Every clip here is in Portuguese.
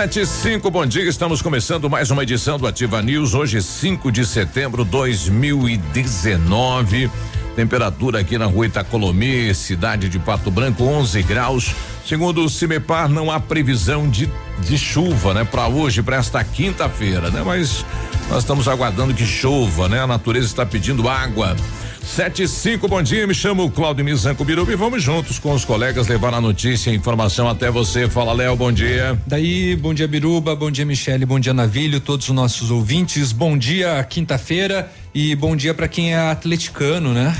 Sete e cinco, bom dia. Estamos começando mais uma edição do Ativa News. Hoje, 5 de setembro de 2019. Temperatura aqui na rua Itacolomi, cidade de Pato Branco, 11 graus. Segundo o CIMEPAR, não há previsão de, de chuva, né? Para hoje, para esta quinta-feira, né? Mas nós estamos aguardando que chova, né? A natureza está pedindo água. Sete e cinco, bom dia, me chamo Claudio Mizanco Biruba e vamos juntos com os colegas levar a notícia e informação até você. Fala, Léo, bom dia. Daí, bom dia, Biruba, bom dia, Michele, bom dia, Navilho, todos os nossos ouvintes, bom dia, quinta-feira e bom dia para quem é atleticano, né?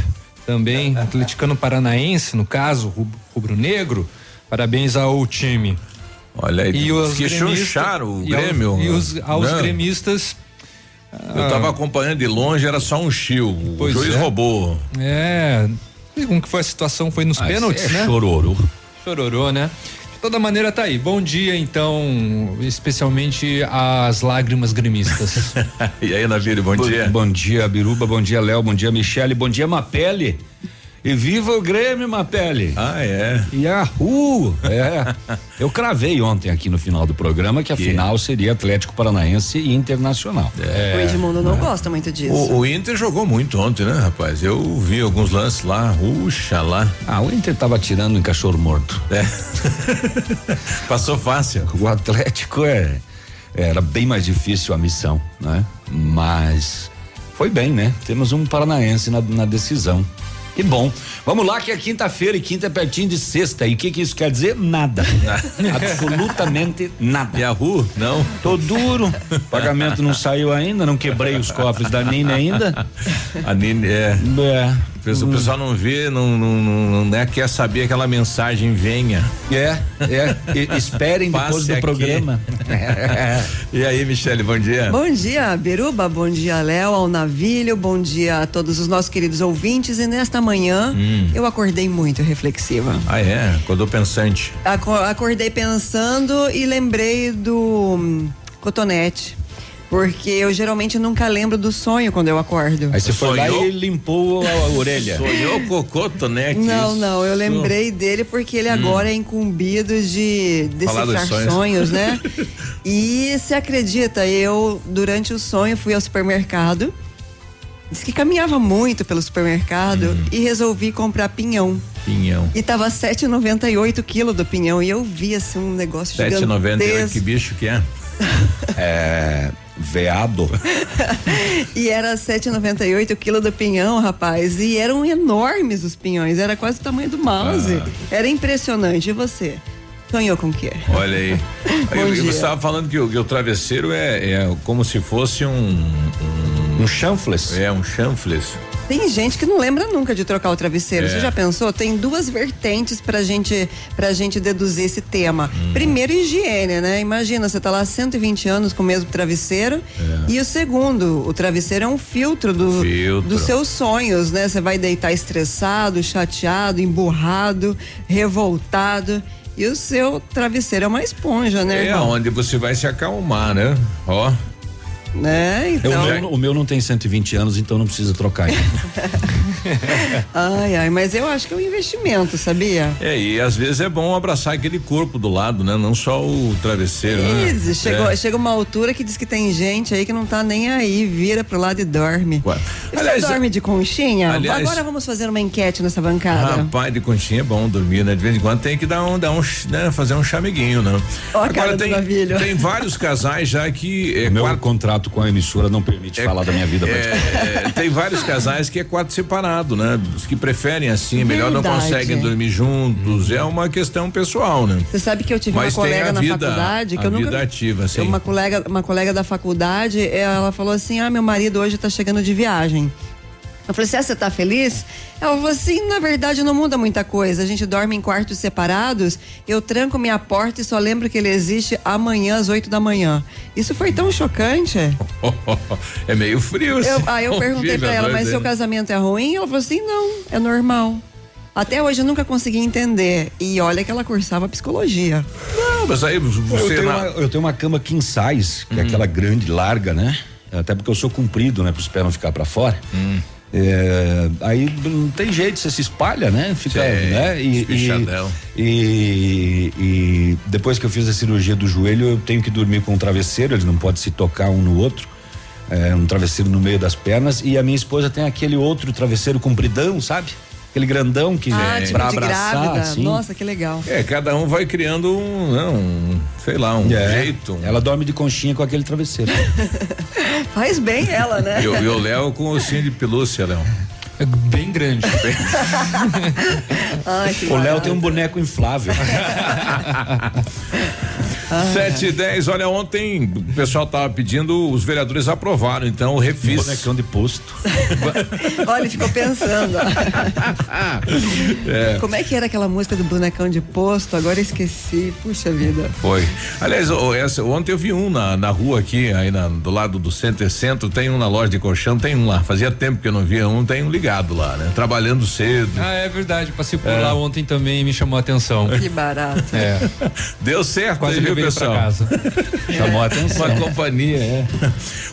Também, atleticano paranaense, no caso, rubro-negro, parabéns ao time. Olha aí, e os que chucharam o Grêmio. E, aos, e os, aos gremistas eu estava acompanhando de longe, era só um chill. O juiz é. roubou. É. Como que foi a situação? Foi nos ah, pênaltis, é né? Chororô. Chororô, né? De toda maneira tá aí. Bom dia, então, especialmente às lágrimas gremistas. e aí, Navírio, bom, bom dia. Bom dia, Biruba, bom dia, Léo, bom dia, Michele, bom dia, Mapele. E viva o Grêmio, Mapele. Ah, é. E a rua. É. Eu cravei ontem aqui no final do programa que a que? final seria Atlético Paranaense e Internacional. É. O Edmundo não é. gosta muito disso. O, o, Inter jogou muito ontem, né, rapaz? Eu vi alguns lances lá, puxa lá. Ah, o Inter tava tirando em cachorro morto. É. Passou fácil. O Atlético é era bem mais difícil a missão, né? Mas foi bem, né? Temos um paranaense na, na decisão. Que bom. Vamos lá que é quinta-feira e quinta é pertinho de sexta. E o que que isso quer dizer? Nada. Absolutamente nada. E a rua? Não. Tô duro. Pagamento não saiu ainda, não quebrei os cofres da Nina ainda. A Nina é. É. O pessoal não vê, não, não, não, não é, quer saber aquela mensagem venha. É, é. E, esperem depois do aqui. programa. e aí, Michele, bom dia. Bom dia, Beruba, bom dia, Léo, ao Navilho, bom dia a todos os nossos queridos ouvintes. E nesta manhã hum. eu acordei muito reflexiva. Ah, é? Acordou pensante. Acordei pensando e lembrei do hum, cotonete. Porque eu geralmente nunca lembro do sonho quando eu acordo. Aí você foi lá e limpou a, a orelha. Sonhou o cotonete? Não, não, eu lembrei dele porque ele hum. agora é incumbido de decifrar sonhos. sonhos, né? e se acredita, eu durante o sonho fui ao supermercado. Disse que caminhava muito pelo supermercado hum. e resolvi comprar pinhão. Pinhão. E tava 7,98 quilo do pinhão. E eu vi assim um negócio 7, gigantesco. 7,98 que bicho que é? é veado. e era 7,98 o quilo do pinhão, rapaz. E eram enormes os pinhões, era quase o tamanho do mouse. Ah. Era impressionante. E você? Sonhou com o quê? Olha aí. eu, você estava falando que o, que o travesseiro é, é, como se fosse um. Um, um chanfles. É, um chanfles. Tem gente que não lembra nunca de trocar o travesseiro. É. Você já pensou? Tem duas vertentes pra gente, pra gente deduzir esse tema. Hum. Primeiro, higiene, né? Imagina, você tá lá 120 anos com o mesmo travesseiro. É. E o segundo, o travesseiro é um filtro, do, filtro. dos seus sonhos, né? Você vai deitar estressado, chateado, emburrado, revoltado. E o seu travesseiro é uma esponja, né? É irmão? onde você vai se acalmar, né? Ó. Né? Então... o, meu, o, meu, não tem 120 anos, então não precisa trocar. ai, ai, mas eu acho que é um investimento, sabia? É, e às vezes é bom abraçar aquele corpo do lado, né? Não só o travesseiro, né? Isso, né? Chegou, é. chega uma altura que diz que tem gente aí que não tá nem aí, vira pro lado e dorme. Ué. Aliás, Você dorme de conchinha? Aliás, Agora vamos fazer uma enquete nessa bancada. Rapaz, de conchinha é bom dormir, né? De vez em quando tem que dar um, dar um né? fazer um chameguinho, né? Ó, Agora tem, tem vários casais já que. É, meu quatro... contrato contrato com a emissora não permite é, falar da minha vida. É, tem vários casais que é quarto separado, né? Os que preferem assim, melhor não conseguem dormir juntos. É uma questão pessoal, né? Você sabe que eu tive Mas uma colega na vida, faculdade que eu nunca. Vida ativa, sim. Uma colega, uma colega da faculdade, ela falou assim: ah, meu marido hoje tá chegando de viagem. Eu falei assim: ah, você tá feliz? Ela falou assim: na verdade não muda muita coisa. A gente dorme em quartos separados, eu tranco minha porta e só lembro que ele existe amanhã às 8 da manhã. Isso foi tão chocante. é meio frio, eu, Aí eu perguntei pra ela: mas seu casamento é ruim? Ela falou assim: não, é normal. Até hoje eu nunca consegui entender. E olha que ela cursava psicologia. Não, mas aí você. Eu tenho, uma, eu tenho uma cama king size, que hum. é aquela grande, larga, né? Até porque eu sou comprido, né? Para os pés não ficar para fora. Hum. É, aí não tem jeito, você se espalha, né? Fica, Sim, né? E, e, e, e depois que eu fiz a cirurgia do joelho, eu tenho que dormir com um travesseiro, ele não pode se tocar um no outro. É, um travesseiro no meio das pernas e a minha esposa tem aquele outro travesseiro compridão, sabe? Aquele grandão que Ah, é tipo pra abraçar, grávida. assim. Nossa, que legal. É, cada um vai criando um, não, um sei lá, um É, jeito. um- Ela dorme de conchinha com aquele travesseiro. Faz bem ela, né? E o- e o Léo com ossinho de pelúcia, Léo. É bem grande. Ai, o Léo tem um boneco inflável. Sete e dez, olha, ontem o pessoal tava pedindo, os vereadores aprovaram, então o refis. bonecão de posto. Olha, ele ficou pensando. É. Como é que era aquela música do bonecão de posto? Agora eu esqueci. Puxa vida. Foi. Aliás, essa- ontem eu vi um na, na rua aqui, aí na- do lado do Center Centro, tem um na loja de colchão, tem um lá. Fazia tempo que eu não via um, tem um ligado lá, né? Trabalhando cedo. Ah, é verdade. Passei por lá ontem também e me chamou a atenção. Que barato. É, Deu certo, quase viu, casa. Chamou a atenção. Uma companhia, é.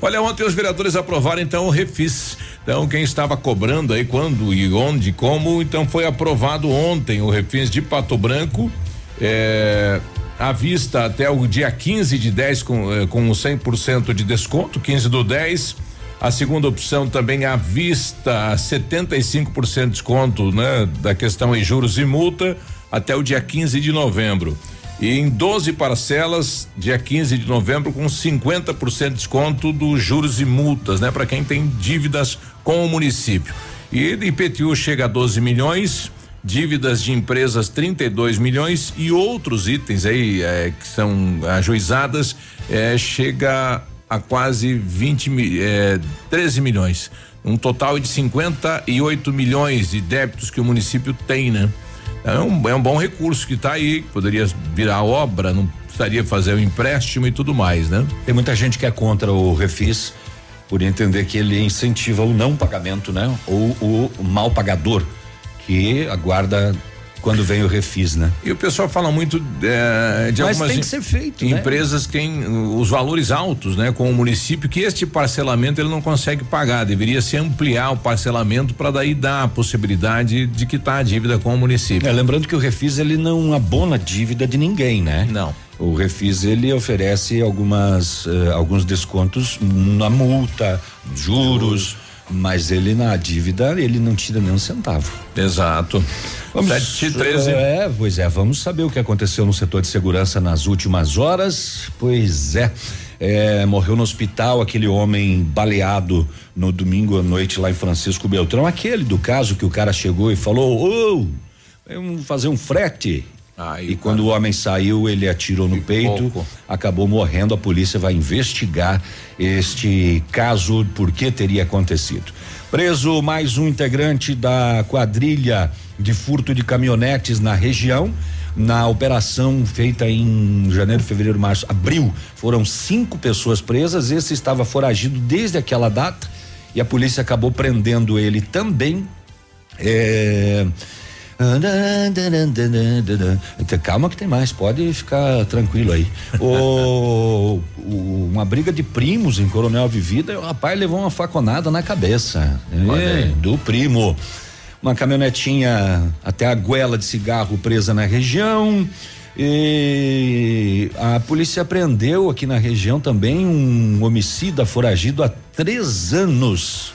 Olha, ontem os vereadores aprovaram então o refis. Então, quem estava cobrando aí quando e onde, como, então foi aprovado ontem o refis de Pato Branco. É, à vista até o dia 15 de 10 com, eh, com 100% de desconto, 15 do 10. A segunda opção também à vista, 75% de desconto, né? Da questão em juros e multa até o dia 15 de novembro. E em 12 parcelas, dia 15 de novembro, com 50% de desconto dos juros e multas, né? Para quem tem dívidas com o município. E IPTU chega a 12 milhões, dívidas de empresas 32 milhões e outros itens aí eh, que são ajuizadas eh, chega a quase 20 mi- eh, 13 milhões. Um total de 58 milhões de débitos que o município tem, né? É um, é um bom recurso que está aí, poderia virar obra, não precisaria fazer o empréstimo e tudo mais, né? Tem muita gente que é contra o refis por entender que ele incentiva o não pagamento, né? Ou o mal pagador que aguarda quando vem o refis, né? E o pessoal fala muito eh, de Mas algumas em- feito, né? empresas que têm os valores altos, né, com o município, que este parcelamento ele não consegue pagar. Deveria se ampliar o parcelamento para daí dar a possibilidade de quitar a dívida com o município. É, lembrando que o refis ele não abona dívida de ninguém, né? Não. O refis ele oferece algumas eh, alguns descontos na multa, juros, mas ele na dívida ele não tira nem um centavo. Exato. Sete e treze. É, pois é, vamos saber o que aconteceu no setor de segurança nas últimas horas. Pois é. é, morreu no hospital aquele homem baleado no domingo à noite lá em Francisco Beltrão, aquele do caso que o cara chegou e falou: Ô, vamos fazer um frete. Aí, e quando o homem saiu, ele atirou no peito, pouco. acabou morrendo. A polícia vai investigar este caso, por que teria acontecido. Preso mais um integrante da quadrilha de furto de caminhonetes na região. Na operação feita em janeiro, fevereiro, março, abril, foram cinco pessoas presas. Esse estava foragido desde aquela data e a polícia acabou prendendo ele também. É, Calma que tem mais, pode ficar tranquilo aí. O, o- uma briga de primos em Coronel Vivida, o rapaz levou uma faconada na cabeça. É, do primo. Uma caminhonetinha até a goela de cigarro presa na região. E a polícia prendeu aqui na região também um homicida foragido há três anos.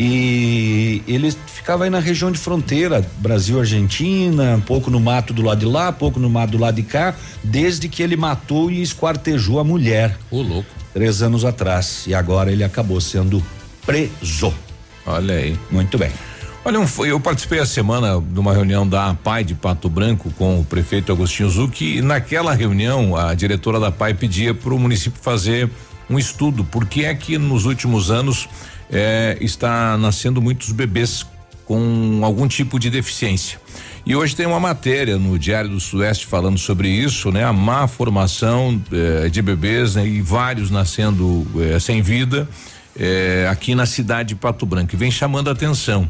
E ele ficava aí na região de fronteira, Brasil-Argentina, um pouco no mato do lado de lá, pouco no mato do lado de cá, desde que ele matou e esquartejou a mulher, Ô, louco. três anos atrás. E agora ele acabou sendo preso. Olha aí. Muito bem. Olha, um- eu participei a semana de uma reunião da APAI de Pato Branco com o prefeito Agostinho Zucchi e naquela reunião a diretora da APAI pedia para o município fazer um estudo, porque é que nos últimos anos eh, está nascendo muitos bebês com algum tipo de deficiência. E hoje tem uma matéria no Diário do Sueste falando sobre isso, né? A má formação eh, de bebês né? e vários nascendo eh, sem vida eh, aqui na cidade de Pato Branco. E vem chamando a atenção.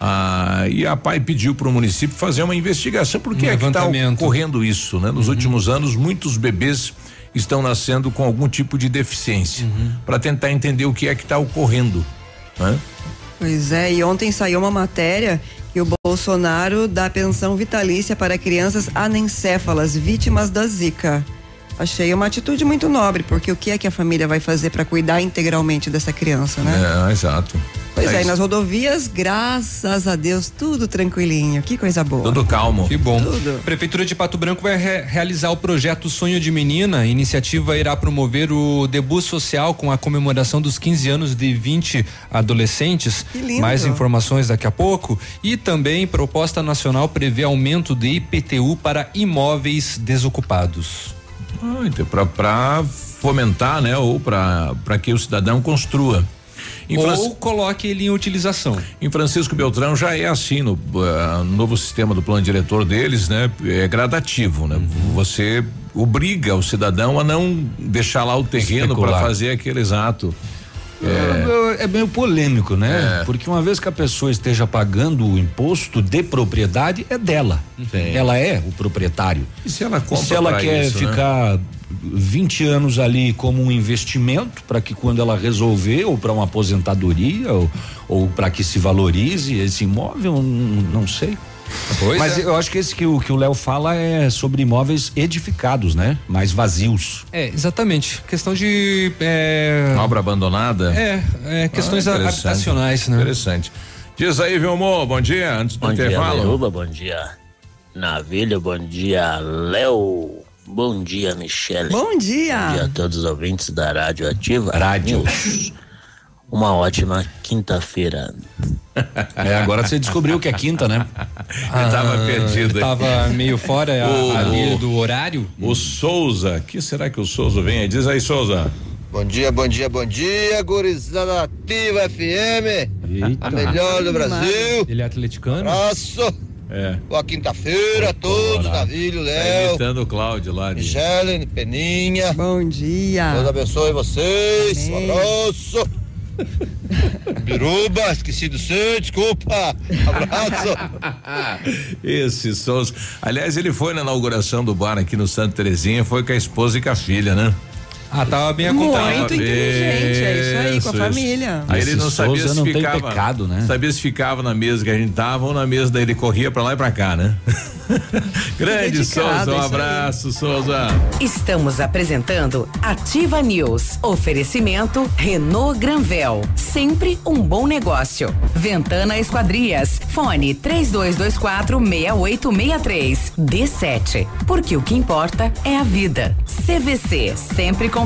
Ah, e a PAI pediu para o município fazer uma investigação, por que Um é que está ocorrendo isso, né? Nos últimos anos, muitos bebês estão nascendo com algum tipo de deficiência, para tentar entender o que é que está ocorrendo, né? Pois é, e ontem saiu uma matéria que o Bolsonaro dá pensão vitalícia para crianças anencéfalas vítimas da Zika. Achei uma atitude muito nobre, porque o que é que a família vai fazer para cuidar integralmente dessa criança, né? É, exato. Pois é, é e nas rodovias, graças a Deus, tudo tranquilinho. Que coisa boa. Tudo calmo. Que bom. Tudo. Prefeitura de Pato Branco vai re realizar o projeto Sonho de Menina. A iniciativa irá promover o debut social com a comemoração dos 15 anos de 20 adolescentes. Que lindo. Mais informações daqui a pouco. E também proposta nacional prevê aumento de IPTU para imóveis desocupados. Ah, então, pra, fomentar, né? Ou para que o cidadão construa. Em Ou coloque ele em utilização. Em Francisco Beltrão já é assim no uh, novo sistema do plano diretor deles, né? É gradativo, né? Uhum. Você obriga o cidadão a não deixar lá o terreno para fazer aquele exato. É, é meio polêmico, né? É. Porque uma vez que a pessoa esteja pagando o imposto de propriedade, é dela. Sim. Ela é o proprietário. E se ela compra e se ela quer isso, né? ficar né? 20 anos ali como um investimento para que quando ela resolver ou para uma aposentadoria ou, ou para que se valorize esse imóvel, não, não sei. Pois Mas é. eu acho que esse que o que o Léo fala é sobre imóveis edificados, né? Mais vazios. É, exatamente. Questão de. É... Obra abandonada? É, é questões ah, habitacionais, né? Interessante. Diz aí, Vilmô, bom dia, antes do bom intervalo. Dia, bom dia, Navilho, bom dia, Léo. Bom dia, Michele. Bom dia. Bom dia a todos os ouvintes da Rádio Ativa. Rádio. Uma ótima quinta-feira. É, agora você descobriu que é quinta, né? ele tava ah, perdido. Tava meio fora o, ali do horário. O Souza, que será que o Souza vem aí? Diz aí, Souza. Bom dia, bom dia, bom dia, gurizada ativa FM. Eita. A melhor do Brasil. Ele é atleticano? Abraço. É. Boa quinta-feira a todos, Navilho, tá Léo. Tá imitando o Cláudio lá. De... Michele, Peninha. Bom dia. Deus abençoe vocês. Amém. Um abraço. Biruba, esqueci do seu, desculpa. Abraço. Esse Souza. Aliás, ele foi na inauguração do bar aqui no Santa Terezinha, foi com a esposa e com a filha, né? Ah, tava bem acompanhado. Muito inteligente, é isso aí, com a família. Aí ele não sabia Souza se não ficava, tem pecado, né? sabia se ficava na mesa que a gente tava ou na mesa daí ele corria pra lá e pra cá, né? Grande Souza, um abraço, Souza. Estamos apresentando Ativa News. Oferecimento Renault Granvel, sempre um bom negócio. Ventana Esquadrias, fone 3224 6863. D7, porque o que importa é a vida. CVC, sempre com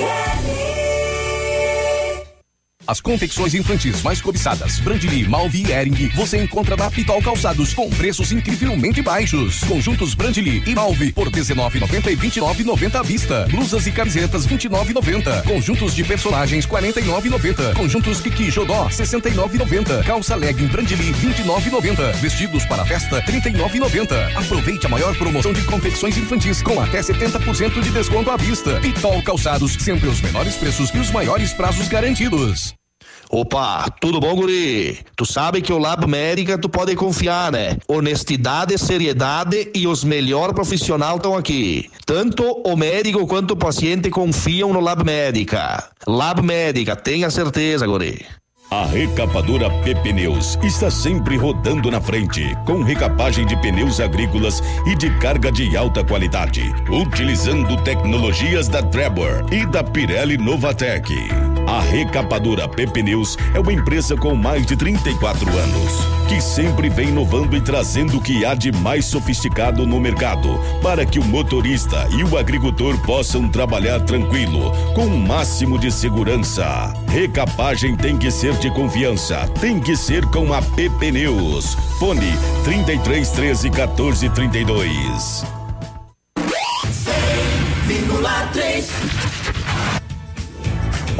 yeah. As confecções infantis mais cobiçadas, Brandly, Malvi e Ering, você encontra na Pitol Calçados com preços incrivelmente baixos. Conjuntos Brandly e Malvi por 19,90 e 29,90 à vista. Blusas e camisetas 29,90. Conjuntos de personagens 49,90. Conjuntos Kiki Jodó 69,90. Calça legging Brandly 29,90. Vestidos para festa 39,90. Aproveite a maior promoção de confecções infantis com até 70% de desconto à vista. Pitol Calçados, sempre os menores preços e os maiores prazos garantidos. Opa, tudo bom, guri? Tu sabe que o Lab Médica tu pode confiar, né? Honestidade, seriedade e os melhores profissionais estão aqui. Tanto o médico quanto o paciente confiam no Lab Médica. Lab Médica, tenha certeza, guri. A recapadora PP Neus está sempre rodando na frente, com recapagem de pneus agrícolas e de carga de alta qualidade, utilizando tecnologias da Trevor e da Pirelli Novatec. A recapadora PP Neus é uma empresa com mais de 34 anos, que sempre vem inovando e trazendo o que há de mais sofisticado no mercado, para que o motorista e o agricultor possam trabalhar tranquilo, com o máximo de segurança. Recapagem tem que ser de confiança, tem que ser com a PP Neus. Fone 33 13 14 32.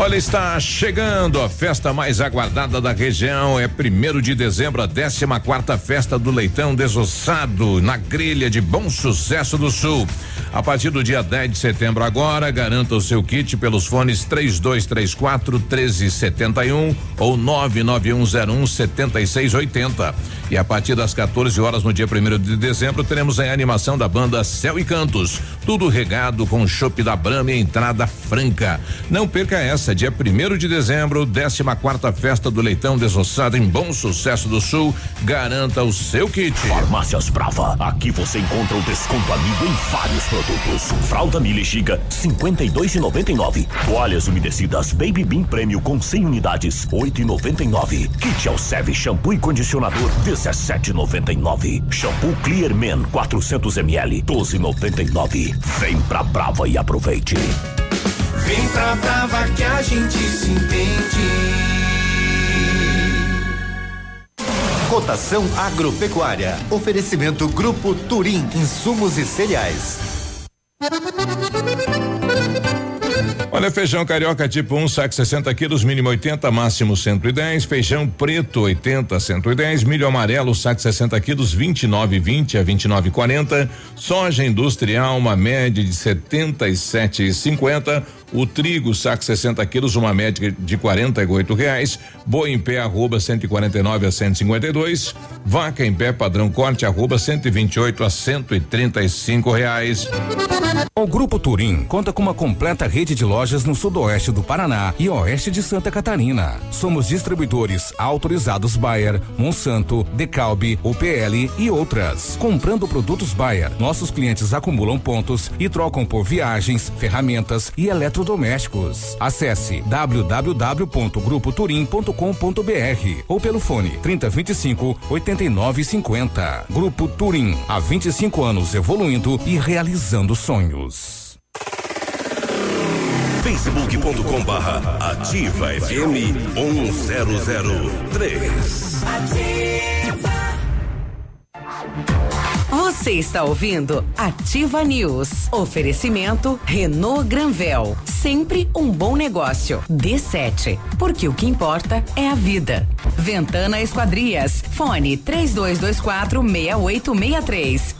Olha, está chegando a festa mais aguardada da região. É primeiro de dezembro, a 14 quarta festa do leitão desossado na grelha de Bom Sucesso do Sul. A partir do dia 10 de setembro agora, garanta o seu kit pelos fones 3234 1371 ou 99101 7680. E a partir das 14 horas no dia 1 de dezembro teremos a animação da banda Céu e Cantos. Tudo regado com chopp da Brama e entrada franca. Não perca essa, dia 1 de dezembro, 14 quarta festa do leitão desossado em Bom Sucesso do Sul. Garanta o seu kit. Farmácias Brava. Aqui você encontra o desconto amigo em vários produtos. Fralda Mili Giga, 52,99. Toalhas umedecidas Baby Bean Prêmio com 100 unidades, 8,99. Kit Alceve shampoo e condicionador, 17,99. Shampoo Clear Men 400 ml, 12,99. Vem pra Brava e aproveite. Vem pra Brava que a gente se entende. Cotação agropecuária. Oferecimento Grupo Turim, insumos e cereais. Olha, feijão carioca tipo 1, um, saco 60 quilos, mínimo 80, máximo 110. Feijão preto 80, 110. Milho amarelo, saco 60 quilos, 29,20 a 29,40. Soja industrial, uma média de 77,50. O trigo, saco 60 quilos, uma média de 48 reais. Boi em pé, arroba 149 a 152. Vaca em pé, padrão corte, arroba 128 a 135 reais. O Grupo Turim conta com uma completa rede de lojas no sudoeste do Paraná e oeste de Santa Catarina. Somos distribuidores autorizados Bayer, Monsanto, Decalbe, UPL e outras. Comprando produtos Bayer, nossos clientes acumulam pontos e trocam por viagens, ferramentas e eletrodomésticos. Acesse www.grupoturim.com.br ou pelo fone 3025 8950. Grupo Turim, há 25 anos evoluindo e realizando sonhos facebook.com barra ativa FM 1003. Ativa. Você está ouvindo Ativa News. Oferecimento Renault Granvel. Sempre um bom negócio. D7. Porque o que importa é a vida. Ventana Esquadrias. Fone 3224 6863.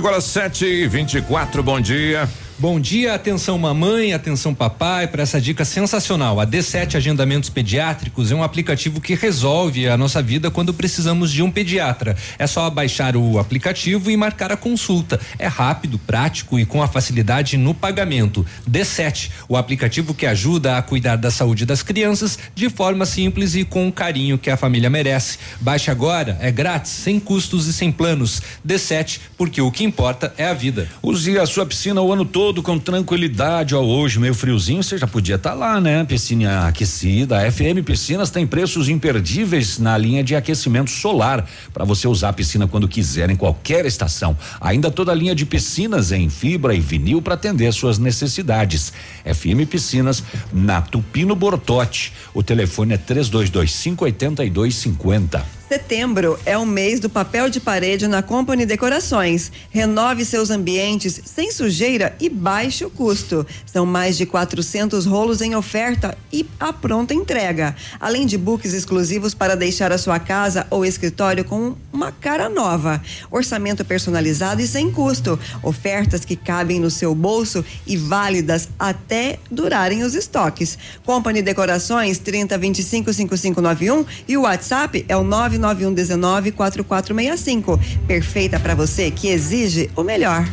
Agora 7 e 24 bom dia. Bom dia, atenção mamãe, atenção papai, para essa dica sensacional. A D7 Agendamentos Pediátricos é um aplicativo que resolve a nossa vida quando precisamos de um pediatra. É só baixar o aplicativo e marcar a consulta. É rápido, prático e com a facilidade no pagamento. D7, o aplicativo que ajuda a cuidar da saúde das crianças de forma simples e com o carinho que a família merece. Baixe agora, é grátis, sem custos e sem planos. D7, porque o que importa é a vida. Use a sua piscina o ano todo todo com tranquilidade. Ó, hoje, meio friozinho, você já podia estar tá lá, né? Piscina aquecida. A FM Piscinas tem preços imperdíveis na linha de aquecimento solar para você usar a piscina quando quiser em qualquer estação. Ainda toda a linha de piscinas em fibra e vinil para atender suas necessidades. FM Piscinas na Tupino Bortote. O telefone é 3225 8250. Setembro é o mês do papel de parede na Company Decorações. Renove seus ambientes sem sujeira e baixe o custo. São mais de 400 rolos em oferta e a pronta entrega. Além de books exclusivos para deixar a sua casa ou escritório com uma cara nova. Orçamento personalizado e sem custo. Ofertas que cabem no seu bolso e válidas até durarem os estoques. Company Decorações 30 25 5591 e o WhatsApp é o 9 99119 4465. Perfeita para você que exige o melhor.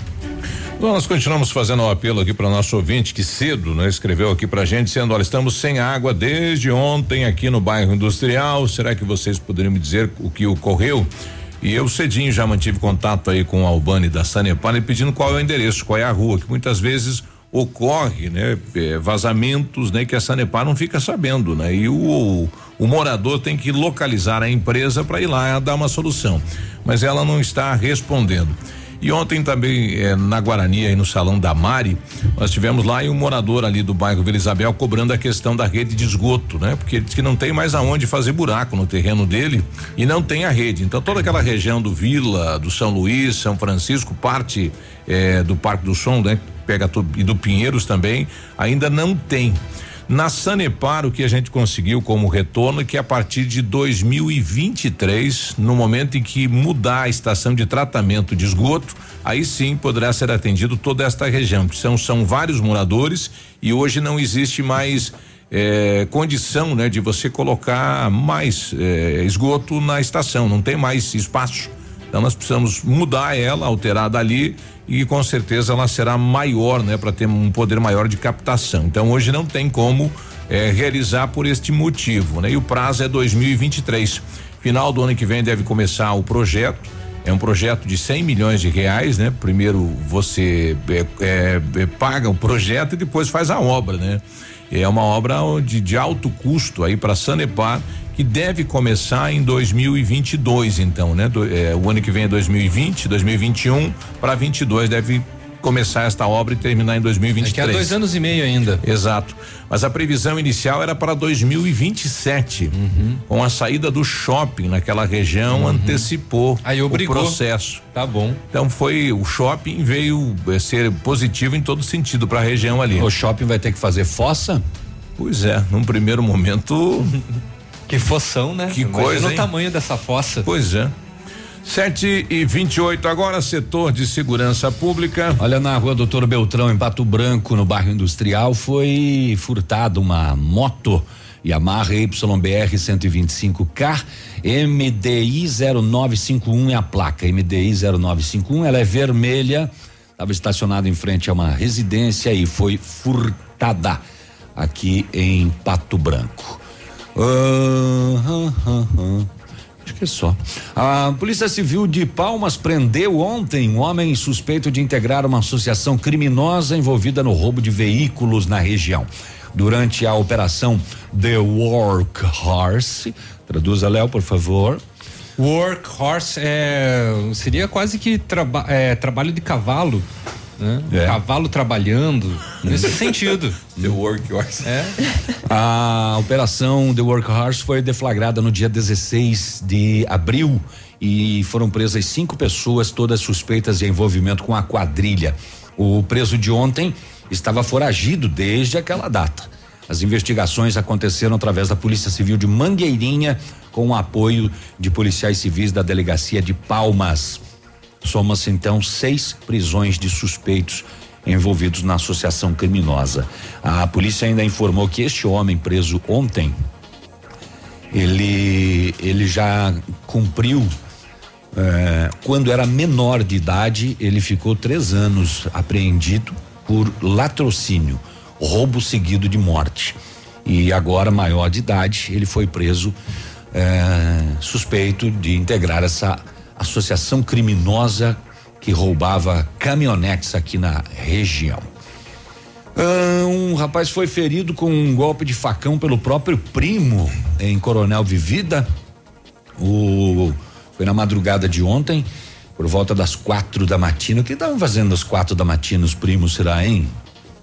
Bom, nós continuamos fazendo um apelo aqui para o nosso ouvinte que cedo né, escreveu aqui para a gente dizendo: olha, estamos sem água desde ontem aqui no bairro industrial. Será que vocês poderiam me dizer o que ocorreu? E eu cedinho já mantive contato aí com o Albani da Sanepar e pedindo qual é o endereço, qual é a rua, que muitas vezes ocorre, né, eh, vazamentos, né, que a Sanepar não fica sabendo, né? E o, o morador tem que localizar a empresa para ir lá dar uma solução. Mas ela não está respondendo. E ontem também eh, na Guarani, aí no salão da Mari, nós tivemos lá e um morador ali do bairro Vila Isabel cobrando a questão da rede de esgoto, né? Porque ele diz que não tem mais aonde fazer buraco no terreno dele e não tem a rede. Então toda aquela região do Vila, do São Luís, São Francisco, parte eh, do Parque do Som, né? Pega tudo, e do Pinheiros também, ainda não tem. Na Sanepar, o que a gente conseguiu como retorno é que a partir de 2023, no momento em que mudar a estação de tratamento de esgoto, aí sim poderá ser atendido toda esta região. São, são vários moradores e hoje não existe mais eh, condição, né, de você colocar mais eh, esgoto na estação. Não tem mais espaço. Então nós precisamos mudar ela, alterar dali e com certeza ela será maior, né, para ter um poder maior de captação. Então hoje não tem como eh, realizar por este motivo, né? E o prazo é 2023. Final do ano que vem deve começar o projeto. É um projeto de 100 milhões de reais, né? Primeiro você é, é, paga o projeto e depois faz a obra, né? É uma obra de, de alto custo aí para Sanepar que deve começar em 2022, então, né? Do, é, o ano que vem é 2020, 2021 para 22 deve começar esta obra e terminar em 2023. Daqui a dois anos e meio ainda. Exato. Mas a previsão inicial era para 2027. Uhum. Com a saída do shopping naquela região, uhum. antecipou Aí obrigou. o processo. Tá bom. Então foi o shopping veio é, ser positivo em todo sentido para a região ali. O shopping vai ter que fazer fossa? Pois é, num primeiro momento Que fossão, né? Que Imagina coisa. o tamanho dessa fossa. Pois é. 7 e 28 agora, setor de segurança pública. Olha, na rua Doutor Beltrão, em Pato Branco, no bairro industrial, foi furtada uma moto Yamaha YBR 125K MDI 0951 é a placa. MDI 0951, ela é vermelha, estava estacionada em frente a uma residência e foi furtada aqui em Pato Branco. Uh, uh, uh, Acho que é só. A Polícia Civil de Palmas prendeu ontem um homem suspeito de integrar uma associação criminosa envolvida no roubo de veículos na região. Durante a operação The Workhorse, traduza Léo, por favor. Workhorse é, seria quase que traba, é, trabalho de cavalo né? É. Cavalo trabalhando, nesse sentido. The Workhorse. É. A operação The Workhorse foi deflagrada no dia 16 de abril e foram presas cinco pessoas, todas suspeitas de envolvimento com a quadrilha. O preso de ontem estava foragido desde aquela data. As investigações aconteceram através da Polícia Civil de Mangueirinha, com o apoio de policiais civis da Delegacia de Palmas. Soma-se então seis prisões de suspeitos envolvidos na associação criminosa. A polícia ainda informou que este homem preso ontem, ele ele já cumpriu eh, quando era menor de idade, ele ficou três anos apreendido por latrocínio, roubo seguido de morte. E agora maior de idade, ele foi preso eh, suspeito de integrar essa associação criminosa que roubava caminhonetes aqui na região. Ah, um rapaz foi ferido com um golpe de facão pelo próprio primo em Coronel Vivida. O foi na madrugada de ontem, por volta das quatro da matina. O que estavam fazendo às quatro da matina os primos, será?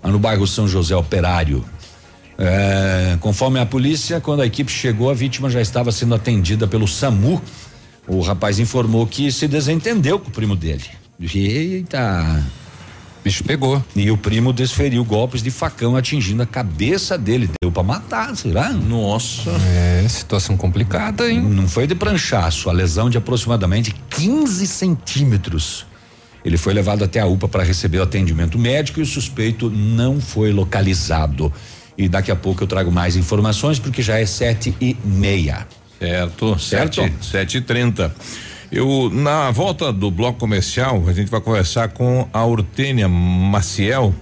Lá no bairro São José Operário. É, conforme a polícia, quando a equipe chegou, a vítima já estava sendo atendida pelo SAMU. O rapaz informou que se desentendeu com o primo dele. Eita! bicho pegou. E o primo desferiu golpes de facão atingindo a cabeça dele. Deu para matar, será? Nossa. É, situação complicada, hein? Não foi de pranchaço, a lesão de aproximadamente 15 centímetros. Ele foi levado até a UPA para receber o atendimento médico e o suspeito não foi localizado. E daqui a pouco eu trago mais informações, porque já é sete e meia. Certo, certo? Sete, sete e trinta. Eu, na volta do bloco comercial, a gente vai conversar com a Urtênia Maciel.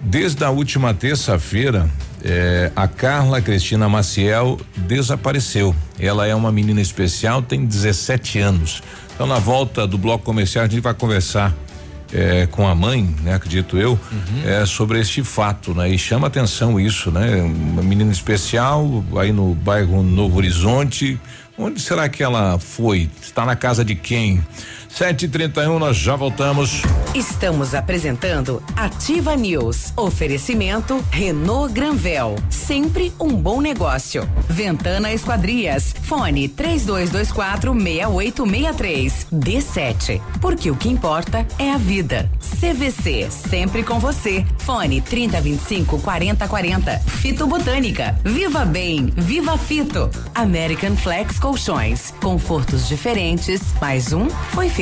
Desde a última terça-feira, eh, a Carla Cristina Maciel desapareceu. Ela é uma menina especial, tem 17 anos. Então, na volta do bloco comercial, a gente vai conversar eh, com a mãe, né? Acredito eu, uhum. eh, sobre este fato, né? E chama atenção isso, né? Uma menina especial aí no bairro Novo Horizonte, Onde será que ela foi? Está na casa de quem? 7h31, nós já voltamos. Estamos apresentando Ativa News. Oferecimento Renault Granvel. Sempre um bom negócio. Ventana Esquadrias. Fone 3224 6863. D7. Porque o que importa é a vida. CVC. Sempre com você. Fone 3025 4040. Fito Botânica. Viva Bem. Viva Fito. American Flex Colchões. Confortos diferentes. Mais um foi feito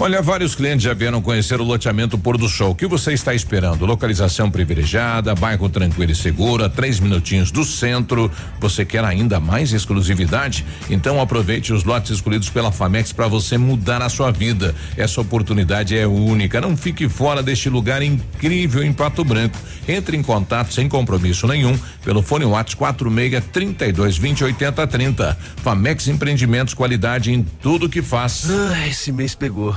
Olha, vários clientes já vieram conhecer o loteamento Pôr do Sol. O que você está esperando? Localização privilegiada, bairro tranquilo e seguro, a três minutinhos do centro. Você quer ainda mais exclusividade? Então aproveite os lotes escolhidos pela Famex para você mudar a sua vida. Essa oportunidade é única. Não fique fora deste lugar incrível em Pato Branco. Entre em contato sem compromisso nenhum pelo fone WhatsApp 46 32 20 80 30. Famex Empreendimentos, qualidade em tudo que faz. Ah, esse mês pegou.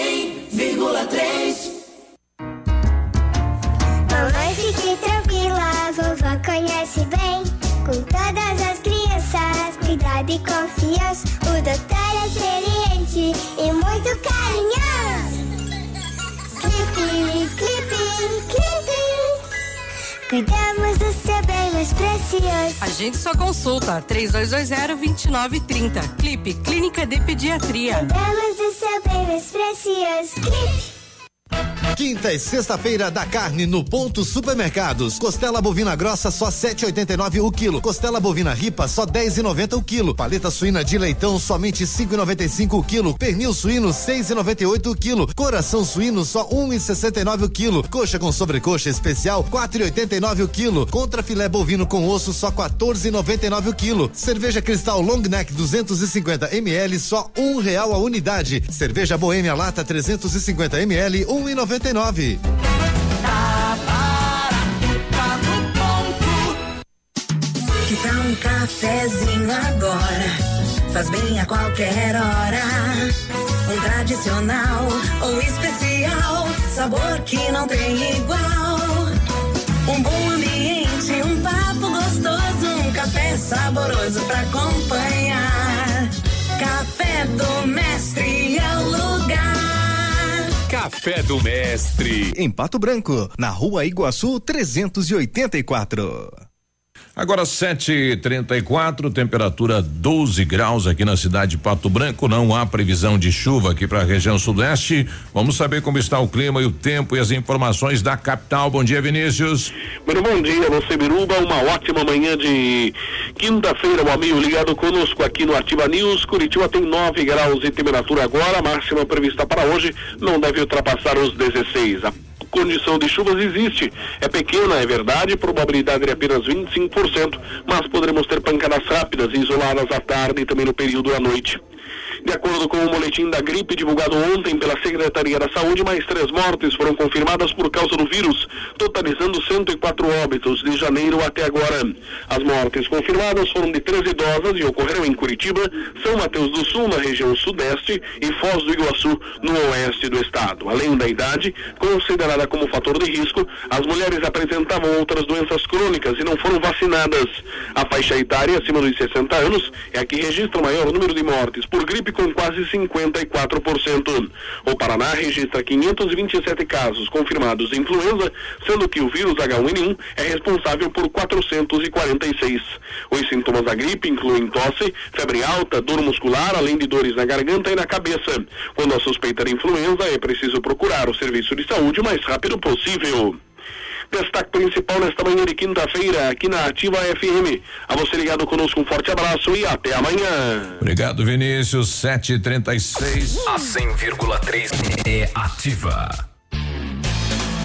100,3 Mamãe, fique tranquila, vovó conhece bem. Com todas as crianças, cuidado e confiança. O doutor é experiente e muito carinhoso. Cuidamos mais precioso. A gente só consulta 3220-2930. Clipe Clínica de Pediatria. Cuidamos do seu bem mais precioso. Clipe. Quinta e sexta-feira da carne no ponto supermercados. Costela bovina grossa só 7,89 o quilo. Costela bovina ripa só 10,90 o quilo. Paleta suína de leitão somente 5,95 o quilo. Pernil suíno 6,98 o quilo. Coração suíno só 1,69 o quilo. Coxa com sobrecoxa especial 4,89 o quilo. Contra filé bovino com osso só 14,99 o quilo. Cerveja Cristal Long Neck 250 ml só um real a unidade. Cerveja Boêmia Lata 350 ml 1,99 nove. Que tal um cafezinho agora? Faz bem a qualquer hora. Um tradicional ou especial, sabor que não tem igual. Um bom ambiente, um papo gostoso, um café saboroso pra acompanhar. Café do Mestre Café do Mestre. Em Pato Branco, na rua Iguaçu 384. Agora 7:34, temperatura 12 graus aqui na cidade de Pato Branco. Não há previsão de chuva aqui para a região sudeste. Vamos saber como está o clima e o tempo e as informações da capital. Bom dia, Vinícius. Muito bom dia, você Biruba. Uma ótima manhã de quinta-feira, o amigo ligado conosco aqui no Ativa News. Curitiba tem 9 graus de temperatura agora, a máxima prevista para hoje não deve ultrapassar os 16. A condição de chuvas existe. É pequena, é verdade, probabilidade de apenas 25%, mas poderemos ter pancadas rápidas e isoladas à tarde e também no período da noite. De acordo com o boletim da gripe divulgado ontem pela Secretaria da Saúde, mais três mortes foram confirmadas por causa do vírus, totalizando 104 óbitos de janeiro até agora. As mortes confirmadas foram de três idosas e ocorreram em Curitiba, São Mateus do Sul, na região sudeste, e Foz do Iguaçu, no oeste do estado. Além da idade, considerada como fator de risco, as mulheres apresentavam outras doenças crônicas e não foram vacinadas. A faixa etária acima dos 60 anos é a que registra o maior número de mortes por gripe com quase 54%. O Paraná registra 527 casos confirmados de influenza, sendo que o vírus H1N1 é responsável por 446. Os sintomas da gripe incluem tosse, febre alta, dor muscular, além de dores na garganta e na cabeça. Quando a suspeita de influenza, é preciso procurar o serviço de saúde o mais rápido possível. Destaque principal nesta manhã de quinta-feira aqui na Ativa FM. A você ligado conosco, um forte abraço e até amanhã. Obrigado, Vinícius. 736. A 100,3 é ativa.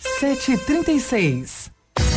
7h36.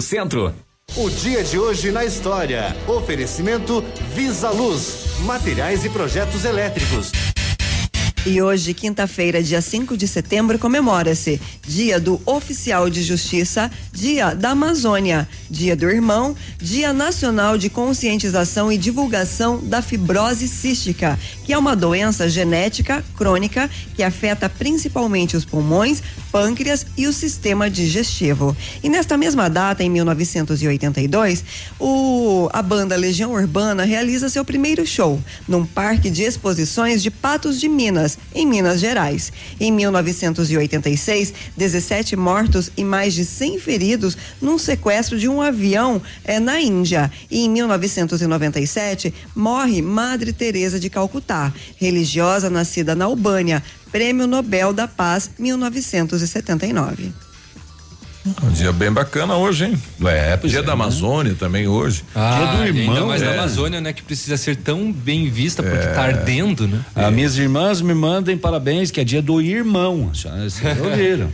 Centro. O dia de hoje na história. Oferecimento Visa Luz, materiais e projetos elétricos. E hoje, quinta-feira, dia 5 de setembro, comemora-se Dia do Oficial de Justiça, Dia da Amazônia, Dia do Irmão, Dia Nacional de Conscientização e Divulgação da Fibrose Cística, que é uma doença genética crônica que afeta principalmente os pulmões, pâncreas e o sistema digestivo. E nesta mesma data, em 1982, o, a banda Legião Urbana realiza seu primeiro show num parque de exposições de Patos de Minas, em Minas Gerais. Em 1986, 17 mortos e mais de 100 feridos num sequestro de um avião eh, na Índia. E em 1997, morre Madre Teresa de Calcutá, religiosa nascida na Albânia, Prêmio Nobel da Paz 1979. Um dia bem bacana hoje, hein? É, Dia da Amazônia também hoje. Ah, dia do irmão. Ainda mais é. da Amazônia, né? Que precisa ser tão bem vista porque É. tá ardendo, né? As minhas irmãs me mandem parabéns, que é dia do irmão. Vocês ouviram?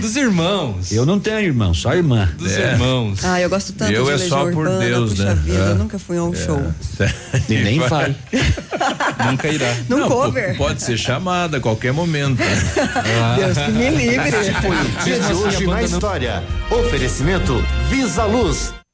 Dos irmãos. Eu não tenho irmão, só irmã. Dos irmãos. Ah, eu gosto tanto Eu de é só por Urbana, Deus, puxa né? vida, É. eu nunca fui a um show. E nem vai. Nunca irá. Num Não, cover. po- Pode ser chamada a qualquer momento. Deus que me livre. Esse foi o dia de hoje na história. Oferecimento Visa Luz.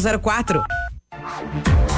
6004.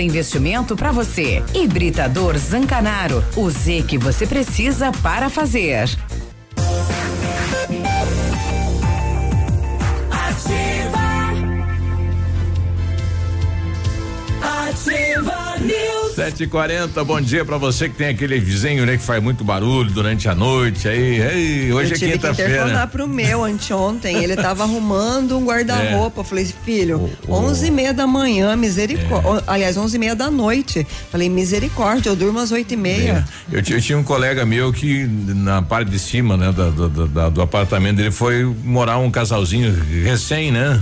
investimento para você. Hibridador Zancanaro, o Z que você precisa para fazer. Ativa News. 7h40, bom dia pra você que tem aquele vizinho, né, que faz muito barulho durante a noite. Aí, ei, hoje eu é tive que quinta-feira. telefonar pro meu anteontem. Ele tava arrumando um guarda-roupa. Eu falei, filho, onze e meia da manhã, misericórdia. Aliás, onze e meia da noite. Falei, misericórdia, eu durmo às oito e meia. Eu, ti- eu tinha um colega meu que na parte de cima, né, da- da- da- da- do apartamento dele foi morar um casalzinho recém, né?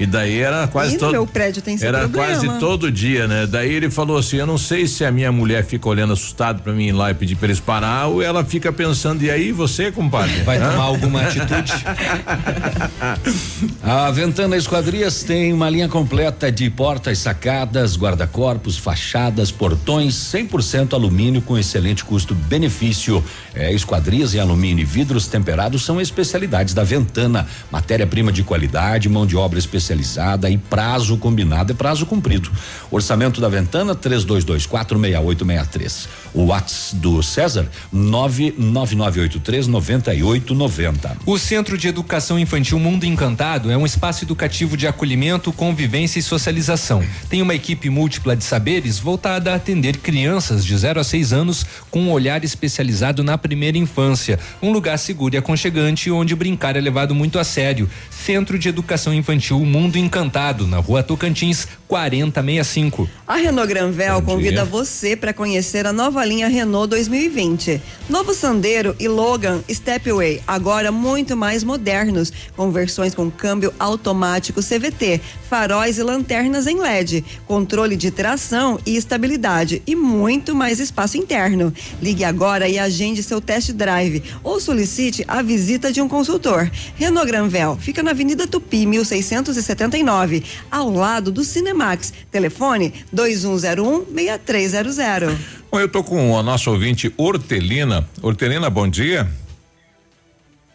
E daí era quase E todo. meu prédio tem esse Era problema. quase todo dia, né? Daí ele falou assim: eu não sei se a minha mulher fica olhando assustado pra mim ir lá e pedir pra eles parar, ou ela fica pensando, e aí você, compadre? Vai Hã? tomar alguma atitude? A Ventana Esquadrias tem uma linha completa de portas, sacadas, guarda-corpos, fachadas, portões 100% alumínio com excelente custo-benefício. É, esquadrias em alumínio e vidros temperados são especialidades da Ventana. Matéria-prima de qualidade, mão de obra especializada e prazo combinado é prazo cumprido. Orçamento da Ventana 32246863. O WhatsApp do César 99983 9890. O Centro de Educação Infantil Mundo Encantado é um espaço educativo de acolhimento, convivência e socialização. Tem uma equipe múltipla de saberes voltada a atender crianças de 0 a 6 anos com um olhar especializado na primeira infância. Um lugar seguro e aconchegante onde brincar é levado muito a sério. Centro de Educação Infantil Mundo Encantado, na rua Tocantins, 4065. A Renault Granvel Bom convida dia. você para conhecer a nova linha Renault 2020. Novo Sandero e Logan Stepway, agora muito mais modernos, com versões com câmbio automático CVT, faróis e lanternas em LED, controle de tração e estabilidade e muito mais espaço interno. Ligue agora e agende seu test drive ou solicite a visita de um consultor. Renault Granvel fica na Avenida Tupi, 1679, ao lado do Cinemax. Telefone 2101-6300. Bom, eu tô com a nossa ouvinte Hortelina. Hortelina, bom dia.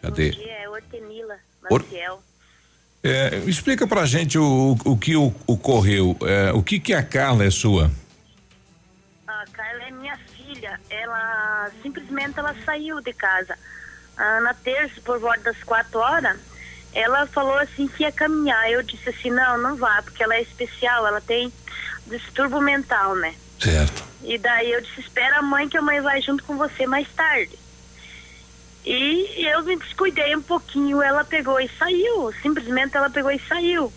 Cadê? é Hortenila Or- Maciel. É, explica pra gente o, o que o- ocorreu. É, o que que a Carla é sua? A Carla é minha filha. Ela simplesmente ela saiu de casa. Ah, na terça, por volta das quatro horas, ela falou assim que ia caminhar. Eu disse assim, não, não vá, porque ela é especial, ela tem distúrbio mental, né? Certo. E daí eu disse, espera a mãe que a mãe vai junto com você mais tarde. E eu me descuidei um pouquinho, ela pegou e saiu. Simplesmente ela pegou e saiu.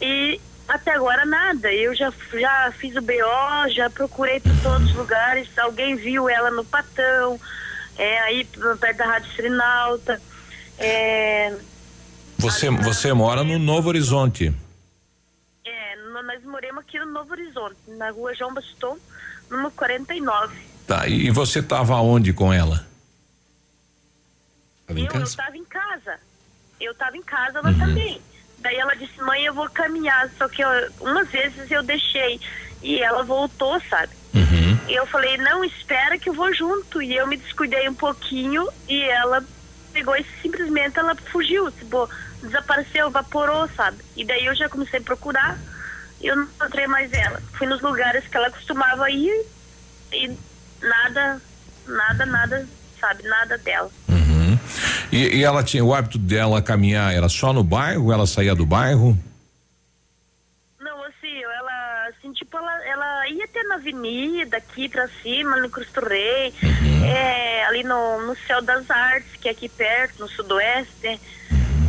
E até agora nada. Eu já, já fiz o BO, já procurei por todos os lugares. Alguém viu ela no Patão, é, aí perto da Rádio Trinalta. É, Você, você mora no Novo Horizonte. é, nós moramos aqui no Novo Horizonte, na rua João Baston, número 49. Tá, e você tava onde com ela? Tava em eu, eu casa? tava em casa. Eu tava em casa, ela também. Daí ela disse, mãe, eu vou caminhar. Só que eu, umas vezes eu deixei. E ela voltou, sabe? E eu falei, não, espera que eu vou junto. E eu me descuidei um pouquinho e ela pegou e simplesmente ela fugiu. Tipo, desapareceu, evaporou, sabe? E daí eu já comecei a procurar e eu não encontrei mais ela. Fui nos lugares que ela costumava ir e nada, nada, nada, sabe? Nada dela. Uhum. E, e ela tinha o hábito dela caminhar, era só no bairro? Ela saía do bairro? Não, assim, ela, assim, tipo, ela, ela ia até na avenida, aqui pra cima, no Cristo Rei, é, ali no, no Céu das Artes, que é aqui perto, no Sudoeste,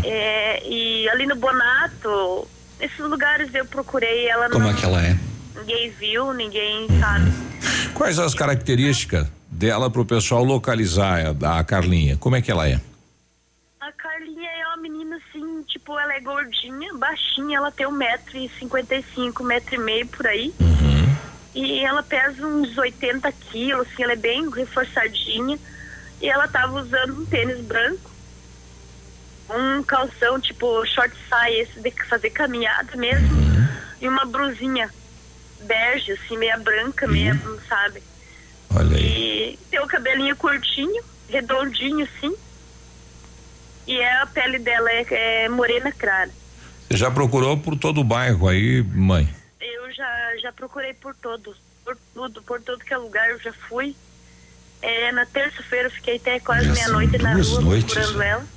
é, e ali no Bonato, esses lugares eu procurei, ela Como não, é que ela é? ninguém viu, ninguém sabe. Quais as características dela pro pessoal localizar a, a Carlinha? Como é que ela é? A Carlinha é uma menina assim, tipo, ela é gordinha, baixinha, ela tem um metro e cinquenta e cinco, metro e meio por aí. E ela pesa uns 80 quilos, assim, ela é bem reforçadinha. E ela tava usando um tênis branco, um calção, tipo, short esse de fazer caminhada mesmo, e uma brusinha. bege, assim, meia branca, meia, sabe? Olha aí. E tem o cabelinho curtinho, redondinho, assim. E é, a pele dela é, é morena clara. Você já procurou por todo o bairro aí, mãe? Eu já, já procurei por todo, por tudo, por todo que é lugar, eu já fui. É, na terça-feira eu fiquei até quase meia-noite na rua procurando ela.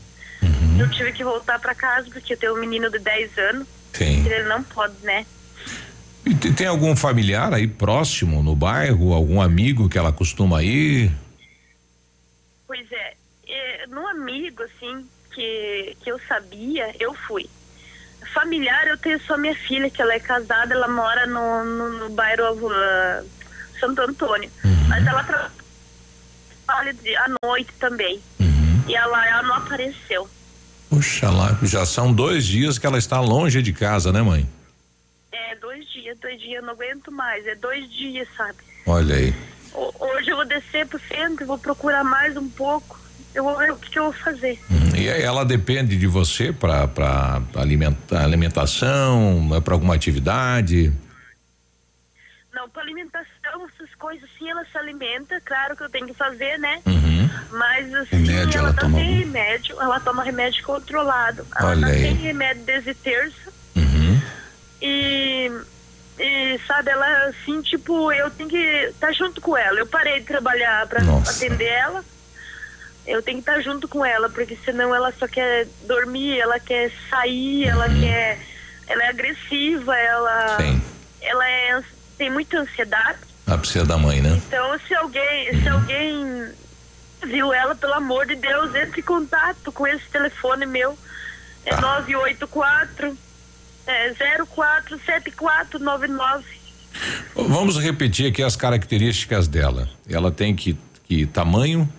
Eu tive que voltar pra casa porque eu tenho um menino de 10 anos. Sim. Ele não pode, né? E te- tem algum familiar aí próximo no bairro, algum amigo que ela costuma ir? Pois é, é, no amigo, assim, que, que eu sabia, eu fui. Familiar, eu tenho só minha filha, que ela é casada, ela mora no, no, no bairro ah, Santo Antônio. Mas ela trabalha à noite também. E ela, ela não apareceu. Puxa lá, já são dois dias que ela está longe de casa, né, mãe? É, dois dias, dois dias, eu não aguento mais. É dois dias, sabe? Olha aí. Ho- Hoje eu vou descer pro centro, vou procurar mais um pouco. Eu vou ver o que, que eu vou fazer. E aí ela depende de você para para alimenta, alimentação, é para alguma atividade? Não, pra alimentação, coisas assim, ela se alimenta, claro que eu tenho que fazer, né? Uhum. Mas assim, Remédio, ela, ela não toma tem algum? remédio, ela toma remédio controlado. Ela Olha não aí. tem remédio desde terça. Uhum. E, e, sabe, ela assim, tipo, eu tenho que estar junto com ela. Eu parei de trabalhar pra Nossa. atender ela. Eu tenho que estar junto com ela, porque senão ela só quer dormir, ela quer sair, ela quer. Ela é agressiva, ela. Sim. Ela é, tem muita ansiedade. Ah, precisa da mãe, né? Então, se alguém, se alguém viu ela, pelo amor de Deus, entre em contato com esse telefone meu. É 984 é 047499. Vamos repetir aqui as características dela. Ela tem que, que tamanho,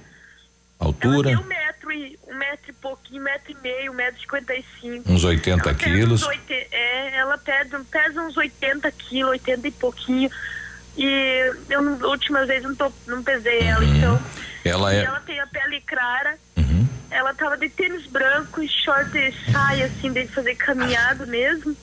altura, Um metro e um metro e pouquinho, um metro e meio, um metro e cinquenta e cinco. uns 80 Ela quilos. uns oite- é, ela pesa, pesa uns 80 quilos, 80 e pouquinho. E eu, não- última vez não, tô, não pesei ela, então. Ela é. ela tem a pele clara. Ela tava de tênis branco e short e saia, assim, de fazer caminhado mesmo.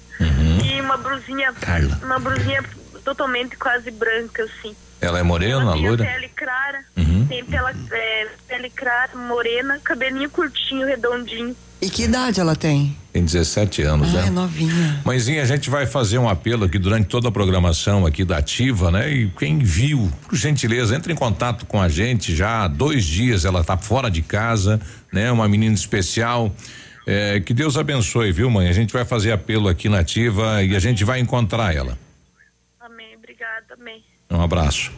E uma blusinha. Carla. Uma blusinha totalmente quase branca, assim. Ela é morena, Ela tem loira? pele clara. Uhum. Tem pela, é, pele clara, morena, cabelinho curtinho, redondinho. E que idade ela tem? Tem 17 anos, Ah, é né? novinha. Mãezinha, a gente vai fazer um apelo aqui durante toda a programação aqui da Ativa, né? E quem viu, por gentileza, entre em contato com a gente já há dois dias, ela tá fora de casa, né? Uma menina especial. É, que Deus abençoe, viu, mãe? A gente vai fazer apelo aqui na Ativa e a gente vai encontrar ela. Amém, obrigada, amém. Um abraço.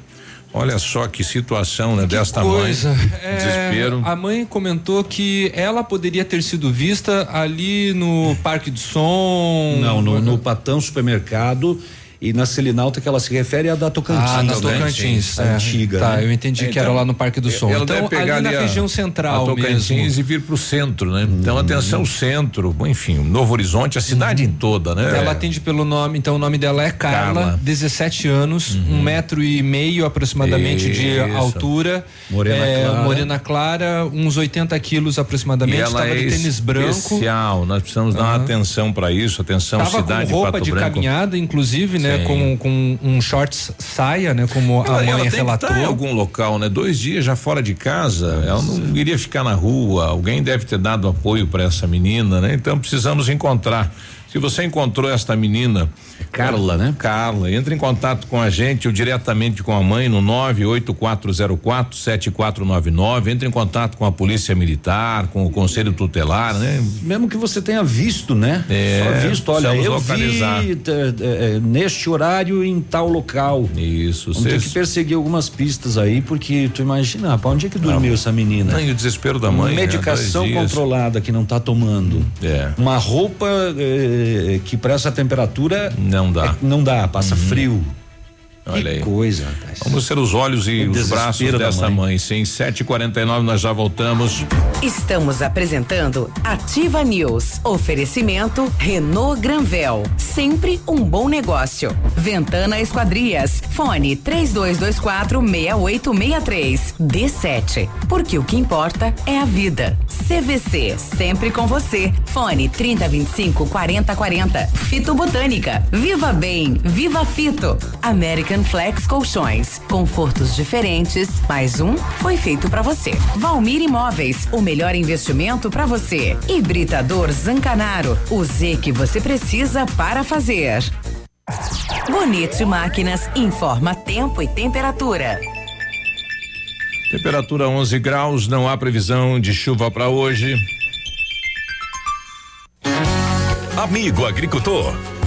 Olha só que situação, né? Desta Coisa. mãe. É, Desespero. A mãe comentou que ela poderia ter sido vista ali no Parque do Som. Não, no, no Patão Supermercado e na Selinalta que ela se refere é a da Tocantins. Ah, da né? Tocantins. A é. antiga. Tá, né? eu entendi que era lá no Parque do Som. Então, pegar ali na a- região central a Tocantins mesmo. e vir para o centro, né? Então atenção centro, enfim, Novo Horizonte, a cidade toda, né? Ela atende pelo nome, então o nome dela é Carla, Carla. 17 anos, um metro e meio aproximadamente de Isso. altura. Morena é, clara. Morena clara, uns 80 quilos aproximadamente. E ela Estava é de tênis branco. especial, nós precisamos dar uma Aham. atenção para isso, atenção Tava cidade com roupa Pato de Branco. caminhada, inclusive, né? Sim. Com, com um shorts saia, né? Como Ela, a mãe ela tem que relatou. em algum local, né? Dois dias já fora de casa, ela não iria ficar na rua. Alguém deve ter dado apoio para essa menina, né? Então precisamos encontrar. Se você encontrou esta menina, Carla, né? Carla, entre em contato com a gente ou diretamente com a mãe no 98404 7499. Entre em contato com a Polícia Militar, com o Conselho Tutelar, né? Mesmo que você tenha visto, né? É, Só visto, olha, eu localizar. vi eh, eh, neste horário em tal local. Isso, Vamos ter que perseguir algumas pistas aí, porque tu imagina, pra onde é que dormiu essa menina? Não, e o desespero da mãe. né? Medicação dias. controlada que não tá tomando. É. Uma roupa eh, que para essa temperatura não dá. não dá, passa frio. Olha aí. coisa, rapaz. Vamos ser os olhos e O os braços dessa mãe. mãe. Sim, 7h49 nós já voltamos. Estamos apresentando Ativa News. Oferecimento Renault Granvel. Sempre um bom negócio. Ventana Esquadrias. Fone 3224 6863. D7. Porque o que importa é a vida. CVC. Sempre com você. Fone 3025 4040. Fito Botânica. Viva Bem. Viva Fito. American Flex Colchões. Confortos diferentes. Mais um foi feito para você. Valmir Imóveis. O melhor investimento para você. Hibridador Zancanaro. O Z que você precisa para fazer. Bonito Máquinas informa tempo e temperatura. Temperatura 11 graus, não há previsão de chuva para hoje. Amigo agricultor,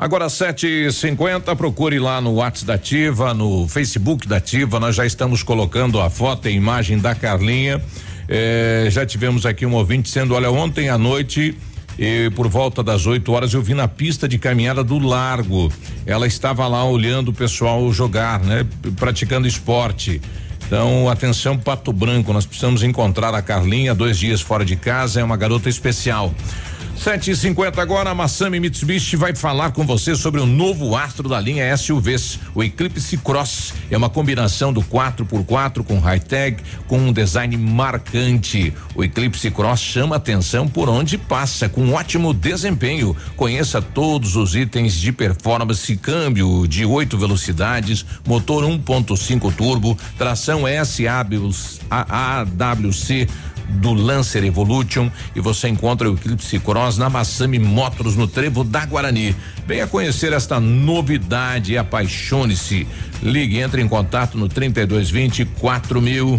Agora 7h50, procure lá no WhatsApp da Ativa, no Facebook da Ativa, nós já estamos colocando a foto e imagem da Carlinha. Eh, já tivemos aqui um ouvinte sendo, olha, ontem à noite, eh, por volta das 8 horas, eu vi na pista de caminhada do Largo. Ela estava lá olhando o pessoal jogar, né? Praticando esporte. Então, atenção, Pato Branco, nós precisamos encontrar a Carlinha, dois dias fora de casa, é uma garota especial. 7 e 50 agora, a Massami Mitsubishi vai falar com você sobre o novo astro da linha SUVs, o Eclipse Cross. É uma combinação do 4x4 com high-tech, com um design marcante. O Eclipse Cross chama atenção por onde passa, com ótimo desempenho. Conheça todos os itens de performance, câmbio de oito velocidades, motor 1.5 turbo, tração SAWC do Lancer Evolution e você encontra o Eclipse Cross na Massami Motors no Trevo da Guarani. Venha conhecer esta novidade e apaixone-se. Ligue, entre em contato no 3220 4000.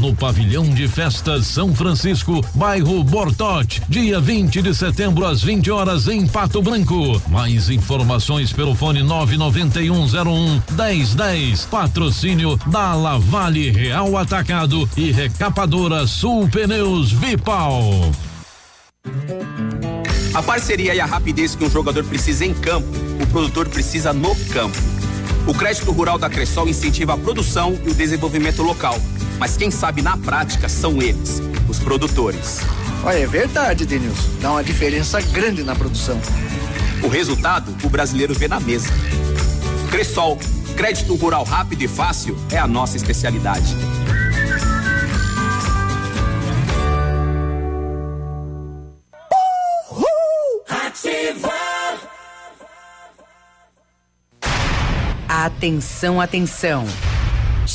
no pavilhão de festas São Francisco, bairro Bortote, dia 20 de setembro às 20 horas em Pato Branco. Mais informações pelo fone 99101 1010. Patrocínio da Lavale Real Atacado e Recapadora Sul Pneus Vipal. A parceria e a rapidez que um jogador precisa em campo, o produtor precisa no campo. O crédito rural da Cressol incentiva a produção e o desenvolvimento local. Mas quem sabe na prática são eles, os produtores. Olha, é verdade, Denilson. Dá uma diferença grande na produção. O resultado, o brasileiro vê na mesa. Cressol, crédito rural rápido e fácil é a nossa especialidade. Atenção, atenção.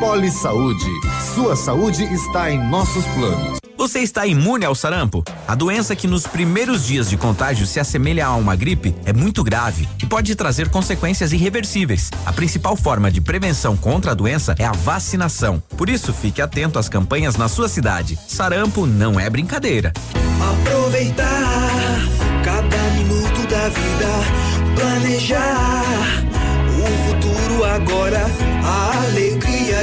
Poli Saúde. Sua saúde está em nossos planos. Você está imune ao sarampo? A doença que nos primeiros dias de contágio se assemelha a uma gripe é muito grave e pode trazer consequências irreversíveis. A principal forma de prevenção contra a doença é a vacinação. Por isso, fique atento às campanhas na sua cidade. Sarampo não é brincadeira. Aproveitar cada minuto da vida, planejar o futuro agora, a alegria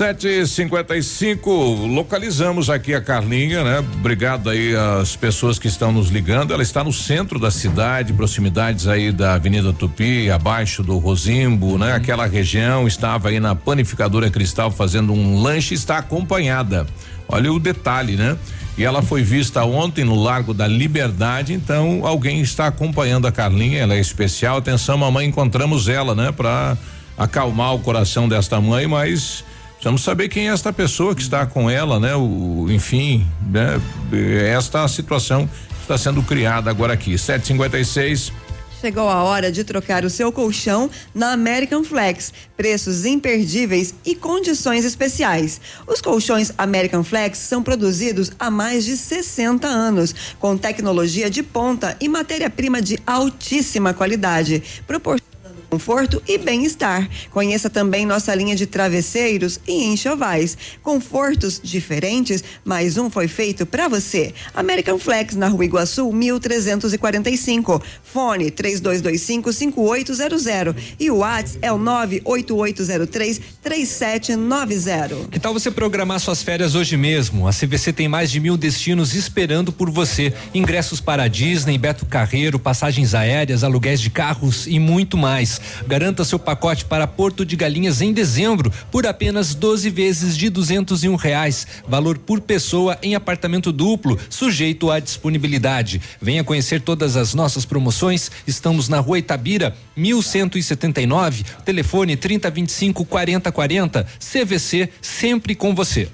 Sete e cinquenta e cinco, localizamos aqui a Carlinha, né? Obrigado aí às pessoas que estão nos ligando. Ela está no centro da cidade, proximidades aí da Avenida Tupi, abaixo do Rosimbo, né? Aquela região estava aí na panificadora Cristal fazendo um lanche, está acompanhada. Olha o detalhe, né? E ela foi vista ontem no Largo da Liberdade, então alguém está acompanhando a Carlinha, ela é especial. Atenção, mamãe, encontramos ela, né? Para acalmar o coração desta mãe, mas precisamos saber quem é esta pessoa que está com ela, né? O, enfim, né? Esta situação está sendo criada agora aqui. 756 Chegou a hora de trocar o seu colchão na American Flex. Preços imperdíveis e condições especiais. Os colchões American Flex são produzidos há mais de 60 anos, com tecnologia de ponta e matéria-prima de altíssima qualidade, proporcionando conforto e bem-estar. Conheça também nossa linha de travesseiros e enxovais. Confortos diferentes, mais um foi feito para você. American Flex na Rua Iguaçu, 1345. Fone 3225-5800. E o WhatsApp é o 98803-3790. Que tal você programar suas férias hoje mesmo? A CVC tem mais de mil destinos esperando por você. Ingressos para Disney, Beto Carreiro, passagens aéreas, aluguéis de carros e muito mais. Garanta seu pacote para Porto de Galinhas em dezembro por apenas 12 vezes de duzentos e um reais. Valor por pessoa em apartamento duplo, sujeito à disponibilidade. Venha conhecer todas as nossas promoções. Estamos na Rua Itabira, 1179, telefone 3025 4040. CVC sempre com você.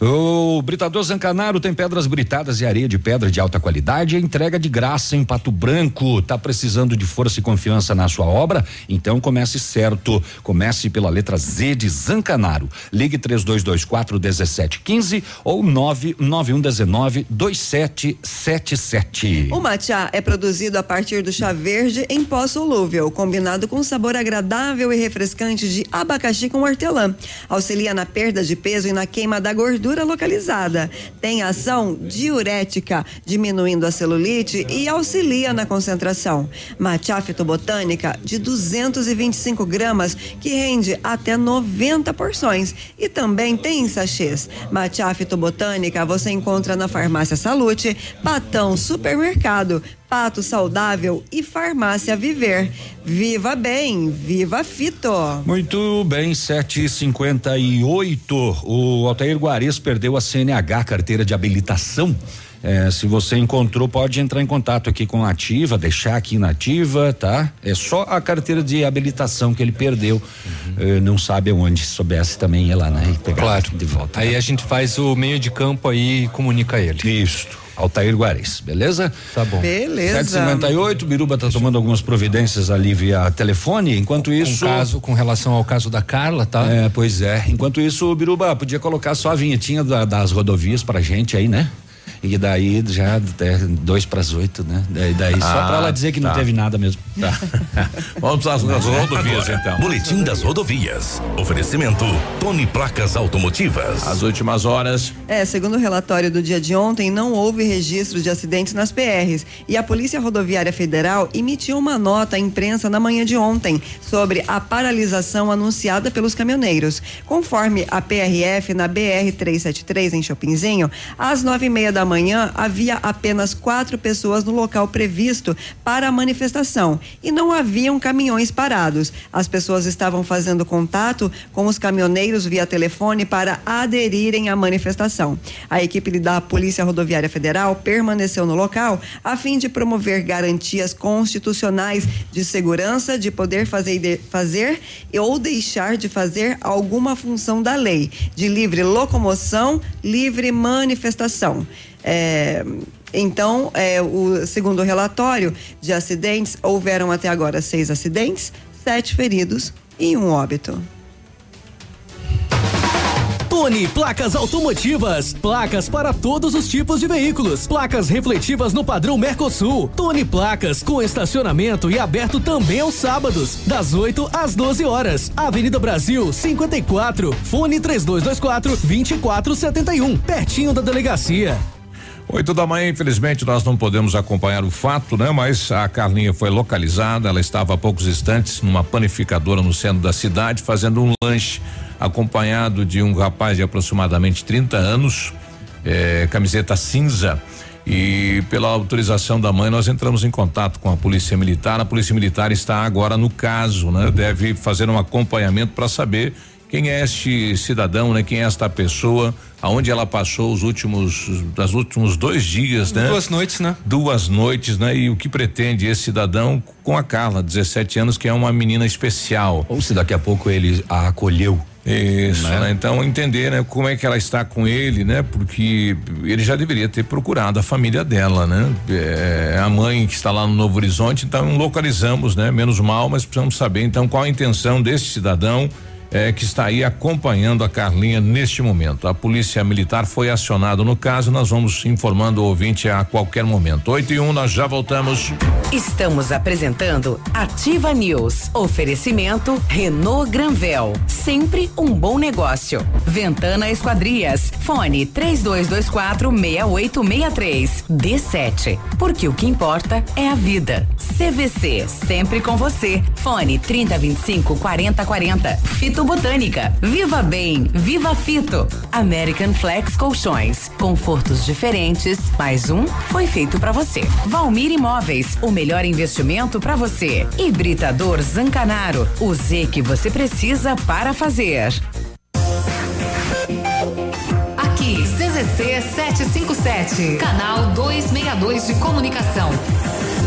O Britador Zancanaro tem pedras britadas e areia de pedra de alta qualidade. Entrega de graça em Pato Branco. Tá precisando de força e confiança na sua obra? Então comece certo. Comece pela letra Z de Zancanaro. Ligue 3224 1715 ou 99119 2777. O matcha é produzido a partir do chá verde em pó solúvel, combinado com sabor agradável e refrescante de abacaxi com hortelã. Auxilia na perda de peso e na queima da gordura localizada. Tem ação diurética, diminuindo a celulite e auxilia na concentração. Matcha fitobotânica de 225 gramas, que rende até 90 porções. E também tem sachês. Matcha fitobotânica você encontra na Farmácia Salute, Patão Supermercado, Pato Saudável e Farmácia Viver. Viva bem, viva Fito. Muito bem, 758. O Altair Guares perdeu a CNH, carteira de habilitação. É, se você encontrou, pode entrar em contato aqui com a Ativa, deixar aqui na Ativa, tá? É só a carteira de habilitação que ele perdeu. É, não sabe onde, se soubesse também ia lá, né? E pegar Claro. de volta. Aí a gente faz o meio de campo aí e comunica ele. Isso. Altair Guares, beleza? Tá bom. Beleza. 758, Biruba tá tomando algumas providências ali via telefone. Enquanto isso. Com caso, com relação ao caso da Carla, tá? É, pois é. Enquanto isso, o Biruba podia colocar só a vinhetinha da- das rodovias pra gente aí, né? E daí já é, dois para as oito, né? Daí, daí só Ah, para ela dizer que não tá. teve nada mesmo. Tá. Vamos às, às rodovias Agora, então. Boletim das rodovias. Oferecimento Tony Placas Automotivas. As últimas horas. É, segundo o relatório do dia de ontem, não houve registro de acidentes nas PRs e a Polícia Rodoviária Federal emitiu uma nota à imprensa na manhã de ontem sobre a paralisação anunciada pelos caminhoneiros. Conforme a PRF na BR 373 em Chopinzinho, às nove e meia da manhã havia apenas quatro pessoas no local previsto para a manifestação e não haviam caminhões parados. As pessoas estavam fazendo contato com os caminhoneiros via telefone para aderirem à manifestação. A equipe da Polícia Rodoviária Federal permaneceu no local a fim de promover garantias constitucionais de segurança, de poder fazer, fazer ou deixar de fazer alguma função da lei, de livre locomoção, livre manifestação. É, então, é, o segundo relatório de acidentes, houveram até agora seis acidentes, sete feridos e um óbito. Tony Placas Automotivas. Placas para todos os tipos de veículos. Placas refletivas no padrão Mercosul. Tony Placas com estacionamento e aberto também aos sábados, das 8 às 12 horas. Avenida Brasil 54. Fone 3224 2471. Pertinho da delegacia. Oito da manhã, infelizmente, nós não podemos acompanhar o fato, né? Mas a Carlinha foi localizada, ela estava a poucos instantes numa panificadora no centro da cidade, fazendo um lanche, acompanhado de um rapaz de aproximadamente 30 anos, eh, camiseta cinza. E pela autorização da mãe, nós entramos em contato com a Polícia Militar. A Polícia Militar está agora no caso, né? Deve fazer um acompanhamento para saber quem é este cidadão, né? Quem é esta pessoa, aonde ela passou os últimos, das últimos dois dias, né? Duas noites, né? Duas noites, né? E o que pretende esse cidadão com a Carla, 17 anos, que é uma menina especial. Ou se daqui a pouco ele a acolheu. Isso, Né? né? Então entender, né? Como é que ela está com ele, né? Porque ele já deveria ter procurado a família dela, né? É, a mãe que está lá no Novo Horizonte, então localizamos, né? Menos mal, mas precisamos saber então qual a intenção desse cidadão é, que está aí acompanhando a Carlinha neste momento. A polícia militar foi acionada no caso, nós vamos informando o ouvinte a qualquer momento. 8 e 1, um, nós já voltamos. Estamos apresentando Ativa News. Oferecimento Renault Granvel. Sempre um bom negócio. Ventana Esquadrias. Fone 3224 6863. D7. Porque o que importa é a vida. CVC. Sempre com você. Fone 3025 4040. Fito Botânica. Viva Bem. Viva Fito. American Flex Colchões. Confortos diferentes. Mais um foi feito para você. Valmir Imóveis. O melhor investimento para você. Hibridador Zancanaro. O Z que você precisa para fazer. Aqui, CZC 757, canal 262 de comunicação.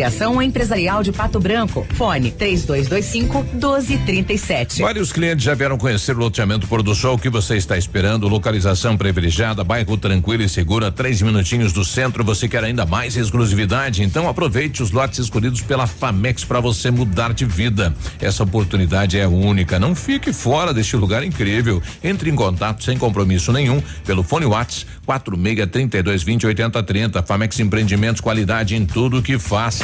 Associação Empresarial de Pato Branco. Fone 3225 1237. Vários clientes já vieram conhecer o loteamento Pôr do Sol. Que você está esperando? Localização privilegiada, bairro tranquilo e seguro, a três minutinhos do centro. Você quer ainda mais exclusividade? Então aproveite os lotes escolhidos pela Famex para você mudar de vida. Essa oportunidade é única. Não fique fora deste lugar incrível. Entre em contato sem compromisso nenhum pelo fone Whats 46 32 20 80 30. Famex Empreendimentos, qualidade em tudo que faz.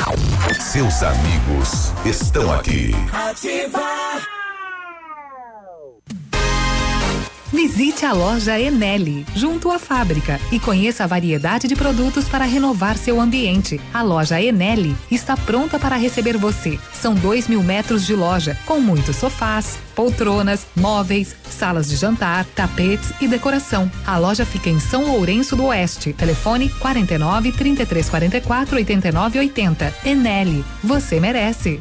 Seus amigos estão aqui. Ativa. Visite a loja Enel, junto à fábrica, e conheça a variedade de produtos para renovar seu ambiente. A loja Enel está pronta para receber você. São dois mil metros de loja, com muitos sofás, poltronas, móveis, salas de jantar, tapetes e decoração. A loja fica em São Lourenço do Oeste. Telefone 49 33 44 89 80. Enel, você merece.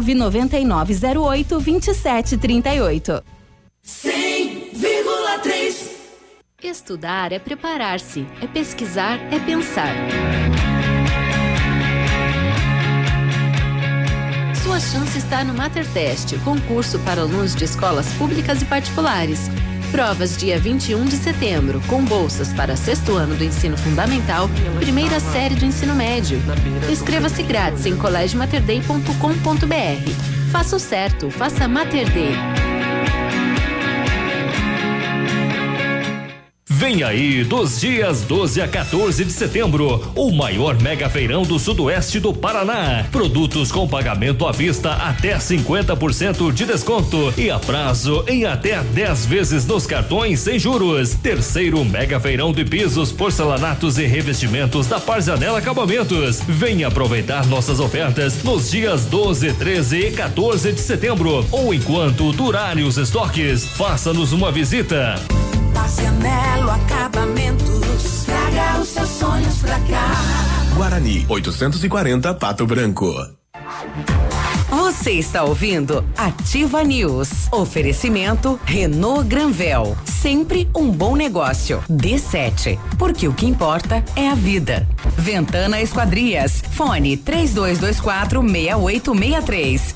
99908 2738. 100,3 Estudar é preparar-se, é pesquisar, é pensar. Sua chance está no Matertest, concurso para alunos de escolas públicas e particulares. Provas dia 21 de setembro, com bolsas para sexto ano do ensino fundamental, primeira série do ensino médio. Inscreva-se grátis em colégiomaterday.com.br. Faça o certo, faça Mater. Vem aí, dos dias 12 a 14 de setembro, o maior mega feirão do sudoeste do Paraná. Produtos com pagamento à vista até 50% de desconto e a prazo em até 10 vezes nos cartões sem juros. Terceiro mega feirão de pisos, porcelanatos e revestimentos da Parzanela Acabamentos. Venha aproveitar nossas ofertas nos dias 12, 13 e 14 de setembro ou enquanto durarem os estoques. Faça-nos uma visita. Marcianelo Acabamentos. Traga os seus sonhos pra cá. Guarani 840 Pato Branco. Você está ouvindo Ativa News. Oferecimento Renault Granvel. Sempre um bom negócio. D7. Porque o que importa é a vida. Ventana Esquadrias. Fone 3224 6863.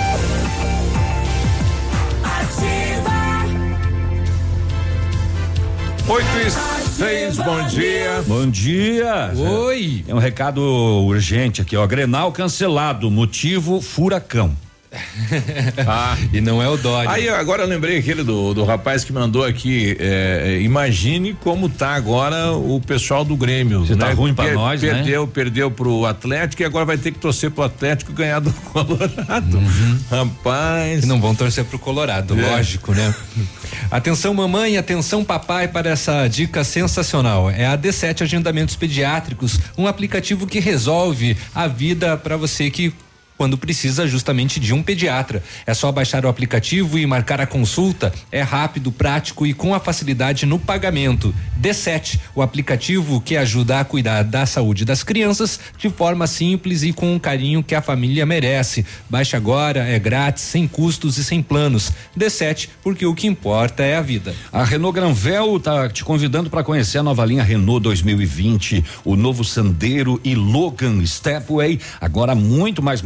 Oito e seis, bom dia. Bom dia. Oi. Tem um recado urgente aqui, ó. Grenal cancelado, motivo furacão. Ah. e não é o Dória. Aí agora eu lembrei aquele do, do rapaz que mandou aqui. é, é, imagine como tá agora o pessoal do Grêmio. Você tá ruim pra nós, né? Perdeu, perdeu pro Atlético e agora vai ter que torcer pro Atlético ganhar do Colorado. Rapaz. E não vão torcer pro Colorado, É. lógico, né? Atenção mamãe, atenção papai para essa dica sensacional. É a D7 Agendamentos Pediátricos, um aplicativo que resolve a vida para você que quando precisa justamente de um pediatra. É só baixar o aplicativo e marcar a consulta. É rápido, prático e com a facilidade no pagamento. D7, o aplicativo que ajuda a cuidar da saúde das crianças de forma simples e com o carinho que a família merece. Baixe agora, é grátis, sem custos e sem planos. D7, porque o que importa é a vida. A Renault Granvel tá te convidando para conhecer a nova linha Renault 2020, o novo Sandero e Logan Stepway, agora muito mais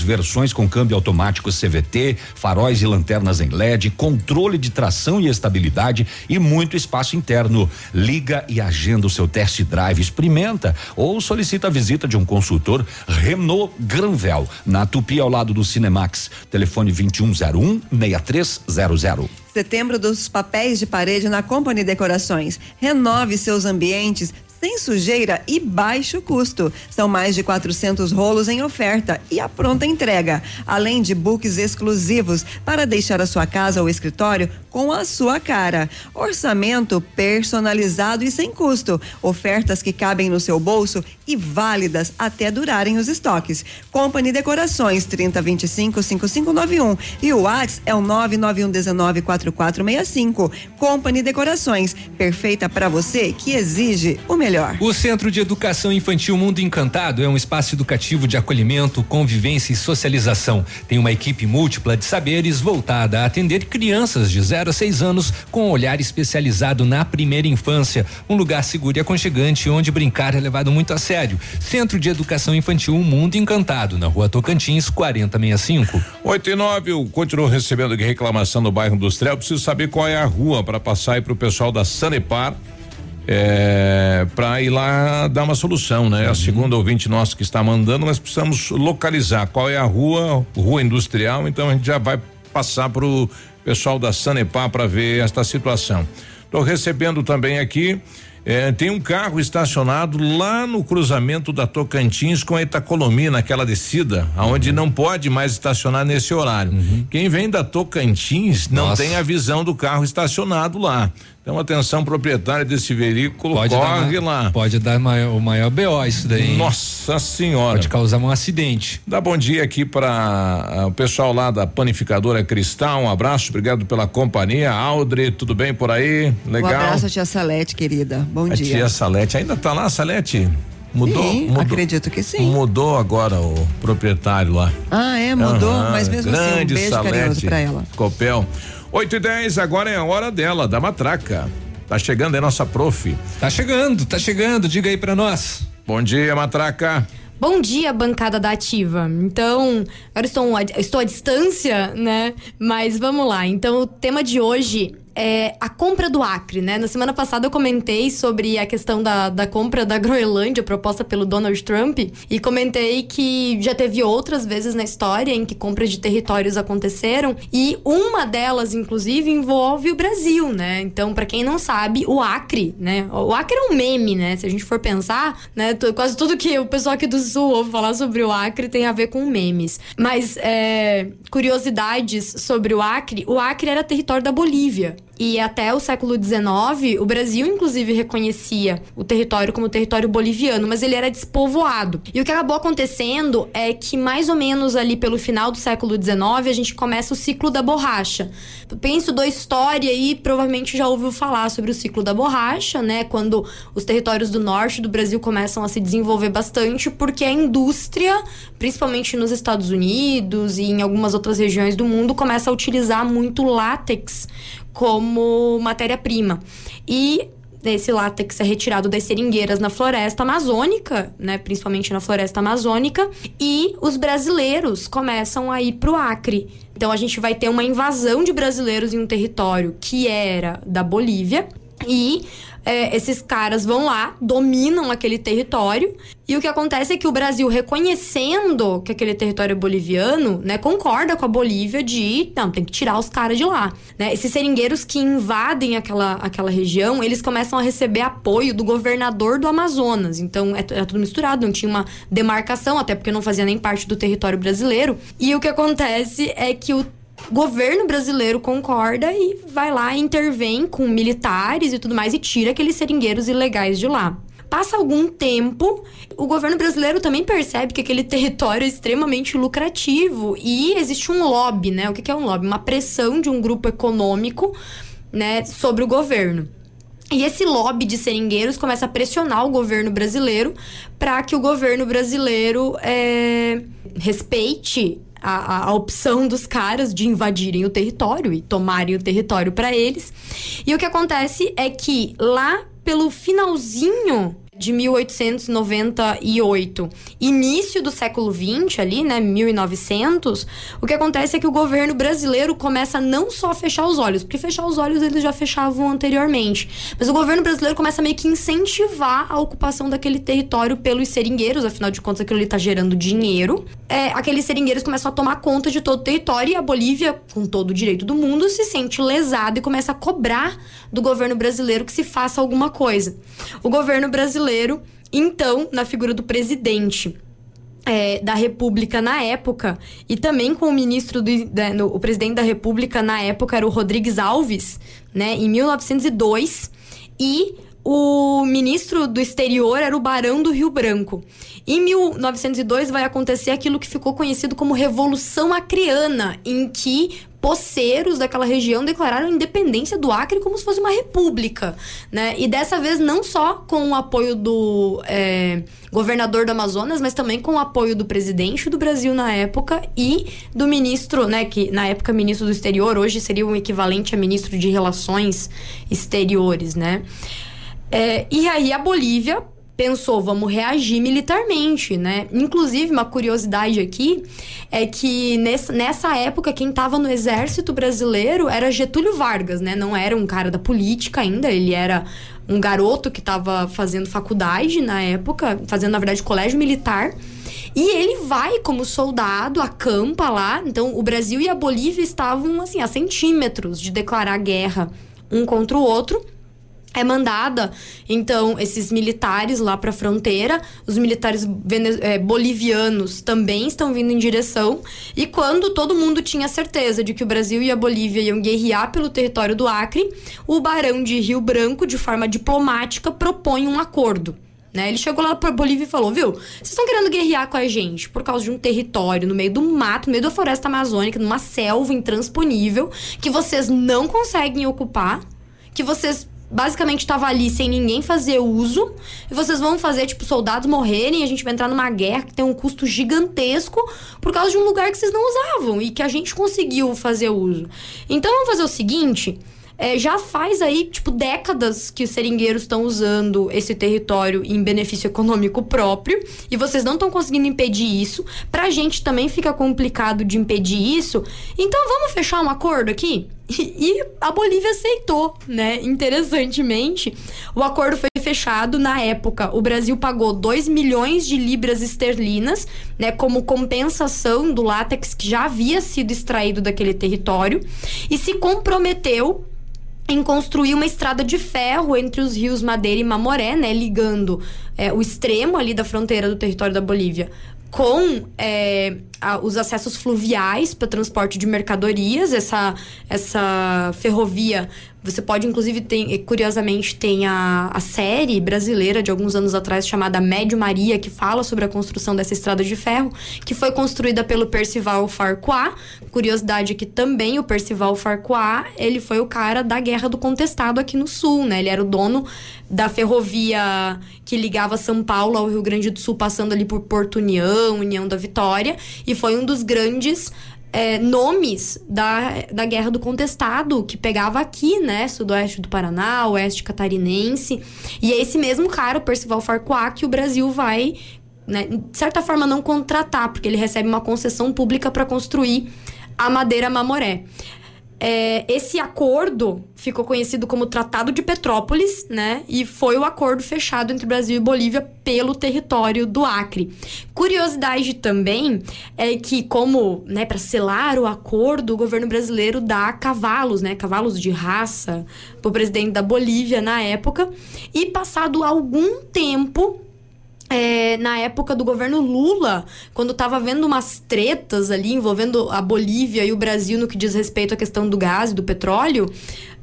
versões com câmbio automático CVT, faróis e lanternas em LED, controle de tração e estabilidade e muito espaço interno. Liga e agenda o seu test drive, experimenta ou solicita a visita de um consultor Renault Granvel, na Tupi ao lado do Cinemax. Telefone 2101 6300. Setembro dos papéis de parede na Company Decorações. Renove seus ambientes sem sujeira e baixo custo. São mais de 400 rolos em oferta e a pronta entrega, além de books exclusivos para deixar a sua casa ou escritório com a sua cara. Orçamento personalizado e sem custo. Ofertas que cabem no seu bolso e válidas até durarem os estoques. Company Decorações 3025 5591 e o WhatsApp é o 991 19 4465. Company Decorações, perfeita para você que exige o melhor melhor. O Centro de Educação Infantil Mundo Encantado é um espaço educativo de acolhimento, convivência e socialização. Tem uma equipe múltipla de saberes voltada a atender crianças de 0 a 6 anos com um olhar especializado na primeira infância. Um lugar seguro e aconchegante onde brincar é levado muito a sério. Centro de Educação Infantil Mundo Encantado, na rua Tocantins, 4065. 8 e 9, eu continuo recebendo reclamação no bairro Industrial. Preciso saber qual é a rua para passar aí pro pessoal da Sanepar. É, para ir lá dar uma solução, né? A segunda ouvinte nossa que está mandando, nós precisamos localizar qual é a rua, rua industrial, então a gente já vai passar pro pessoal da Sanepar para ver esta situação. Estou recebendo também aqui é, tem um carro estacionado lá no cruzamento da Tocantins com a Itacolomi, naquela descida, aonde Uhum. não pode mais estacionar nesse horário. Quem vem da Tocantins não Nossa. tem a visão do carro estacionado lá. Então, atenção, proprietário desse veículo, Pode dar corre ma- lá. Pode dar maior, o maior BO isso daí. hein? Nossa senhora. Pode causar um acidente. Dá bom dia aqui para o pessoal lá da panificadora Cristal. Um abraço, obrigado pela companhia. Audrey, tudo bem por aí? Legal. Um abraço à tia Salete, querida. Bom a dia. tia Salete ainda tá lá, Salete? Mudou? Sim, mudou acredito que sim. Mudou agora o proprietário lá. Ah, é, mudou, Aham, mas mesmo assim, um grande beijo carinhoso Salete pra ela. Copel. 8 e 10 agora é a hora dela, da matraca. Tá chegando, é nossa prof. Tá chegando, tá chegando, diga aí pra nós. Bom dia, matraca. Bom dia, bancada da Ativa. Então, agora estou, estou à distância, né? Mas vamos lá. Então, o tema de hoje é a compra do Acre, né? Na semana passada eu comentei sobre a questão da, da compra da Groenlândia proposta pelo Donald Trump e comentei que já teve outras vezes na história em que compras de territórios aconteceram e uma delas, inclusive, envolve o Brasil, né? Então, para quem não sabe, o Acre, né? O Acre é um meme, né? Se a gente for pensar, né? Quase tudo que o pessoal aqui do Sul ouve falar sobre o Acre tem a ver com memes. Mas, é, curiosidades sobre o Acre, o Acre era território da Bolívia. E até o século XIX, o Brasil, inclusive, reconhecia o território como território boliviano, mas ele era despovoado. E o que acabou acontecendo é que, mais ou menos ali pelo final do século XIX, a gente começa o ciclo da borracha. Penso da história e provavelmente já ouviu falar sobre o ciclo da borracha, né? Quando os territórios do norte do Brasil começam a se desenvolver bastante, porque a indústria, principalmente nos Estados Unidos e em algumas outras regiões do mundo, começa a utilizar muito látex como matéria-prima. E esse látex é retirado das seringueiras na floresta amazônica, né, principalmente na floresta amazônica, e os brasileiros começam a ir pro Acre. Então a gente vai ter uma invasão de brasileiros em um território que era da Bolívia e é, esses caras vão lá, dominam aquele território. E o que acontece é que o Brasil, reconhecendo que aquele território é boliviano, né, concorda com a Bolívia de, não, tem que tirar os caras de lá. Né? Esses seringueiros que invadem aquela, aquela região, eles começam a receber apoio do governador do Amazonas. Então, é, era tudo misturado, não tinha uma demarcação, até porque não fazia nem parte do território brasileiro. E o que acontece é que o governo brasileiro concorda e vai lá, intervém com militares e tudo mais e tira aqueles seringueiros ilegais de lá. Passa algum tempo, o governo brasileiro também percebe que aquele território é extremamente lucrativo e existe um lobby, né? O que é um lobby? Uma pressão de um grupo econômico, né, sobre o governo. E esse lobby de seringueiros começa a pressionar o governo brasileiro para que o governo brasileiro é, respeite a, a- a opção dos caras de invadirem o território e tomarem o território para eles. E o que acontece é que lá pelo finalzinho de 1898, início do século 20 ali, né, 1900, o que acontece é que o governo brasileiro começa não só a fechar os olhos, porque fechar os olhos eles já fechavam anteriormente, mas o governo brasileiro começa meio que incentivar a ocupação daquele território pelos seringueiros, afinal de contas aquilo ali tá gerando dinheiro. É, aqueles seringueiros começam a tomar conta de todo o território e a Bolívia, com todo o direito do mundo, se sente lesada e começa a cobrar do governo brasileiro que se faça alguma coisa. O governo brasileiro, então, na figura do presidente, é, da República na época, e também com o ministro do. da- no- o presidente da República na época era o Rodrigues Alves, né, em 1902, e o ministro do exterior era o Barão do Rio Branco. Em 1902 vai acontecer aquilo que ficou conhecido como Revolução Acreana, em que poceiros daquela região declararam a independência do Acre como se fosse uma república, né? E dessa vez não só com o apoio do é, governador do Amazonas, mas também com o apoio do presidente do Brasil na época e do ministro, né? Que na época ministro do exterior, hoje seria um equivalente a ministro de relações exteriores, né? É, e aí a Bolívia pensou, vamos reagir militarmente, né? Inclusive, uma curiosidade aqui é que nessa, época quem estava no exército brasileiro era Getúlio Vargas, né? Não era um cara da política ainda, ele era um garoto que estava fazendo faculdade na época, fazendo, na verdade, colégio militar. E ele vai como soldado, acampa lá. Então, o Brasil e a Bolívia estavam, assim, a centímetros de declarar guerra um contra o outro é mandada então esses militares lá para a fronteira os militares é, bolivianos também estão vindo em direção e quando todo mundo tinha certeza de que o Brasil e a Bolívia iam guerrear pelo território do Acre o barão de Rio Branco de forma diplomática propõe um acordo né? Ele chegou lá para Bolívia e falou: viu, vocês estão querendo guerrear com a gente por causa de um território no meio do mato, no meio da floresta amazônica, numa selva intransponível, que vocês não conseguem ocupar, que vocês basicamente estava ali sem ninguém fazer uso. E vocês vão fazer, tipo, soldados morrerem. A gente vai entrar numa guerra que tem um custo gigantesco por causa de um lugar que vocês não usavam e que a gente conseguiu fazer uso. Então vamos fazer o seguinte. É, já faz aí, tipo, décadas que os seringueiros estão usando esse território em benefício econômico próprio e vocês não estão conseguindo impedir isso. Pra gente também fica complicado de impedir isso. Então vamos fechar um acordo aqui? E a Bolívia aceitou, né? Interessantemente, o acordo foi fechado na época. O Brasil pagou 2 milhões de libras esterlinas, né, como compensação do látex que já havia sido extraído daquele território e se comprometeu em construir uma estrada de ferro entre os rios Madeira e Mamoré, né, ligando é, o extremo ali da fronteira do território da Bolívia com é, a, os acessos fluviais para transporte de mercadorias. Essa, essa ferrovia você pode, inclusive, tem, curiosamente, tem a, a série brasileira de alguns anos atrás chamada Médio Maria, que fala sobre a construção dessa estrada de ferro, que foi construída pelo Percival Farquhar. Curiosidade é que também o Percival Farquhar, ele foi o cara da Guerra do Contestado aqui no Sul, né? Ele era o dono da ferrovia que ligava São Paulo ao Rio Grande do Sul, passando ali por Porto União, União da Vitória, e foi um dos grandes é, nomes da, da Guerra do Contestado, que pegava aqui, né? Sudoeste do Paraná, oeste catarinense. E é esse mesmo cara, o Percival Farquhar, que o Brasil vai, né, de certa forma, não contratar, porque ele recebe uma concessão pública para construir a Madeira Mamoré. É, esse acordo ficou conhecido como Tratado de Petrópolis, né? E foi o acordo fechado entre Brasil e Bolívia pelo território do Acre. Curiosidade também é que, como, né, para selar o acordo, o governo brasileiro dá cavalos, né? Cavalos de raça para o presidente da Bolívia na época. E passado algum tempo, é, na época do governo Lula, quando estava vendo umas tretas ali envolvendo a Bolívia e o Brasil no que diz respeito à questão do gás e do petróleo,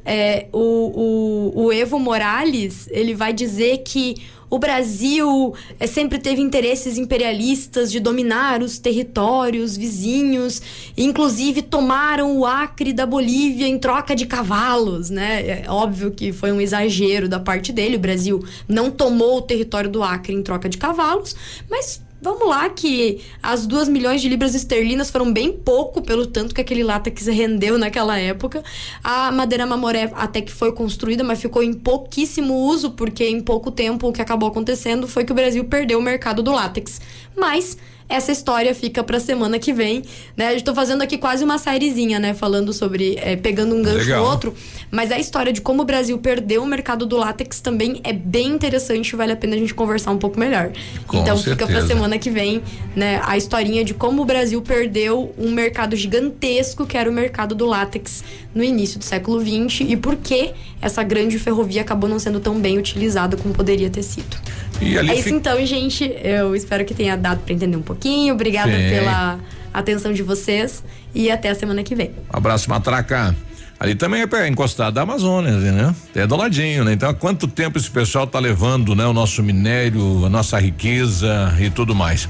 é, o, o, o Evo Morales ele vai dizer que o Brasil é, sempre teve interesses imperialistas de dominar os territórios vizinhos, inclusive tomaram o Acre da Bolívia em troca de cavalos, né? É óbvio que foi um exagero da parte dele, o Brasil não tomou o território do Acre em troca de cavalos, mas Vamos lá que as duas milhões de libras esterlinas foram bem pouco pelo tanto que aquele látex rendeu naquela época. A madeira mamoré até que foi construída, mas ficou em pouquíssimo uso, porque em pouco tempo o que acabou acontecendo foi que o Brasil perdeu o mercado do látex. Mas essa história fica pra semana que vem, né? Eu tô fazendo aqui quase uma sériezinha, né? Falando sobre, é, pegando um gancho Legal. no outro. Mas a história de como o Brasil perdeu o mercado do látex também é bem interessante e vale a pena a gente conversar um pouco melhor. Com então certeza. fica pra semana que vem, né? A historinha de como o Brasil perdeu um mercado gigantesco que era o mercado do látex no início do século XX e por que essa grande ferrovia acabou não sendo tão bem utilizada como poderia ter sido. É isso fica... então, gente. Eu espero que tenha dado para entender um pouquinho. Obrigada Sim. pela atenção de vocês e até a semana que vem. Um abraço, Matraca. Ali também é encostado da Amazônia, né? É do ladinho, né? Então, há quanto tempo esse pessoal tá levando, né? O nosso minério, a nossa riqueza e tudo mais.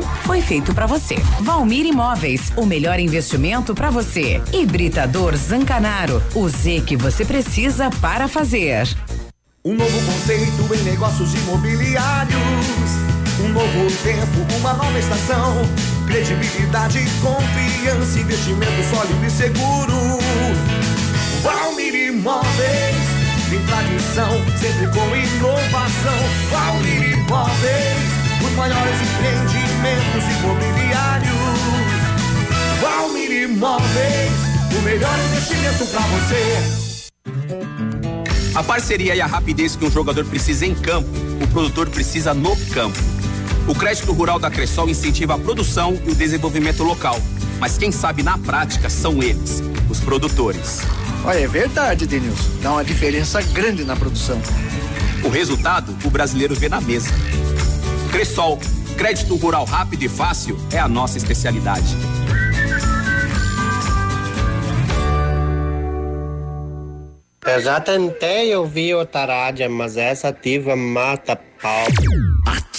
foi feito para você. Valmir Imóveis. O melhor investimento para você. Hibridador Zancanaro. O Z que você precisa para fazer. Um novo conceito em negócios imobiliários. Um novo tempo, uma nova estação. Credibilidade, confiança, investimento sólido e seguro. Valmir Imóveis, tem tradição, sempre com inovação. Valmir Imóveis, os maiores empreendimentos imobiliários. Valmir Imóveis, o melhor investimento para você. A parceria e a rapidez que um jogador precisa em campo, o produtor precisa no campo. O crédito rural da Cressol incentiva a produção e o desenvolvimento local. Mas quem sabe na prática são eles, os produtores. Olha, é verdade, Denilson. Dá uma diferença grande na produção. O resultado, o brasileiro vê na mesa. Cressol, crédito rural rápido e fácil é a nossa especialidade. Eu já tentei ouvir outra rádio, mas essa ativa mata pau.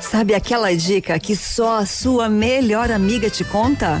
Sabe aquela dica que só a sua melhor amiga te conta?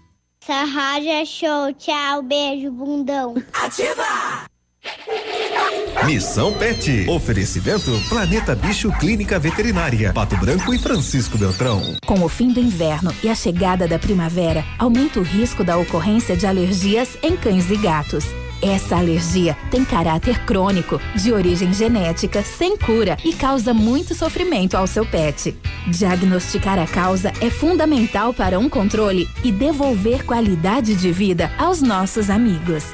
Essa rádio é show. Tchau, beijo, bundão. Ativa! Missão Pet. Oferecimento Planeta Bicho Clínica Veterinária. Pato Branco e Francisco Beltrão. Com o fim do inverno e a chegada da primavera, aumenta o risco da ocorrência de alergias em cães e gatos. Essa alergia tem caráter crônico, de origem genética, sem cura e causa muito sofrimento ao seu pet. Diagnosticar a causa é fundamental para um controle e devolver qualidade de vida aos nossos amigos.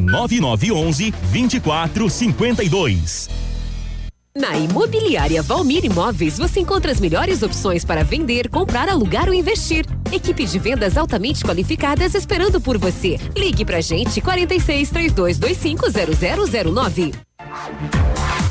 9911 2452. Na Imobiliária Valmir Imóveis, você encontra as melhores opções para vender, comprar, alugar ou investir. Equipe de vendas altamente qualificadas esperando por você. Ligue pra gente 46 3225 0009.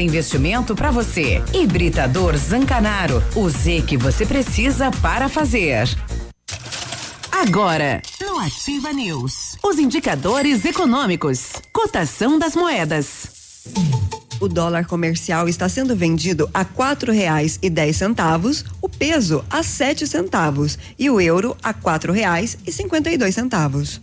investimento para você. Hibridador Zancanaro. O Z que você precisa para fazer. Agora, no Ativa News, os indicadores econômicos, cotação das moedas. O dólar comercial está sendo vendido a quatro reais e dez centavos, o peso a sete centavos e o euro a quatro reais e cinquenta e dois centavos.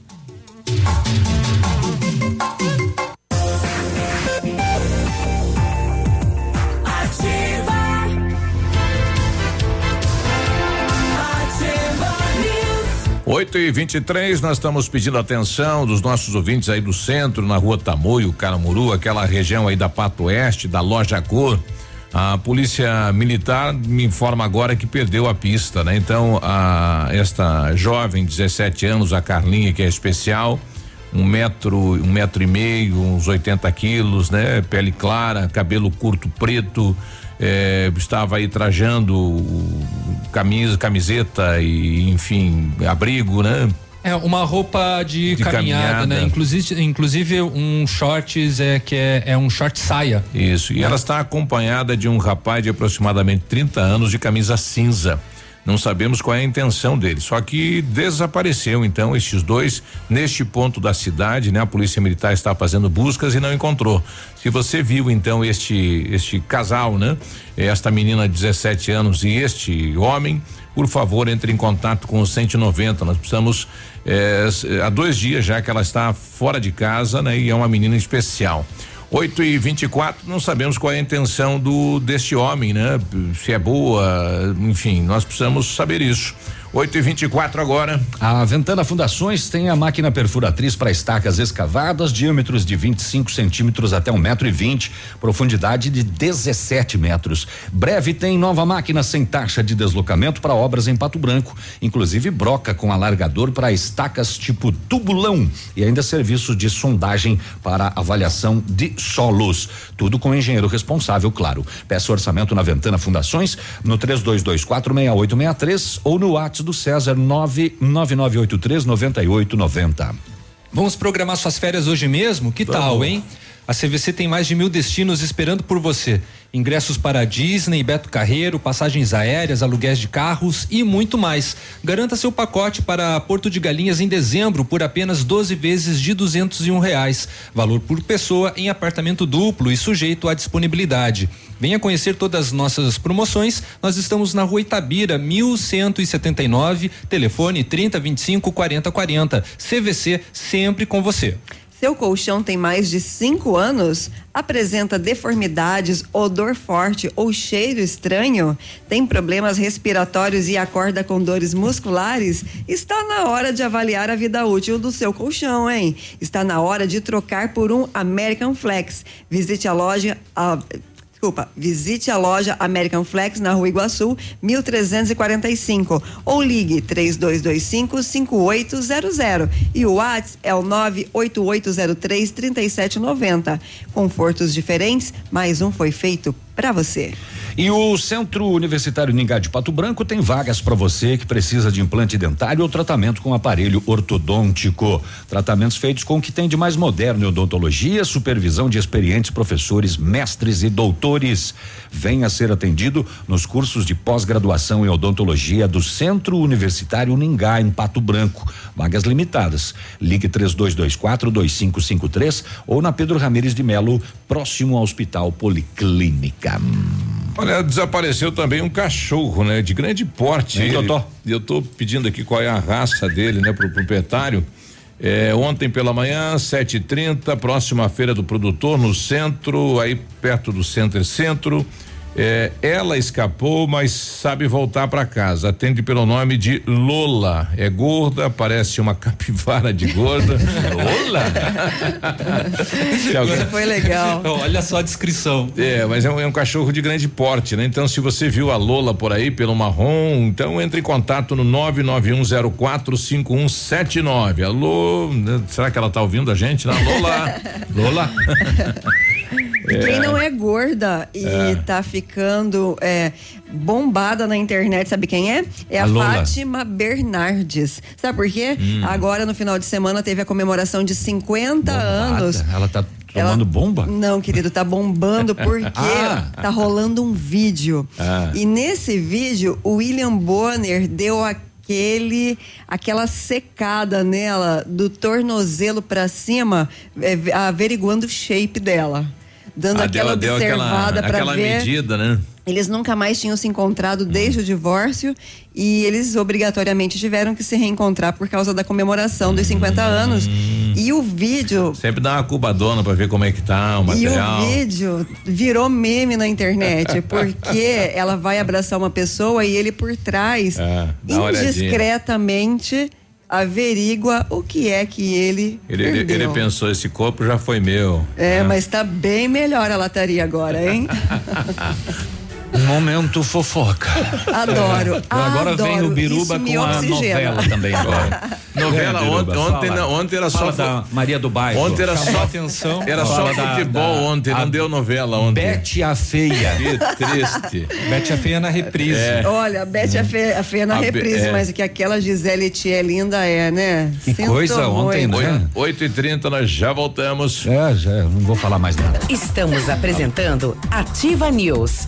8 e 23 nós estamos pedindo atenção dos nossos ouvintes aí do centro, na rua Tamoio, Caramuru, aquela região aí da Pato Oeste, da Loja Cor. A polícia militar me informa agora que perdeu a pista, né? Então, a, esta jovem, 17 anos, a Carlinha, que é especial, um metro, um metro e meio, uns 80 quilos, né? Pele clara, cabelo curto preto, eh, estava aí trajando camisa, camiseta e, enfim, abrigo, né? É uma roupa de, De caminhada, caminhada. né? Inclusive, inclusive um shorts é que é, é um short saia. Isso. E ela está acompanhada de um rapaz de aproximadamente 30 anos de camisa cinza. Não sabemos qual é a intenção dele. Só que desapareceu então estes dois neste ponto da cidade, né? A polícia militar está fazendo buscas e não encontrou. Se você viu então este este casal, né? Esta menina de 17 anos e este homem, por favor, entre em contato com o 190. Nós precisamos eh, há dois dias já que ela está fora de casa, né? E é uma menina especial. 8 e 24 não sabemos qual é a intenção do deste homem, né? Se é boa, enfim, nós precisamos saber isso. 8 e 24 agora. A Ventana Fundações tem a máquina perfuratriz para estacas escavadas, diâmetros de 25 centímetros até um metro e vinte, profundidade de 17 metros. Breve tem nova máquina sem taxa de deslocamento para obras em Pato Branco, inclusive broca com alargador para estacas tipo tubulão e ainda serviços de sondagem para avaliação de solos. Tudo com o engenheiro responsável, claro. Peça orçamento na Ventana Fundações no 32246863 ou no WhatsApp do César 99983 9890. Vamos programar suas férias hoje mesmo? Que tal, hein? A CVC tem mais de mil destinos esperando por você. Ingressos para Disney, Beto Carreiro, passagens aéreas, aluguéis de carros e muito mais. Garanta seu pacote para Porto de Galinhas em dezembro por apenas 12 vezes de duzentos e um reais. Valor por pessoa em apartamento duplo e sujeito à disponibilidade. Venha conhecer todas as nossas promoções. Nós estamos na rua Itabira, 1179, telefone 3025 4040. CVC sempre com você. Seu colchão tem mais de cinco anos? Apresenta deformidades, odor forte ou cheiro estranho? Tem problemas respiratórios e acorda com dores musculares? Está na hora de avaliar a vida útil do seu colchão, hein? Está na hora de trocar por um American Flex. Visite a loja. a- Desculpa, visite a loja American Flex na Rua Iguaçu, 1345 ou ligue 3225 5800 e o WhatsApp é o 98803 3790. Confortos diferentes, mais um foi feito para você. E o Centro Universitário Ningá de Pato Branco tem vagas para você que precisa de implante dentário ou tratamento com aparelho ortodôntico. Tratamentos feitos com o que tem de mais moderno em odontologia, supervisão de experientes professores, mestres e doutores. Venha ser atendido nos cursos de pós-graduação em odontologia do Centro Universitário Ningá em Pato Branco. Vagas limitadas. Ligue 3224 2553 ou na Pedro Ramires de Melo, próximo ao Hospital Policlínica. Olha, desapareceu também um cachorro, né? De grande porte. Hein, Totó? Eu tô pedindo aqui qual é a raça dele, né? Pro proprietário. É, ontem pela manhã, 7h30, próxima feira do produtor, no centro, aí perto do Center Centro. É, ela escapou, mas sabe voltar para casa. Atende pelo nome de Lola. É gorda, parece uma capivara de gorda. Lola? Se alguém- foi legal. Olha só a descrição. é, mas é um, é um cachorro de grande porte, né? Então, se você viu a Lola por aí, pelo marrom, então entre em contato no 991045179. Alô, será que ela tá ouvindo a gente? Lá? Lola! Lola! E quem não é gorda e É. tá ficando é, bombada na internet, sabe quem é? É a, A. Fátima Bernardes. Sabe por quê? Hum. Agora, no final de semana, teve a comemoração de 50 anos. Ela tá Ela- tomando bomba? Não, querido, tá bombando porque Ah. tá rolando um vídeo. Ah. E nesse vídeo, o William Bonner deu aquele aquela secada nela do tornozelo pra cima, é, averiguando o shape dela. Dando Ah, aquela observada aquela, pra aquela ver medida, né? Eles nunca mais tinham se encontrado desde o divórcio e eles obrigatoriamente tiveram que se reencontrar por causa da comemoração dos 50 anos. E o vídeo. Sempre dá uma cubadona pra ver como é que tá o material. E o vídeo virou meme na internet, porque ela vai abraçar uma pessoa e ele por trás, dá uma olhadinha. Averigua o que é que ele, Ele, ele, ele pensou, esse corpo já foi meu. É, mas tá bem melhor a lataria agora, hein? Momento fofoca. Adoro. Agora vem adoro. o Biruba com a novela também agora. Novela, É, ontem, ontem, não, ontem era Fala só. da Maria do Bairro. Ontem era Chamou só atenção. Era só Fala da- futebol da- ontem, não deu novela ontem. Bete a Feia. Que triste. Bete a Feia na reprise. É. Olha, a Beth a feia, a feia na A Be- reprise, é. mas que aquela Gisele Tia linda é, né? Que Sinto coisa ontem, muito. né? 8 e 30 nós já voltamos. É, já, não vou falar mais nada. Estamos apresentando Ativa News.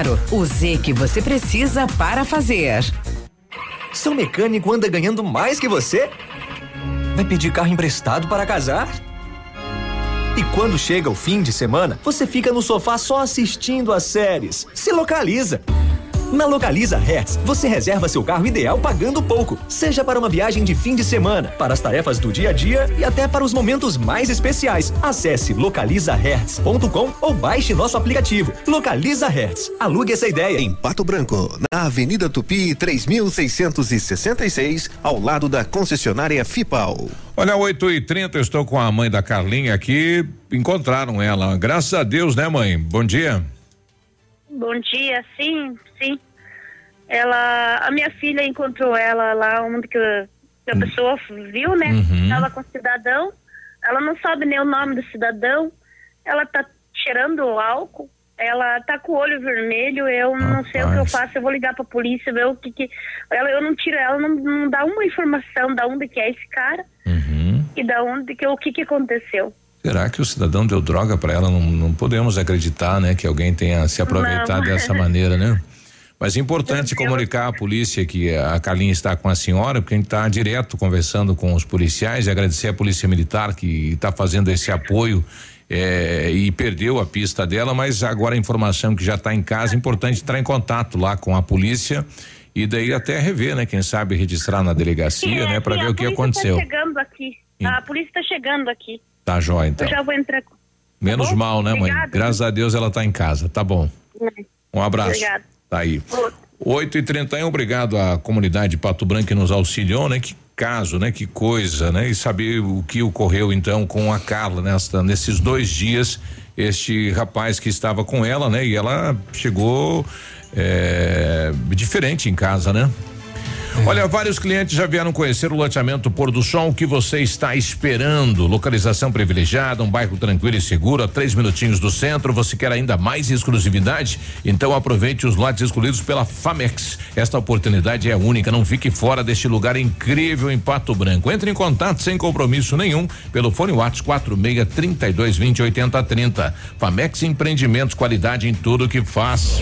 O Z que você precisa para fazer. Seu mecânico anda ganhando mais que você? Vai pedir carro emprestado para casar? E quando chega o fim de semana, você fica no sofá só assistindo as séries. Se localiza! Na Localiza Hertz, você reserva seu carro ideal pagando pouco, seja para uma viagem de fim de semana, para as tarefas do dia a dia e até para os momentos mais especiais. Acesse localizahertz.com ou baixe nosso aplicativo. Localiza Hertz. Alugue essa ideia. Em Pato Branco, na Avenida Tupi, 3666, ao lado da concessionária FIPAL. Olha, 8 e 30 eu estou com a mãe da Carlinha aqui. Encontraram ela. Graças a Deus, né, mãe? Bom dia. Bom dia, sim, sim. Ela, a minha filha encontrou ela lá onde que, a- a pessoa viu, né? Uhum. Ela com cidadão. Ela não sabe nem o nome do cidadão. Ela tá cheirando álcool. Ela tá com o olho vermelho. Eu não sei o que eu faço. Eu vou ligar pra polícia ver o que que. Ela, eu não tiro ela, não, não dá uma informação da onde que é esse cara e da onde que o que que aconteceu. Será que o cidadão deu droga para ela? Não, não podemos acreditar, né, que alguém tenha se aproveitado Não. dessa maneira, né? Mas é importante comunicar à polícia que a Carlinha está com a senhora, porque a gente está direto conversando com os policiais e agradecer à Polícia Militar que está fazendo esse apoio eh, e perdeu a pista dela, mas agora a informação que já está em casa, é importante entrar em contato lá com a polícia e daí até rever, né? Quem sabe registrar na delegacia, né? Para ver o que polícia aconteceu. Tá chegando aqui. A polícia está chegando aqui. Tá jóia, então. Eu já vou entrar. Menos bom? mal, né, mãe? Obrigada. Graças a Deus ela tá em casa. Tá bom. Um abraço. Obrigada. Tá aí. 8 e 31 obrigado à comunidade de Pato Branco que nos auxiliou, né? Que caso, né? Que coisa, né? E saber o que ocorreu então com a Carla nesta, nesses dois dias. Este rapaz que estava com ela, né? E ela chegou é, diferente em casa, né? Olha, vários clientes já vieram conhecer o loteamento Pôr do Sol. O que você está esperando? Localização privilegiada, um bairro tranquilo e seguro, a três minutinhos do centro. Você quer ainda mais exclusividade? Então aproveite os lotes escolhidos pela Famex. Esta oportunidade é única. Não fique fora deste lugar incrível em Pato Branco. Entre em contato sem compromisso nenhum pelo fone WhatsApp 46 32 20 80 30. Famex Empreendimentos, qualidade em tudo que faz.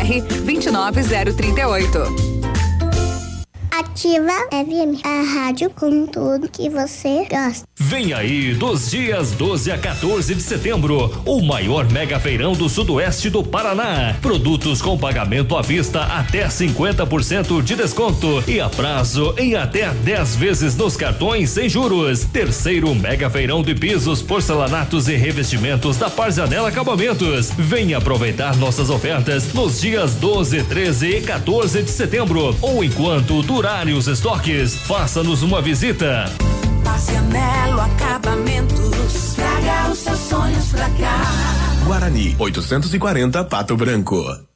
29038. Ativa FM, a rádio com tudo que você gosta. Vem aí, dos dias 12 a 14 de setembro, o maior mega feirão do sudoeste do Paraná. Produtos com pagamento à vista até 50% de desconto e a prazo em até 10 vezes nos cartões sem juros. Terceiro mega feirão de pisos, porcelanatos e revestimentos da Parzanela Acabamentos. Venha aproveitar nossas ofertas nos dias 12, 13 e 14 de setembro ou enquanto durarem os estoques. Faça-nos uma visita. Passianello Acabamentos. Traga os seus sonhos pra cá. Guarani, 840 Pato Branco.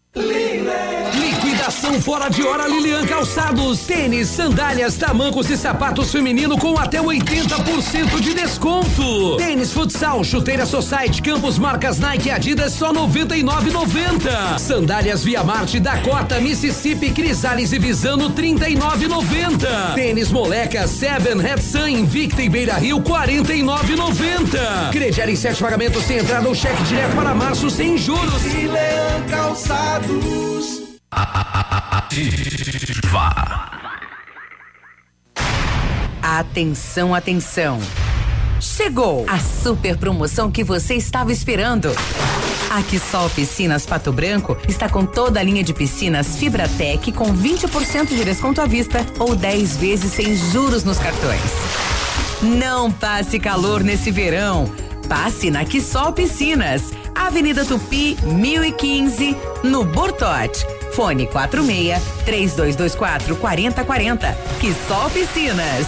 Liquidação fora de hora Lilian Calçados. Tênis, sandálias, tamancos e sapatos feminino com até 80% de desconto. Tênis futsal, chuteira Society, Campos, marcas Nike e Adidas só 99,90. Sandálias Via Marte, Dakota, Mississippi, Crisales e Visano 39,90. Tênis Moleca, Seven, Red Sun, Invicta e Beira Rio 49,90. Crediar em sete pagamentos sem entrada ou cheque direto para março sem juros. Leão Calçados. Atenção, atenção. Chegou a super promoção que você estava esperando. A Quissol Piscinas Pato Branco está com toda a linha de piscinas Fibratec com 20% de desconto à vista ou 10 vezes sem juros nos cartões. Não passe calor nesse verão. Passe na Quissol Piscinas, Avenida Tupi, 1015, no Bortote. Fone 46 3224 4040. Quissol Piscinas.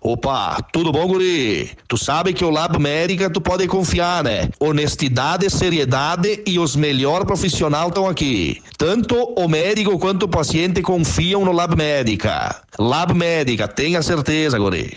Opa, tudo bom, guri? Tu sabe que o Lab Médica tu pode confiar, né? Honestidade, seriedade e os melhores profissionais estão aqui. Tanto o médico quanto o paciente confiam no Lab Médica. Lab Médica, tenha certeza, guri.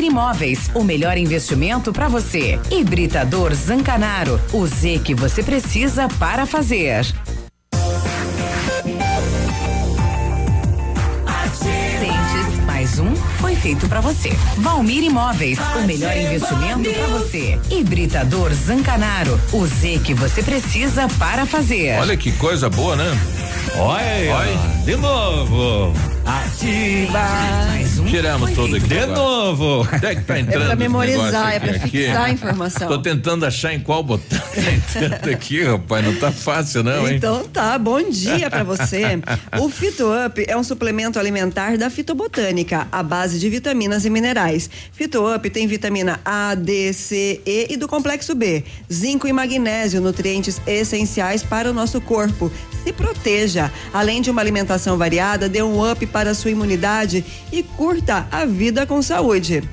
Imóveis. O melhor investimento para você. Hibridador Zancanaro. O Z que você precisa para fazer. Dentes, mais um foi feito para você. Valmir Imóveis, o melhor investimento para você. Hibridador Zancanaro, o Z que você precisa para fazer. Olha que coisa boa, né? Olha, Olha. de novo. Ativa. Tiramos tudo aqui. De agora. novo. Onde é que tá entrando? É pra memorizar, é pra aqui? fixar a informação. Tô tentando achar em qual botão tá entrando aqui, rapaz. Não tá fácil, não, hein? Então tá, bom dia pra você. O Fito Up é um suplemento alimentar da fitobotânica, à base de vitaminas e minerais. Fito Up tem vitamina A, D, C, E e do complexo B, zinco e magnésio, nutrientes essenciais para o nosso corpo. Se proteja. Além de uma alimentação variada, dê um up para sua imunidade e curta a vida com saúde.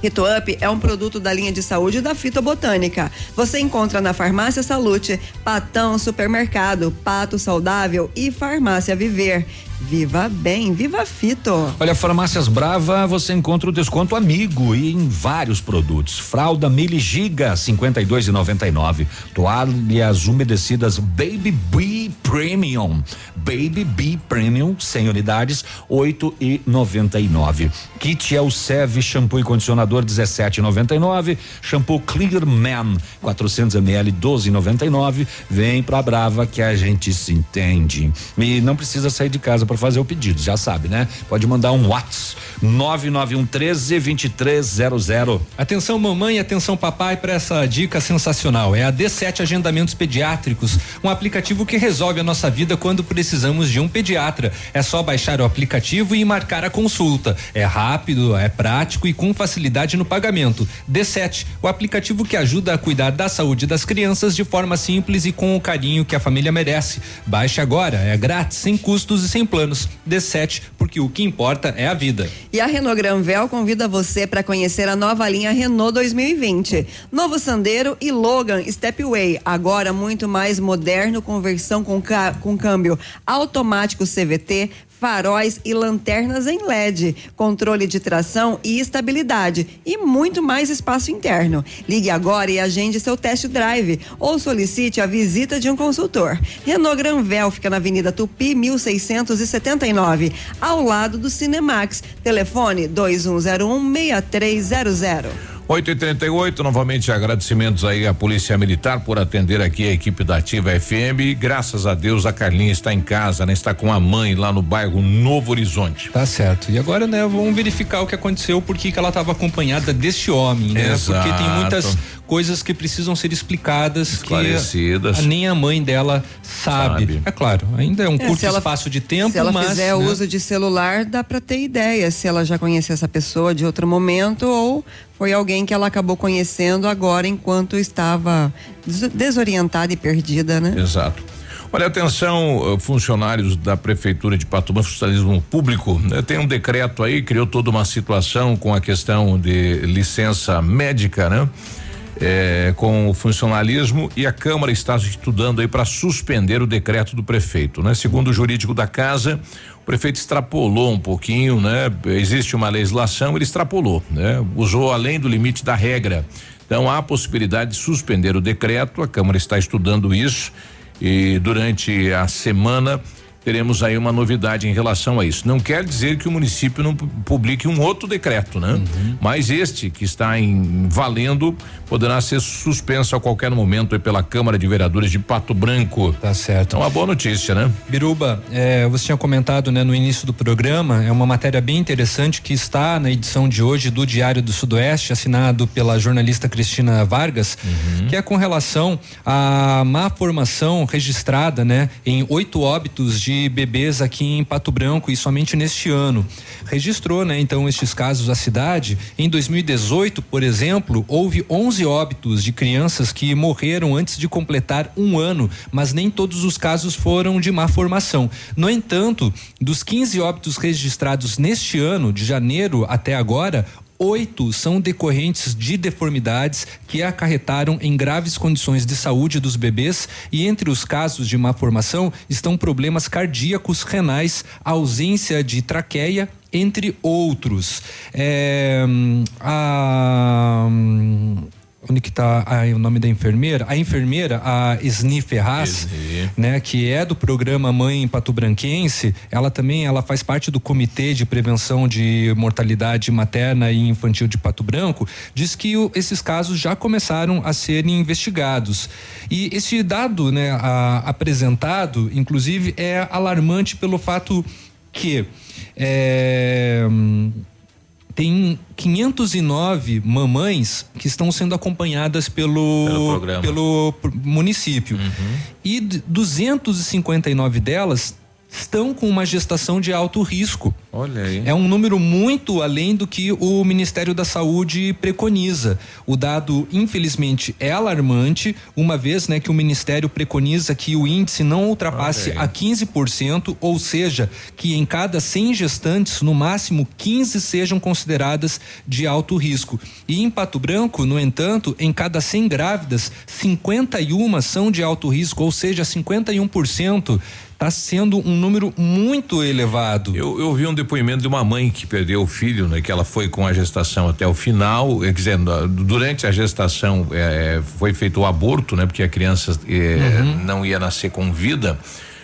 Fito Up é um produto da linha de saúde da Fitobotânica. Você encontra na Farmácia Salute, Patão Supermercado, Pato Saudável e Farmácia Viver. Viva bem, viva Fito. Olha, Farmácias Brava, você encontra o desconto amigo e em vários produtos. Fralda Mili Giga, 52,99. Toalhas umedecidas Baby Bee Premium. Baby Bee Premium, 100 unidades, 8,99. Kit Elsev shampoo e condicionador 17,99. Shampoo Clear Man, 400 ml, 12,99. Vem pra Brava que a gente se entende. E não precisa sair de casa para fazer o pedido, já sabe, né? Pode mandar um WhatsApp 991 13 2300. Atenção mamãe atenção papai para essa dica sensacional. É a D7 Agendamentos Pediátricos, um aplicativo que resolve a nossa vida quando precisamos de um pediatra. É só baixar o aplicativo e marcar a consulta. É rápido, é prático e com facilidade no pagamento. D7, o aplicativo que ajuda a cuidar da saúde das crianças de forma simples e com o carinho que a família merece. Baixe agora, é grátis, sem custos e sem planos. D7, porque o que importa é a vida. E a Renault Granvel convida você para conhecer a nova linha Renault 2020. Novo Sandero e Logan Stepway, agora muito mais moderno, com versão com, com câmbio automático CVT, faróis e lanternas em LED, controle de tração e estabilidade e muito mais espaço interno. Ligue agora e agende seu test drive ou solicite a visita de um consultor. Renault Granvel fica na Avenida Tupi, 1679, ao lado do Cinemax. Telefone 2101 6300. 8 e 38 novamente agradecimentos aí à Polícia Militar por atender aqui a equipe da Ativa FM. E graças a Deus a Carlinha está em casa, né? Está com a mãe lá no bairro Novo Horizonte. Tá certo. E agora, né, vamos verificar o que aconteceu, porque que ela estava acompanhada deste homem, né? Exato. Porque tem muitas coisas que precisam ser explicadas Esclarecidas. que nem a mãe dela sabe. Sabe. É claro, ainda é um É, curto ela- espaço de tempo, Se ela mas fizer né? uso de celular, dá para ter ideia se ela já conhecia essa pessoa de outro momento ou foi alguém que ela acabou conhecendo agora enquanto estava des- desorientada e perdida, né? Exato. Olha, atenção, eh, funcionários da Prefeitura de Pato Branco, funcionalismo público, né, tem um decreto aí, criou toda uma situação com a questão de licença médica, né? Eh, com o funcionalismo e a Câmara está estudando aí para suspender o decreto do prefeito, né? Segundo o jurídico da casa, o prefeito extrapolou um pouquinho, né? Existe uma legislação, ele extrapolou, né? Usou além do limite da regra. Então há a possibilidade de suspender o decreto, a Câmara está estudando isso e durante a semana teremos aí uma novidade em relação a isso. Não quer dizer que o município não pu- publique um outro decreto, né? Mas este que está em valendo poderá ser suspenso a qualquer momento pela Câmara de Vereadores de Pato Branco. Tá certo. É uma boa notícia, né? Biruba, é, você tinha comentado né, no início do programa, é uma matéria bem interessante que está na edição de hoje do Diário do Sudoeste, assinado pela jornalista Cristina Vargas, que é com relação à má formação registrada né, em oito óbitos de bebês aqui em Pato Branco e somente neste ano. Registrou, né, então, estes casos a cidade. Em 2018, por exemplo, houve 11 óbitos de crianças que morreram antes de completar um ano, mas nem todos os casos foram de má formação. No entanto, dos 15 óbitos registrados neste ano, de janeiro até agora, Oito são decorrentes de deformidades que acarretaram em graves condições de saúde dos bebês e entre os casos de má formação estão problemas cardíacos, renais, ausência de traqueia, entre outros. É, a, hum, onde que tá o nome da enfermeira? A enfermeira, a Esni Ferraz, né, que é do programa Mãe Patobranquense, ela também ela faz parte do Comitê de Prevenção de Mortalidade Materna e Infantil de Pato Branco, diz que o- esses casos já começaram a serem investigados. E esse dado, né, a- apresentado, inclusive, é alarmante pelo fato que é, tem 509 mamães que estão sendo acompanhadas pelo Pelo programa. pelo município. E d- 259 delas estão com uma gestação de alto risco. Olha aí. É um número muito além do que o Ministério da Saúde preconiza. O dado, infelizmente, é alarmante, uma vez né, que o Ministério preconiza que o índice não ultrapasse a 15%, ou seja, que em cada 100 gestantes, no máximo 15 sejam consideradas de alto risco. E em Pato Branco, no entanto, em cada 100 grávidas, 51 são de alto risco, ou seja, 51% está sendo um número muito elevado. Eu, eu vi um depoimento de uma mãe que perdeu o filho, né? Que ela foi com a gestação até o final, quer dizer, durante a gestação eh, foi feito o aborto, né? Porque a criança eh, Uhum. não ia nascer com vida,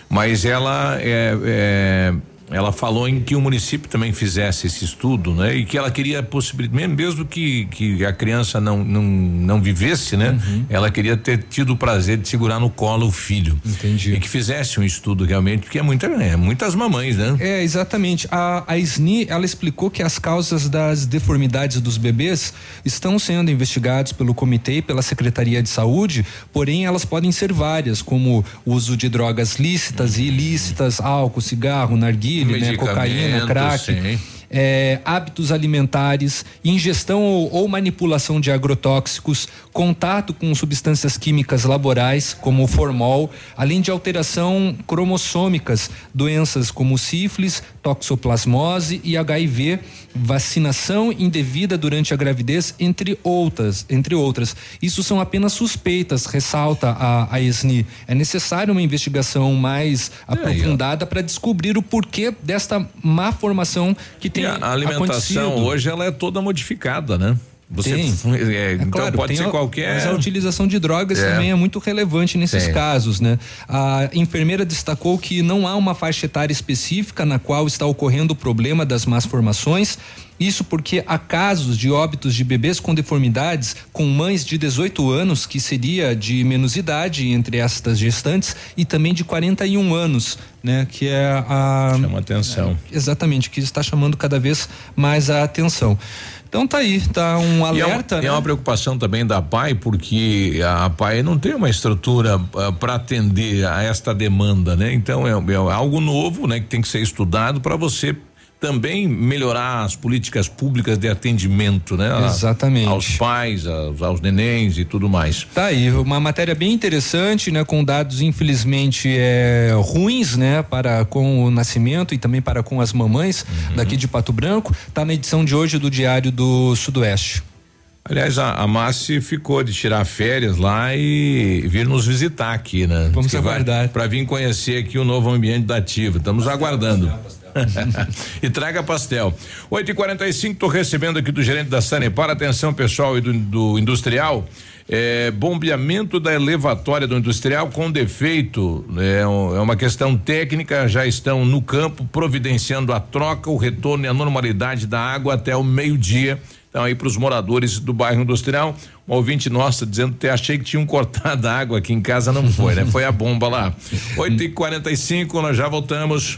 mas ela eh, eh, ela falou em que o município também fizesse esse estudo, né? E que ela queria possivelmente, mesmo que, que a criança não, não, não vivesse, né? Uhum. Ela queria ter tido o prazer de segurar no colo o filho. Entendi. E que fizesse um estudo realmente, porque é, muita, é muitas mamães, né? É, exatamente. A, a SNI, ela explicou que as causas das deformidades dos bebês estão sendo investigados pelo comitê e pela Secretaria de Saúde, porém elas podem ser várias, como o uso de drogas lícitas e ilícitas, álcool, cigarro, narguilha, né, Medicamentos, cocaína, crack. sim. É, hábitos alimentares, ingestão ou, ou manipulação de agrotóxicos, contato com substâncias químicas laborais, como o formol, além de alteração cromossômicas, doenças como sífilis, toxoplasmose e HIV, vacinação indevida durante a gravidez, entre outras, entre outras. Isso são apenas suspeitas, ressalta a, a ESNI. É necessário uma investigação mais aprofundada para descobrir o porquê desta má formação que tem a alimentação hoje ela é toda modificada, né? Você Tem. é, É então claro, pode ser a- qualquer. Mas a utilização de drogas É. também é muito relevante nesses Tem. casos, né? A enfermeira destacou que não há uma faixa etária específica na qual está ocorrendo o problema das más formações. Isso porque há casos de óbitos de bebês com deformidades com mães de 18 anos, que seria de menos idade entre estas gestantes, e também de 41 anos, né? Que é a. Chama atenção. Exatamente, que está chamando cada vez mais a atenção. Então tá aí, tá um E é, uma, alerta, e né? é uma preocupação também da PAI, porque a PAI não tem uma estrutura para atender a esta demanda, né? Então é, é algo novo, né? Que tem que ser estudado para você também melhorar as políticas públicas de atendimento, né? A- Exatamente. Aos pais, aos, aos nenéns e tudo mais. Tá aí, uma matéria bem interessante, né? Com dados infelizmente é, ruins, né? Para com o nascimento e também para com as mamães daqui de Pato Branco. Tá na edição de hoje do Diário do Sudoeste. Aliás, a, a Márcia ficou de tirar férias lá e vir nos visitar aqui, né? Vamos aguardar. Para vir conhecer aqui o novo ambiente da Ativa. Estamos aguardando. e traga pastel. 8 e 45 estou recebendo aqui do gerente da Sanepar, atenção pessoal e do, do industrial. É, bombeamento da elevatória do industrial com defeito é, um- é uma questão técnica. Já estão no campo providenciando a troca, o retorno e a normalidade da água até o meio-dia. Então, aí para os moradores do bairro industrial, um ouvinte nossa dizendo que achei que tinham cortado a água aqui em casa, não foi, né? Foi a bomba lá. 8 e 45 nós já voltamos.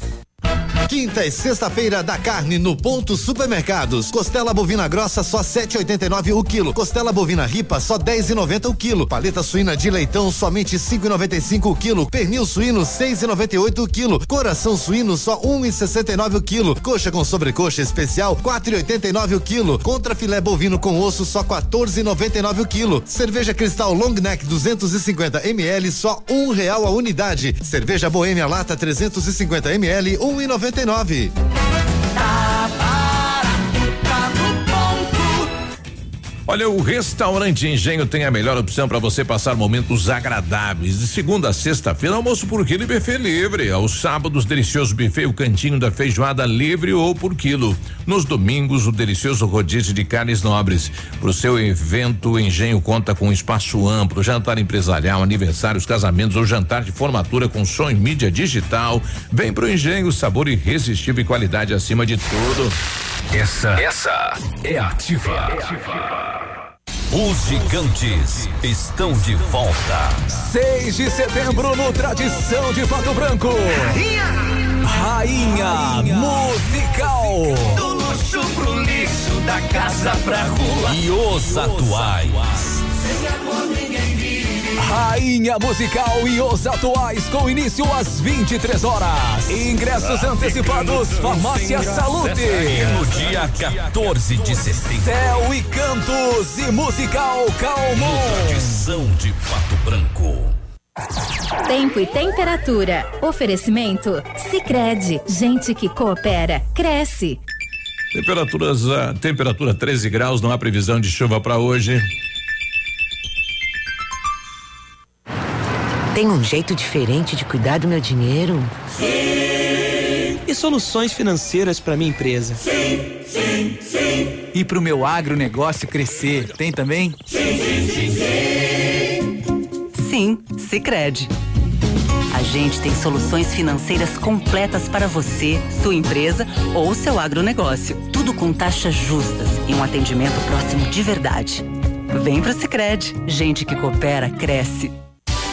Quinta e sexta-feira da carne no ponto supermercados. Costela bovina grossa só 7,89 o quilo. Costela bovina ripa só 10,90 o quilo. Paleta suína de leitão somente 5,95 o quilo. Pernil suíno 6,98 o quilo. Coração suíno só 1,69 o quilo. Coxa com sobrecoxa especial 4,89 o quilo. Contra filé bovino com osso só 14,99 o quilo. Cerveja Cristal Long Neck 250 ml só um real a unidade. Cerveja Boêmia Lata 350 ml 1,99. Olha, o restaurante Engenho tem a melhor opção para você passar momentos agradáveis. De segunda a sexta-feira, almoço por quilo e buffet livre. Aos sábados, delicioso buffet, o cantinho da feijoada livre ou por quilo. Nos domingos, o delicioso rodízio de carnes nobres. Para o seu evento, o Engenho conta com um espaço amplo, jantar empresarial, aniversários, casamentos ou jantar de formatura com som e mídia digital. Vem pro Engenho, sabor irresistível e qualidade acima de tudo. Essa, essa é ativa. Os gigantes estão de volta. 6 de setembro no Tradição de Pato Branco. Rainha, Musical. Do luxo pro lixo, da casa pra rua. E os atuais. Rainha Musical e os atuais com início às 23 horas. Ingressos antecipados, Farmácia Salute. No dia 14 de setembro. Céu e Cantos e Musical Calmon. Tradição de Pato Branco. Tempo e temperatura. Oferecimento? Sicredi Gente que coopera, cresce. Temperaturas, ah, temperatura 13 graus, não há previsão de chuva para hoje. Tem um jeito diferente de cuidar do meu dinheiro? Sim. E soluções financeiras para minha empresa? Sim, sim, sim. E para o meu agronegócio crescer? Tem também? Sim, sim, sim, sim. Sim, Sicredi. A gente tem soluções financeiras completas para você, sua empresa ou seu agronegócio. Tudo com taxas justas e um atendimento próximo de verdade. Vem pro Sicredi. Gente que coopera cresce.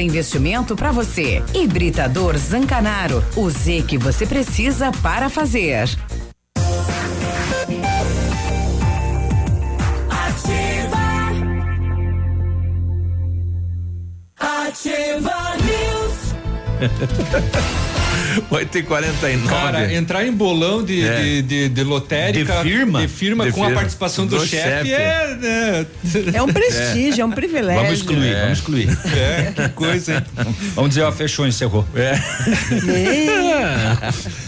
investimento para você. Hibridador Zancanaro. O Z que você precisa para fazer. Ativa News. 8 e 49 Cara, entrar em bolão de, É. de, de, de lotérica. De firma? De firma De com a firma. participação do, Do chefe chefe. é. né? É um prestígio, é, um privilégio. Vamos excluir, vamos excluir. É, que coisa, hein? Vamos dizer, ó, fechou, encerrou. É.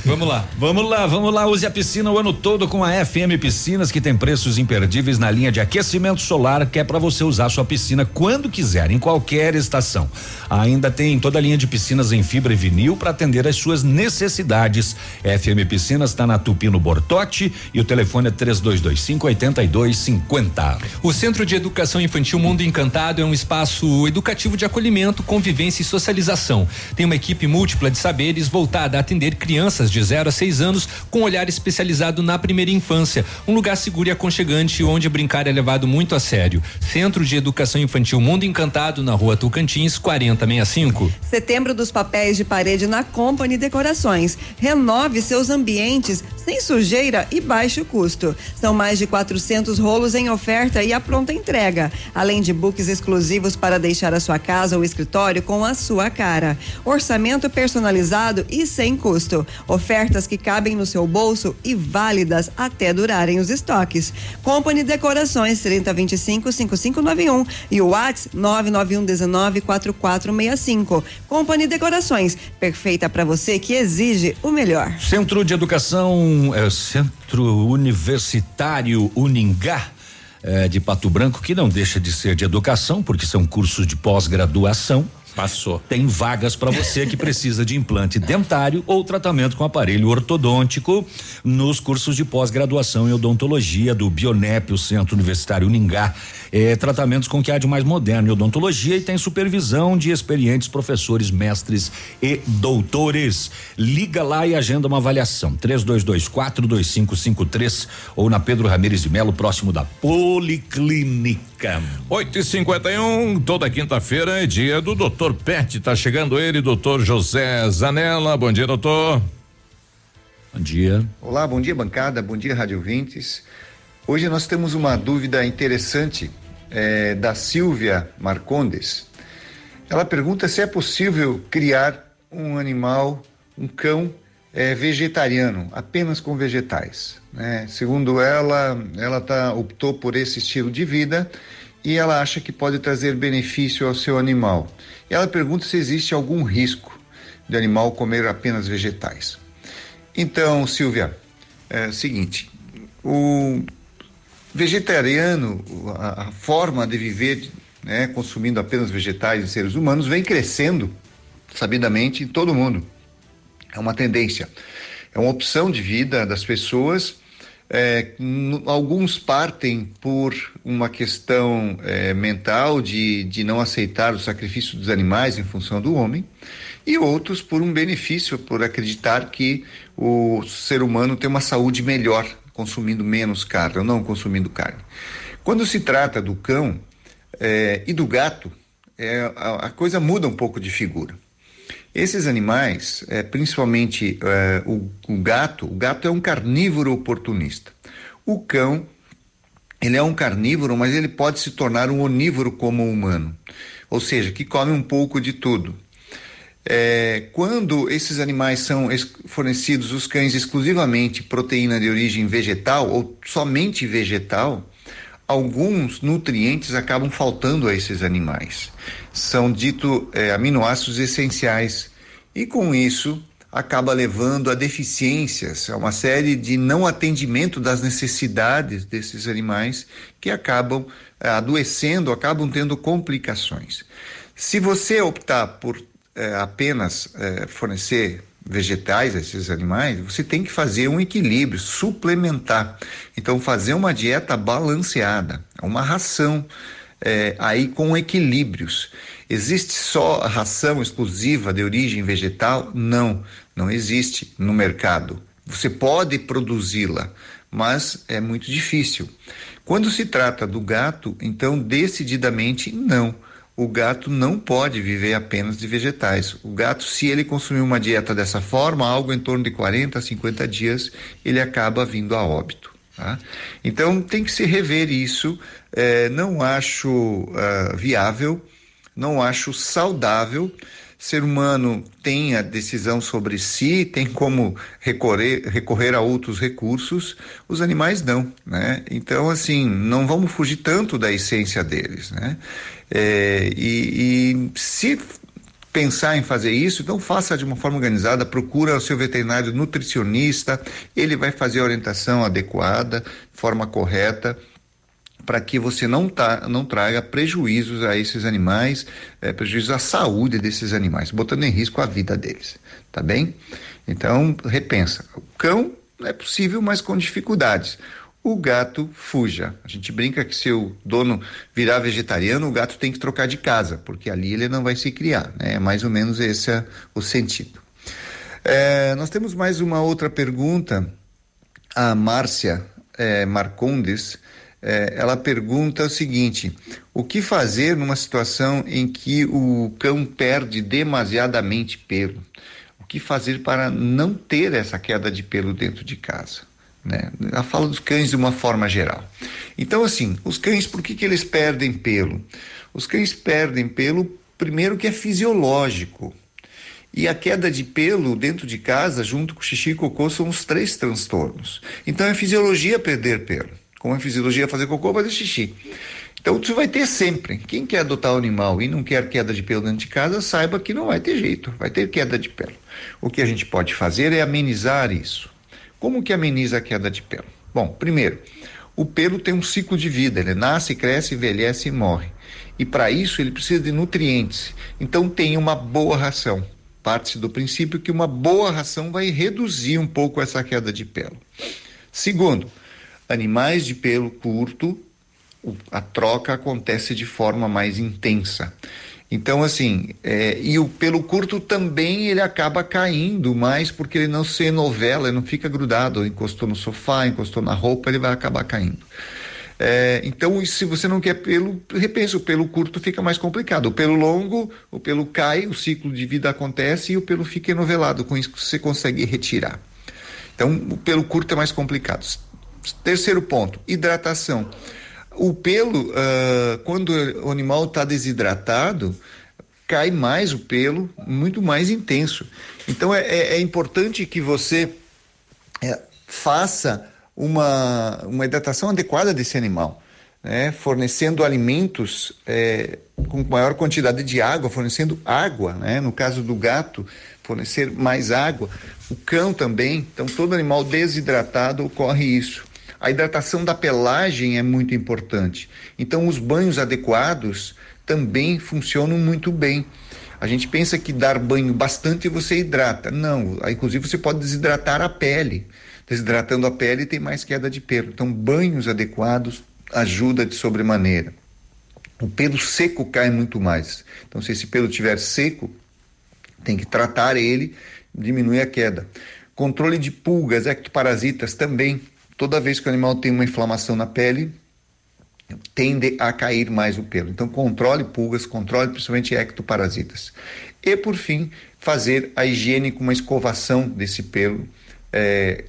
Vamos lá. Vamos lá, vamos lá. Use a piscina o ano todo com a FM Piscinas, que tem preços imperdíveis na linha de aquecimento solar, que é para você usar sua piscina quando quiser, em qualquer estação. Ainda tem toda a linha de piscinas em fibra e vinil para atender às suas necessidades. FM Piscinas está na Tupino Bortote e o telefone é 3225 8250. O Centro de Educação Infantil Mundo Encantado é um espaço educativo de acolhimento, convivência e socialização. Tem uma equipe múltipla de saberes voltada a atender crianças de 0 a 6 anos com olhar especializado na primeira infância. Um lugar seguro e aconchegante onde brincar é levado muito a sério. Centro de Educação Infantil Mundo Encantado, na rua Tocantins, 4065. Setembro dos papéis de parede na Company Decorações. Renove seus ambientes sem sujeira e baixo custo. São mais de 400 rolos em oferta e a pronta entrega, além de books exclusivos para deixar a sua casa ou escritório com a sua cara. Orçamento personalizado e sem custo. Ofertas que cabem no seu bolso e válidas até durarem os estoques. Company Decorações 3025 5591 e o WhatsApp 991 19 4465. Company Decorações, perfeita para você que exige o melhor. Centro de Educação, é, Centro Universitário Uningá. é, de Pato Branco, que não deixa de ser de educação, porque são cursos de pós-graduação. Passou. Tem vagas para você que precisa de implante dentário ou tratamento com aparelho ortodôntico nos cursos de pós-graduação em odontologia do Bionep, o Centro Universitário Uningá. É, tratamentos com que há de mais moderno em odontologia e tem supervisão de experientes professores, mestres e doutores. Liga lá e agenda uma avaliação. 3224 2553 ou na Pedro Ramires de Melo, próximo da Policlínica. 8 e 51 toda quinta-feira é dia do Dr. Pet. Tá chegando ele, doutor José Zanella. Bom dia, doutor. Bom dia. Olá, bom dia, bancada, bom dia, Rádio Vintes. Hoje nós temos uma dúvida interessante eh, da Silvia Marcondes. Ela pergunta se é possível criar um animal, um cão eh, vegetariano, apenas com vegetais. Né? Segundo ela, ela tá, optou por esse estilo de vida e ela acha que pode trazer benefício ao seu animal. E ela pergunta se existe algum risco de animal comer apenas vegetais. Então, Silvia, é o seguinte: o vegetariano, a, a forma de viver, né, consumindo apenas vegetais e seres humanos, vem crescendo sabidamente em todo mundo. É uma tendência, é uma opção de vida das pessoas É, alguns partem por uma questão é, mental de, de não aceitar o sacrifício dos animais em função do homem, e outros por um benefício, por acreditar que o ser humano tem uma saúde melhor consumindo menos carne ou não consumindo carne. Quando se trata do cão é, e do gato, é, a, a coisa muda um pouco de figura. Esses animais, é, principalmente é, o, o gato, o gato é um carnívoro oportunista. O cão, ele é um carnívoro, mas ele pode se tornar um onívoro como o humano, ou seja, que come um pouco de tudo. É, quando esses animais são fornecidos, os cães, exclusivamente proteína de origem vegetal ou somente vegetal, alguns nutrientes acabam faltando a esses animais. São dito é, aminoácidos essenciais e com isso acaba levando a deficiências, a uma série de não atendimento das necessidades desses animais que acabam eh, adoecendo, acabam tendo complicações. Se você optar por eh, apenas eh, fornecer vegetais a esses animais, você tem que fazer um equilíbrio, suplementar. Então, fazer uma dieta balanceada, uma ração eh, aí com equilíbrios. Existe só ração exclusiva de origem vegetal? Não, não existe no mercado. Você pode produzi-la, mas é muito difícil. Quando se trata do gato, então decididamente não. O gato não pode viver apenas de vegetais. O gato, se ele consumir uma dieta dessa forma, algo em torno de 40 a 50 dias, ele acaba vindo a óbito. tá? Então tem que se rever isso. Eh, não acho ah, viável, não acho saudável. Ser humano tem a decisão sobre si, tem como recorrer, recorrer a outros recursos, os animais não, né? Então, assim, não vamos fugir tanto da essência deles, né? É, e, e se pensar em fazer isso, então faça de uma forma organizada, procura o seu veterinário nutricionista, ele vai fazer a orientação adequada, forma correta, para que você não, tá, não traga prejuízos a esses animais, eh, prejuízos à saúde desses animais, botando em risco a vida deles, tá bem? Então, repensa. O cão é possível, mas com dificuldades. O gato fuja. A gente brinca que se o dono virar vegetariano, o gato tem que trocar de casa, porque ali ele não vai se criar. Né? É mais ou menos esse é o sentido. Eh, nós temos mais uma outra pergunta. A Márcia eh, Marcondes, eh, ela pergunta o seguinte: o que fazer numa situação em que o cão perde demasiadamente pelo? O que fazer para não ter essa queda de pelo dentro de casa? Né? Ela fala dos cães de uma forma geral. Então, assim, os cães, por que, que eles perdem pelo? Os cães perdem pelo, primeiro, que é fisiológico. E a queda de pelo dentro de casa, junto com xixi e cocô, são os três transtornos. Então é fisiologia perder pelo. Como é fisiologia fazer cocô, fazer xixi. Então você vai ter sempre. Quem quer adotar o animal e não quer queda de pelo dentro de casa, saiba que não vai ter jeito, vai ter queda de pelo. O que a gente pode fazer é amenizar isso. Como que ameniza a queda de pelo? Bom, primeiro, o pelo tem um ciclo de vida, ele nasce, cresce, envelhece e morre. E para isso ele precisa de nutrientes. Então tem uma boa ração. Parte-se do princípio que uma boa ração vai reduzir um pouco essa queda de pelo. Segundo, animais de pelo curto, a troca acontece de forma mais intensa. Então, assim, é, e o pelo curto também ele acaba caindo mais porque ele não se novela, ele não fica grudado, encostou no sofá, encostou na roupa, ele vai acabar caindo. É, então, se você não quer pelo, repensa, o pelo curto fica mais complicado. O pelo longo, o pelo cai, o ciclo de vida acontece e o pelo fica enovelado, com isso você consegue retirar. Então, o pelo curto é mais complicado. Terceiro ponto, hidratação. O pelo, ah, quando o animal está desidratado, cai mais o pelo, muito mais intenso. Então, é, é- é importante que você é, faça uma, uma hidratação adequada desse animal, né? fornecendo alimentos é, com maior quantidade de água, fornecendo água, né? no caso do gato, fornecer mais água, o cão também, então todo animal desidratado ocorre isso. A hidratação da pelagem é muito importante, então os banhos adequados também funcionam muito bem. A gente pensa que dar banho bastante você hidrata. Não, inclusive você pode desidratar a pele. desidratando a pele tem mais queda de pelo. Então, banhos adequados ajuda de sobremaneira. O pelo seco cai muito mais. Então, se esse pelo estiver seco, tem que tratar ele, diminui a queda. Controle de pulgas, ectoparasitas também. Toda vez que o animal tem uma inflamação na pele, tende a cair mais o pelo. Então, controle pulgas, controle principalmente ectoparasitas. E, por fim, fazer a higiene com uma escovação desse pelo é,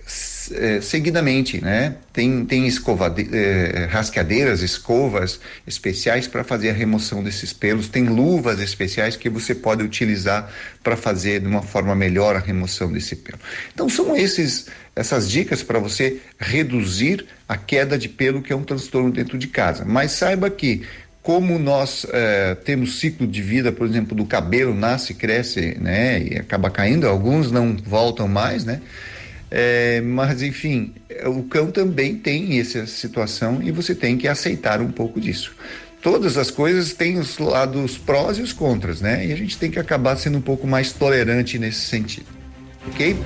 é, seguidamente, né? Tem, tem escovade, é, rasqueadeiras, escovas especiais para fazer a remoção desses pelos, tem luvas especiais que você pode utilizar para fazer de uma forma melhor a remoção desse pelo. Então são esses essas dicas para você reduzir a queda de pelo que é um transtorno dentro de casa. Mas saiba que como nós eh, temos ciclo de vida, por exemplo, do cabelo nasce, cresce, né, e acaba caindo, alguns não voltam mais, né? É, mas enfim, o cão também tem essa situação e você tem que aceitar um pouco disso. Todas as coisas têm os lados prós e os contras, né? E a gente tem que acabar sendo um pouco mais tolerante nesse sentido, ok?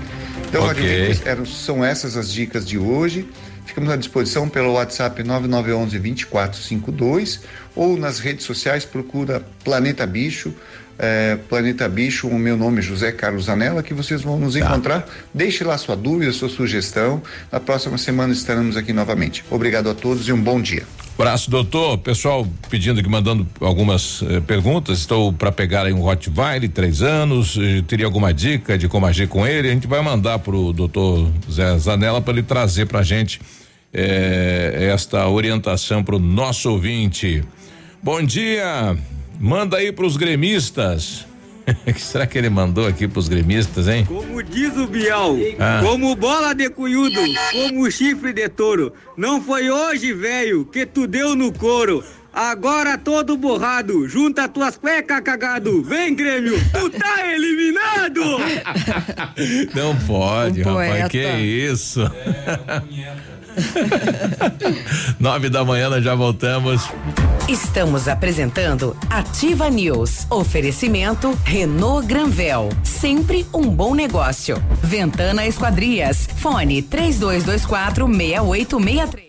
Então, Ok. eram, são essas as dicas de hoje. Ficamos à disposição pelo WhatsApp 9911 2452 ou nas redes sociais procura Planeta Bicho. é, Planeta Bicho, o meu nome é José Carlos Anela, que vocês vão nos encontrar. Deixe lá sua dúvida, sua sugestão. Na próxima semana estaremos aqui novamente. Obrigado a todos e um bom dia. Abraço, doutor. Pessoal pedindo aqui, mandando algumas eh, perguntas. Estou para pegar aí um Rottweiler, três anos. eh, teria alguma dica de como agir com ele? A gente vai mandar pro doutor Zé Zanella para ele trazer pra gente eh, esta orientação pro nosso ouvinte. Bom dia. Manda aí pros gremistas. O que será que ele mandou aqui pros gremistas, hein? Como diz o Bial, Ah. como bola de cunhudo, como chifre de touro. Não foi hoje, velho, que tu deu no couro. Agora todo borrado, junta tuas cuecas cagado. Vem, Grêmio, tu tá eliminado! Não pode, Um rapaz. poeta. Que isso? Nove da manhã nós já voltamos. Estamos apresentando Ativa News. Oferecimento Renault Granvel. Sempre um bom negócio. Ventana Esquadrias. Fone 3224 6863.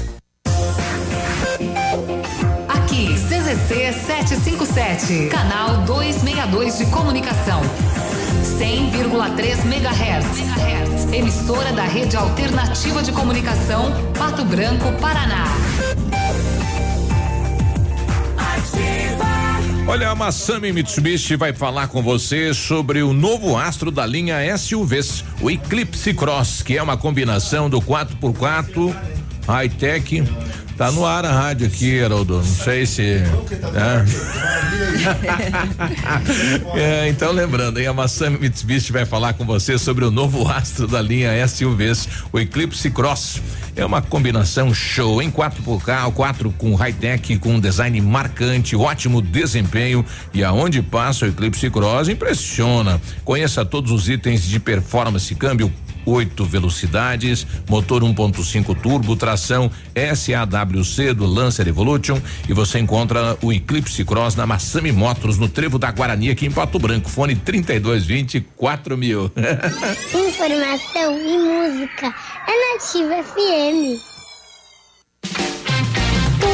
CZC 757, canal 262 de comunicação. 100,3 MHz. Emissora da Rede Alternativa de Comunicação, Pato Branco, Paraná. Olha, a Massami Mitsubishi vai falar com você sobre o novo astro da linha SUVs, o Eclipse Cross, que é uma combinação do 4x4 high-tech. Tá no ar a rádio aqui, Haroldo. Não sei se. É. É, então, lembrando, aí a Massami Mitsubishi vai falar com você sobre o novo astro da linha SUVs, o Eclipse Cross. É uma combinação show em 4x4, 4 com high-tech, com um design marcante, ótimo desempenho e aonde passa o Eclipse Cross impressiona. Conheça todos os itens de performance, câmbio oito velocidades, motor 1.5 turbo, tração SAWC do Lancer Evolution e você encontra o Eclipse Cross na Massami Motors no Trevo da Guarani aqui em Pato Branco, fone 3220 4 mil. Informação e música é Nativa FM.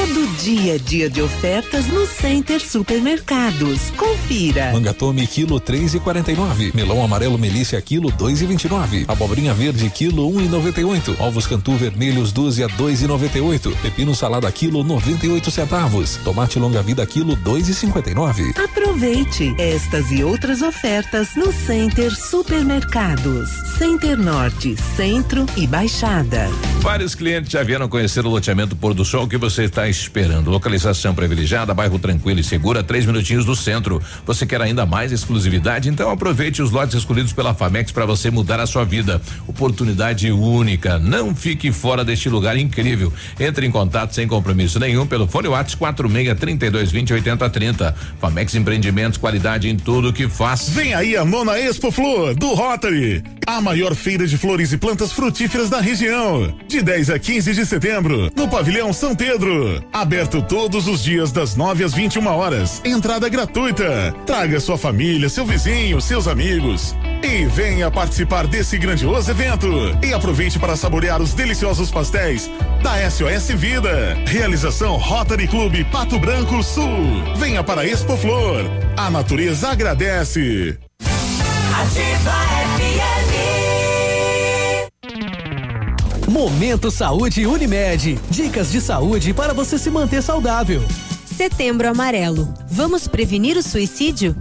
Todo dia é dia de ofertas no Center Supermercados. Confira. Mangatome quilo três e quarenta e nove. Melão amarelo melícia quilo dois e vinte e nove. Abobrinha verde quilo um e noventa e oito. Ovos cantu vermelhos dúzia dois e noventa e oito. Pepino salada quilo noventa e oito centavos. Tomate longa vida quilo dois e cinquenta e nove. Aproveite estas e outras ofertas no Center Supermercados. Center Norte, Centro e Baixada. Vários clientes já vieram conhecer o loteamento Pôr do Sol. Que você está esperando? Localização privilegiada, bairro tranquilo e segura, três minutinhos do centro. Você quer ainda mais exclusividade? Então aproveite os lotes escolhidos pela Famex para você mudar a sua vida. Oportunidade única. Não fique fora deste lugar incrível. Entre em contato sem compromisso nenhum pelo fone WhatsApp 46 32 20 80 30. Famex Empreendimentos, qualidade em tudo que faz. Vem aí a nona Expo Flor do Rotary, a maior feira de flores e plantas frutíferas da região. De 10 a 15 de setembro, no pavilhão São Pedro. Aberto todos os dias das 9 às 21 horas. Entrada gratuita. Traga sua família, seu vizinho, seus amigos. E venha participar desse grandioso evento. E aproveite para saborear os deliciosos pastéis da SOS Vida. Realização Rotary Clube Pato Branco Sul. Venha para Expo Flor. A natureza agradece. Momento Saúde Unimed. Dicas de saúde para você se manter saudável. Setembro Amarelo. Vamos prevenir o suicídio?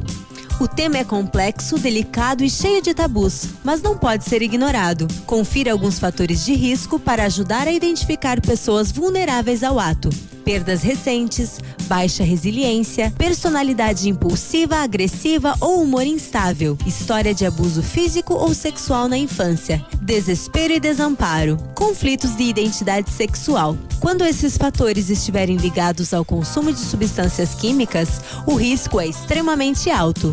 O tema é complexo, delicado e cheio de tabus, mas não pode ser ignorado. Confira alguns fatores de risco para ajudar a identificar pessoas vulneráveis ao ato. Perdas recentes, baixa resiliência, personalidade impulsiva, agressiva ou humor instável, história de abuso físico ou sexual na infância, desespero e desamparo, conflitos de identidade sexual. Quando esses fatores estiverem ligados ao consumo de substâncias químicas, o risco é extremamente alto.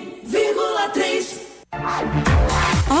Ó, oh,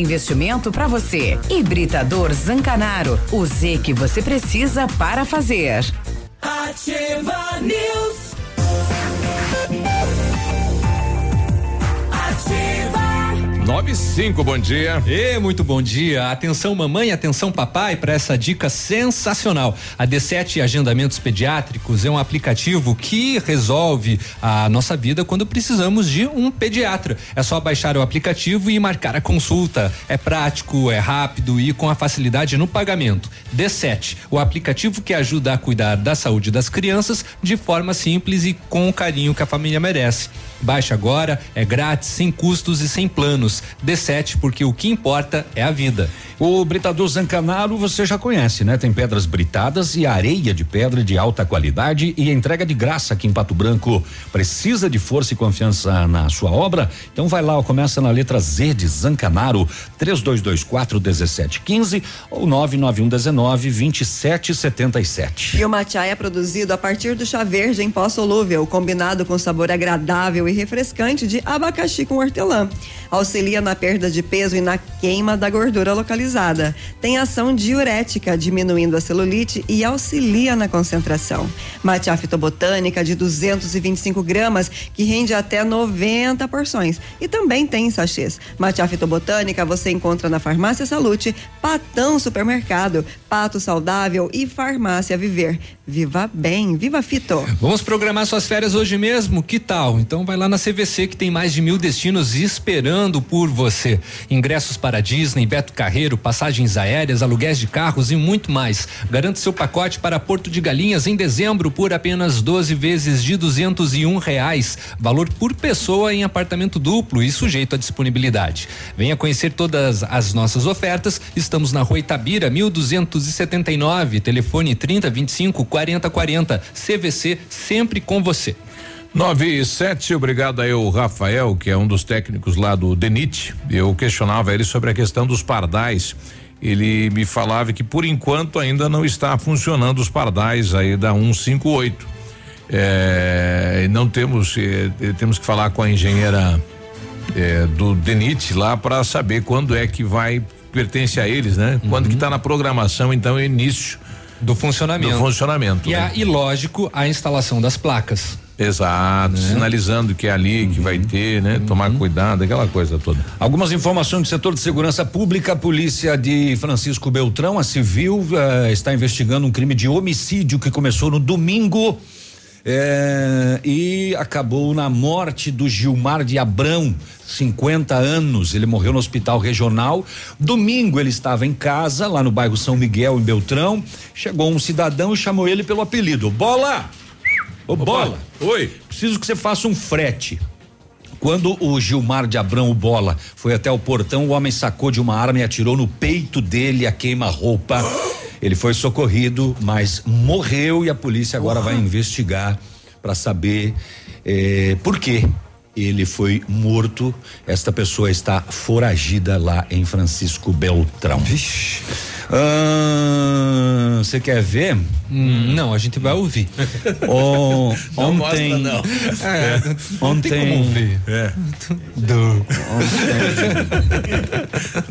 investimento para você. Hibridador Zancanaro. O Z que você precisa para fazer. Ativa News. 95, bom dia. E muito bom dia. Atenção mamãe, atenção papai para essa dica sensacional. A D7 Agendamentos Pediátricos é um aplicativo que resolve a nossa vida quando precisamos de um pediatra. É só baixar o aplicativo e marcar a consulta. É prático, é rápido e com a facilidade no pagamento. D7, o aplicativo que ajuda a cuidar da saúde das crianças de forma simples e com o carinho que a família merece. Baixe agora, é grátis, sem custos e sem planos. D7, porque o que importa é a vida. O Britador Zancanaro você já conhece, né? Tem pedras britadas e areia de pedra de alta qualidade e entrega de graça aqui em Pato Branco. Precisa de força e confiança na sua obra? Então vai lá, começa na letra Z de Zancanaro, 3224 1715 ou 99119 2777. E o matcha é produzido a partir do chá verde em pó solúvel, combinado com sabor agradável e refrescante de abacaxi com hortelã. Auxilia na perda de peso e na queima da gordura localizada. Tem ação diurética, diminuindo a celulite e auxilia na concentração. Matcha fitobotânica de 225 gramas, que rende até 90 porções. E também tem sachês. Matcha fitobotânica você encontra na Farmácia Salute, Patão Supermercado, Pato Saudável e Farmácia Viver. Viva bem, viva Fito. Vamos programar suas férias hoje mesmo? Que tal? Então vai lá na CVC que tem mais de mil destinos esperando por você. Ingressos para Disney, Beto Carreiro, passagens aéreas, aluguéis de carros e muito mais. Garante seu pacote para Porto de Galinhas em dezembro por apenas 12 vezes de duzentos e um reais. Valor por pessoa em apartamento duplo e sujeito à disponibilidade. Venha conhecer todas as nossas ofertas. Estamos na Rua Itabira, 1279, telefone 3025 4040. CVC sempre com você. 9 e 7, obrigado aí o Rafael, que é um dos técnicos lá do DENIT. Eu questionava ele sobre a questão dos pardais. Ele me falava que por enquanto ainda não está funcionando os pardais aí da 158. É, não temos, é, temos que falar com a engenheira é, do DENIT lá para saber quando é que vai pertence a eles, né? Quando que está na programação, então, o início do funcionamento. Do funcionamento. E, né? a, e lógico, a instalação das placas. Exato, sinalizando que é ali que vai ter, né? Tomar cuidado, aquela coisa toda. Algumas informações do setor de segurança pública. A polícia de Francisco Beltrão, a civil, eh, está investigando um crime de homicídio que começou no domingo. eh, e acabou na morte do Gilmar de Abrão, 50 anos. Ele morreu no hospital regional. Domingo ele estava em casa, lá no bairro São Miguel, em Beltrão. Chegou um cidadão e chamou ele pelo apelido: Bola! Ô, Bola! Oi! Preciso que você faça um frete. Quando o Gilmar de Abrão, o Bola, foi até o portão, o homem sacou de uma arma e atirou no peito dele a queima-roupa. Ele foi socorrido, mas morreu e a polícia agora vai investigar para saber eh, por que ele foi morto. Esta pessoa está foragida lá em Francisco Beltrão. Ah, Você quer ver? Hum, não, a gente vai ouvir. On- Não ontem, mostra, não. É, não tem ontem, como ver. É. Do.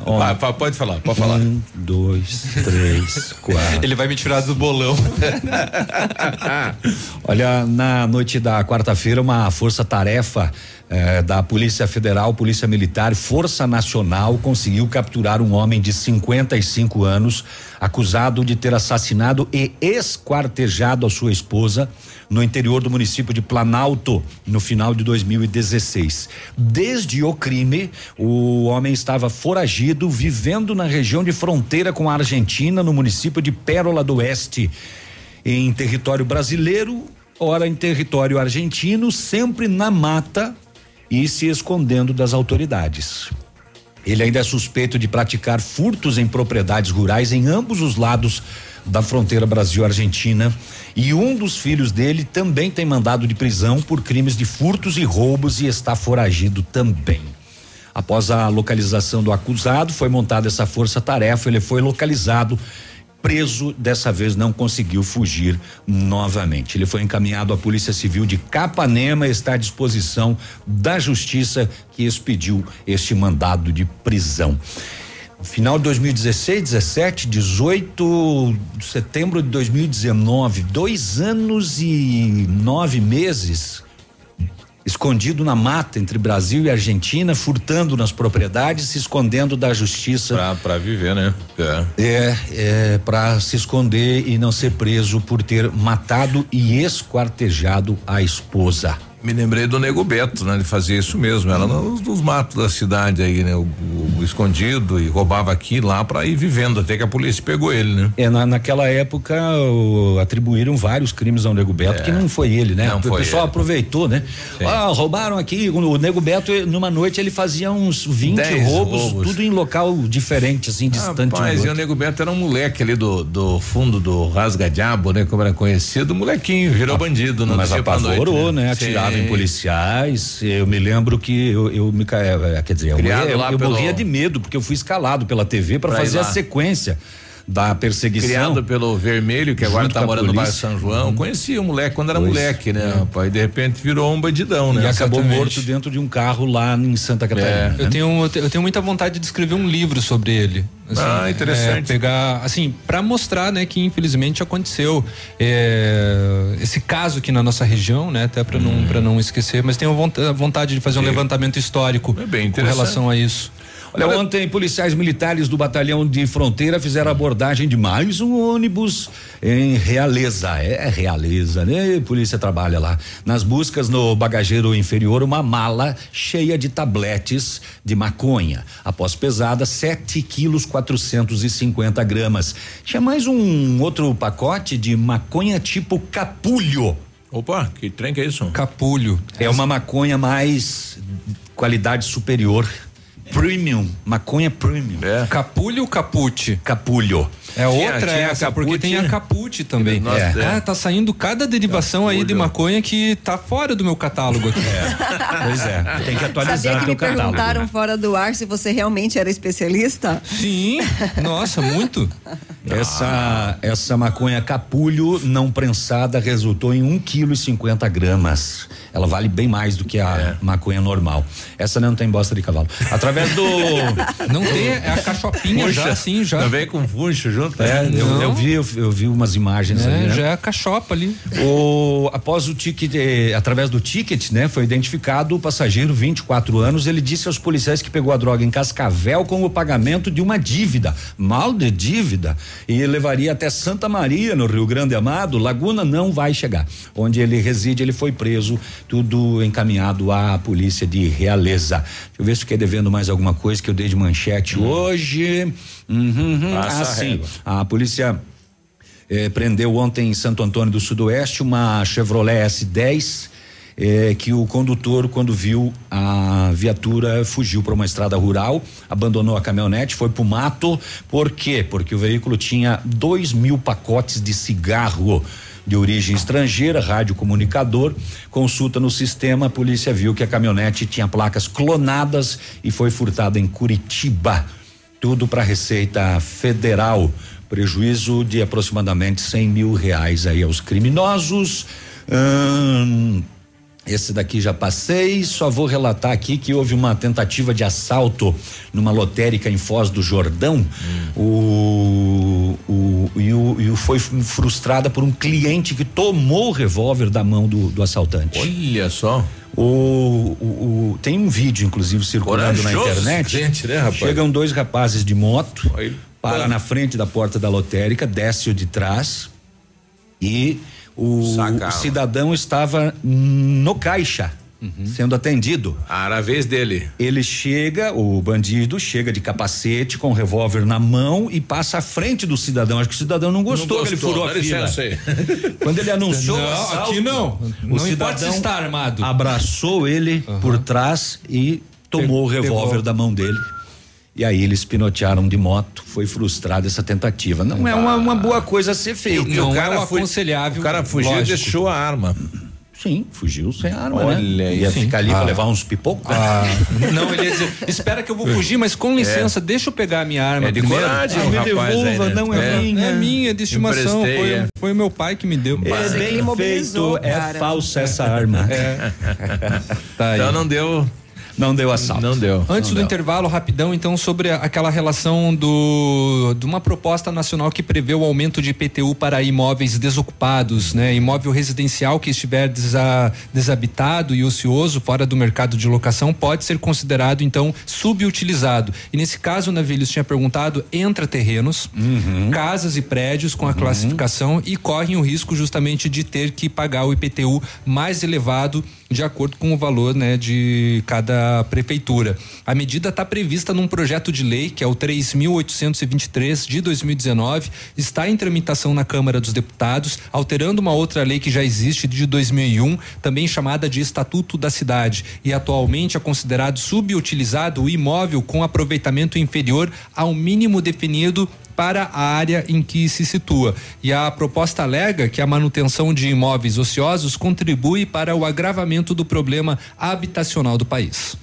Vai, pa- pode falar, pode falar. Um, dois, três, quatro. Ele vai me tirar do bolão. Olha, na noite da quarta-feira, uma força-tarefa eh, da Polícia Federal, Polícia Militar, Força Nacional conseguiu capturar um homem de 55 anos acusado de ter assassinado e esquartejado a sua esposa no interior do município de Planalto no final de 2016. Desde o crime, o homem estava foragido, vivendo na região de fronteira com a Argentina, no município de Pérola do Oeste em território brasileiro, ora em território argentino, sempre na mata e se escondendo das autoridades. Ele ainda é suspeito de praticar furtos em propriedades rurais em ambos os lados da fronteira Brasil-Argentina e um dos filhos dele também tem mandado de prisão por crimes de furtos e roubos e está foragido também. Após a localização do acusado, foi montada essa força-tarefa, ele foi localizado preso, dessa vez não conseguiu fugir novamente. Ele foi encaminhado à Polícia Civil de Capanema e está à disposição da Justiça que expediu este mandado de prisão. Final de 2016, 17, 18 de setembro de 2019, dois anos e nove meses escondido na mata entre Brasil e Argentina, furtando nas propriedades, se escondendo da justiça. Pra, pra viver, né? É. É, é para se esconder e não ser preso por ter matado e esquartejado a esposa. Me lembrei do Nego Beto, né? Ele fazia isso mesmo, ela nos, nos matos da cidade aí, né? O, o- o escondido e roubava aqui e lá pra ir vivendo, até que a polícia pegou ele, né? É, na, naquela época o, atribuíram vários crimes ao Nego Beto, É. que não foi ele, né? Não o foi pessoal ele. aproveitou, né? Ah, roubaram aqui, o Nego Beto, numa noite ele fazia uns 20 Dez roubos, roubos. tudo em local diferente, assim, distante. um do e o. Nego Beto era um moleque ali do, do fundo do Rasga Diabo, né? Como era conhecido, molequinho, virou bandido, não Mas dia pra apavorou, noite, né? Atirava Sim. em policiais. Eu me lembro que eu, eu me eh, quer dizer, eu, Criado morria- lá eu pelo- morria de medo porque eu fui escalado pela TV para fazer a sequência da perseguição. Criado pelo Vermelho, que agora tá morando no bairro. São João. Conhecia o moleque quando era Pois. moleque, né? E de repente virou um bandidão, né? E acabou Exatamente. morto dentro de um carro lá em Santa Catarina. É. né? Eu tenho, eu te- eu tenho muita vontade de escrever um livro sobre ele. Assim, Ah, interessante. é, pegar, assim, para mostrar, né, que infelizmente aconteceu é, esse caso aqui na nossa região, né, até para não para não esquecer, mas tenho vonta- vontade de fazer um Sim. levantamento histórico É bem com interessante. relação a isso. Olha, ontem policiais militares do batalhão de fronteira fizeram abordagem de mais um ônibus em Realeza. É Realeza, né? Polícia trabalha lá. Nas buscas no bagageiro inferior, uma mala cheia de tabletes de maconha. Após pesada, 7 quilos 450 gramas. Tinha mais um outro pacote de maconha tipo capulho. Opa, que trem que é isso? Capulho. É uma maconha mais qualidade superior. Premium, maconha premium. É. Capulho ou capute? Capulho. É outra tinha essa, capute. porque tem a capute também. Nossa, é. Ah, tá saindo cada derivação aí de maconha que tá fora do meu catálogo aqui. Pois é, tem que Sabia atualizar que teu me catálogo. perguntaram fora do ar se você realmente era especialista? Sim, nossa, muito. Essa, essa maconha capulho não prensada resultou em um quilo e cinquenta gramas. Ela vale bem mais do que a maconha normal. Essa não tem bosta de cavalo. Através do. Não tem, é a cachopinha já, assim, já. Também com funcho junto. É, eu, eu vi, eu, eu vi umas imagens É, ali, né? já é a cachopa ali. O, após o ticket, eh, através do ticket, né, foi identificado o passageiro, 24 anos. Ele disse aos policiais que pegou a droga em Cascavel com o pagamento de uma dívida, mal de dívida, e levaria até Santa Maria, no Rio Grande Amado. Laguna não vai chegar. Onde ele reside, ele foi preso, tudo encaminhado à polícia de Realeza. Deixa eu ver se fiquei devendo mais alguma coisa que eu dei de manchete hoje. Uhum, uhum. Ah, a sim. A polícia eh, prendeu ontem em Santo Antônio do Sudoeste uma Chevrolet S10 eh, que o condutor, quando viu a viatura, fugiu para uma estrada rural, abandonou a caminhonete, foi pro mato. Por quê? Porque o veículo tinha dois mil pacotes de cigarro de origem estrangeira, radiocomunicador. Consulta no sistema, a polícia viu que a caminhonete tinha placas clonadas e foi furtada em Curitiba. Tudo para a Receita Federal. Prejuízo de aproximadamente 100 mil reais aí aos criminosos. Ahn, esse daqui já passei, só vou relatar aqui que houve uma tentativa de assalto numa lotérica em Foz do Jordão. O, o, e, o, e o foi frustrada por um cliente que tomou o revólver da mão do, do assaltante. Olha só. O, o, o- tem um vídeo, inclusive, circulando na Corajoso internet. cliente, né, rapaz? Chegam dois rapazes de moto, Aí, para pô. na frente da porta da lotérica, desce o de trás e o, o cidadão estava no caixa. Sendo atendido. Era a vez dele. Ele chega, o bandido chega de capacete com o revólver na mão e passa à frente do cidadão. Acho que o cidadão não gostou, Não que ele gostou, furou a fila. Quando ele anunciou o Não, assalto, aqui não. o Não importa cidadão está armado. abraçou ele por trás e tomou o revólver da mão dele. E aí eles pinotearam de moto, foi frustrada essa tentativa. Não é uma, uma boa coisa a ser feita. Não o cara é o foi- aconselhável. O cara fugiu e deixou a arma. Sim, fugiu sem arma, Olha né? Ia isso. ficar ali pra Ah. levar uns pipocos. Ah, não, ele ia dizer, espera que eu vou fugir, mas com licença, deixa eu pegar a minha arma É de primeiro. coragem Ah, o me rapaz aí, devolva, né? não é, É. minha. É minha, de estimação, foi, é. foi meu pai que me deu. É Mas bem imobilizou feito, o é cara. falsa essa arma. Tá aí. Então não deu. Não deu assalto. Não deu. Antes Não do deu. intervalo, rapidão, então, sobre aquela relação do de uma proposta nacional que prevê o aumento de IPTU para imóveis desocupados, né? Imóvel residencial que estiver desa- desabitado e ocioso fora do mercado de locação pode ser considerado então subutilizado. E nesse caso, Navilhos tinha perguntado, entra terrenos, casas e prédios com a classificação e correm o risco justamente de ter que pagar o IPTU mais elevado de acordo com o valor né, de cada prefeitura. A medida está prevista num projeto de lei, que é o 3.823 de 2019, está em tramitação na Câmara dos Deputados, alterando uma outra lei que já existe de 2001, também chamada de Estatuto da Cidade. E atualmente é considerado subutilizado o imóvel com aproveitamento inferior ao mínimo definido para a área em que se situa. E a proposta alega que a manutenção de imóveis ociosos contribui para o agravamento do problema habitacional do país.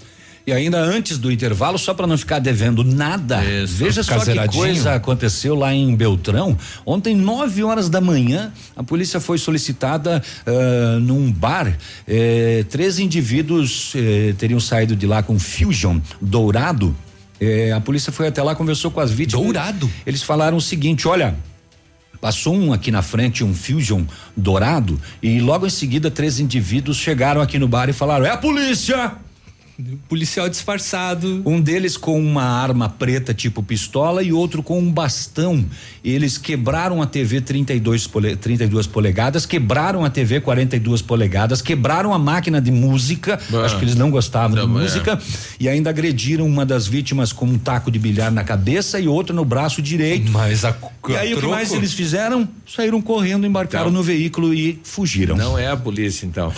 E ainda antes do intervalo, só para não ficar devendo nada, Isso. veja só que coisa aconteceu lá em Beltrão. Ontem, 9 horas da manhã, a polícia foi solicitada ah, num bar. Eh, três indivíduos eh, teriam saído de lá com Fusion dourado. Eh, a polícia foi até lá, conversou com as vítimas. Dourado? Eles falaram o seguinte: olha. Passou um aqui na frente, um Fusion dourado, e logo em seguida três indivíduos chegaram aqui no bar e falaram: é a polícia! Policial disfarçado. Um deles com uma arma preta tipo pistola e outro com um bastão. Eles quebraram a TV 32, pole, 32 polegadas, quebraram a TV 42 polegadas, quebraram a máquina de música. Ah. Acho que eles não gostavam de é. música. E ainda agrediram uma das vítimas com um taco de bilhar na cabeça e outra no braço direito. Mas a E aí o que troco? mais eles fizeram? Saíram correndo, embarcaram Então. no veículo e fugiram. Não é a polícia, então.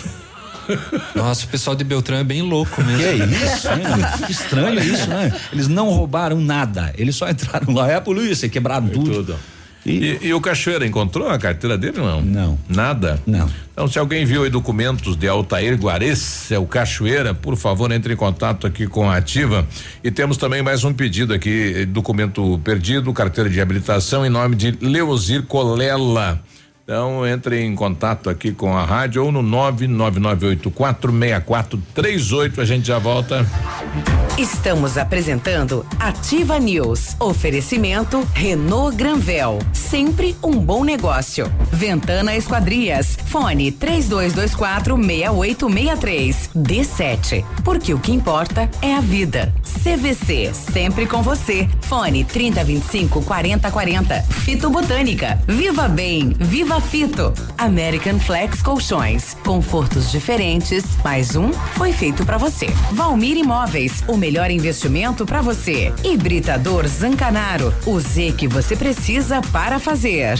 Nossa, o pessoal de Beltrão é bem louco mesmo. Que é isso, hein? Que estranho isso, né? Eles não roubaram nada. Eles só entraram lá. É a polícia, quebraram tudo. E, e o Cachoeira encontrou a carteira dele não? Não. Nada? Não. Então, se alguém viu aí documentos de Altair Guarez, é o Cachoeira, por favor, entre em contato aqui com a Ativa. E temos também mais um pedido aqui, eh, documento perdido, carteira de habilitação em nome de Leozir Colela. Então, entre em contato aqui com a rádio ou no 999846438. A gente já volta. Estamos apresentando Ativa News. Oferecimento Renault Granvel. Sempre um bom negócio. Ventana Esquadrias. Fone 3224 6863. D7. Porque o que importa é a vida. CVC. Sempre com você. Fone 3025 4040. Fito Botânica. Viva Bem. Viva Fito. American Flex Colchões. Confortos diferentes. Mais um foi feito para você. Valmir Imóveis. O melhor investimento para você. Hibridador Zancanaro. O Z que você precisa para fazer.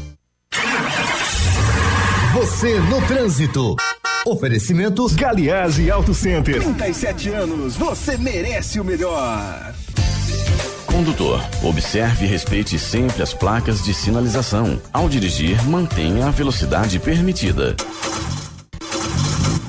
Você no trânsito. Oferecimento Galiase Auto Center. 37 anos, você merece o melhor. Condutor, observe e respeite sempre as placas de sinalização. Ao dirigir, mantenha a velocidade permitida.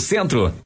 Centro.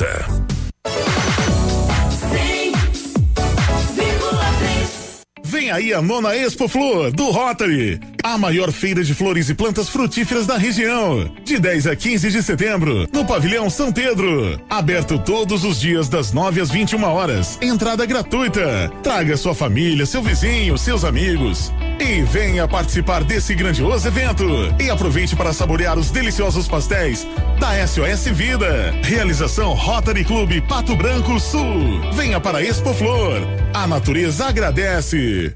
Vem aí a nona Expo Flor do Rotary, a maior feira de flores e plantas frutíferas da região. De 10 a 15 de setembro, no Pavilhão São Pedro. Aberto todos os dias das 9 às 21 horas. Entrada gratuita. Traga sua família, seu vizinho, seus amigos. E venha participar desse grandioso evento. E aproveite para saborear os deliciosos pastéis da SOS Vida. Realização Rotary Clube Pato Branco Sul. Venha para Expo Flor. A natureza agradece.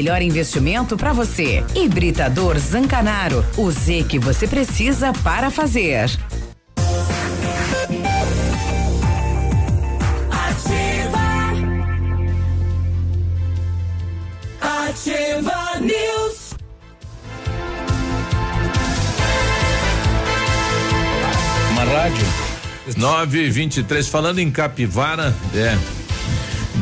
investimento para você. Hibridador Zancanaro. O Z que você precisa para fazer. Ativa News. Uma rádio. 9 e 23 falando em capivara, é.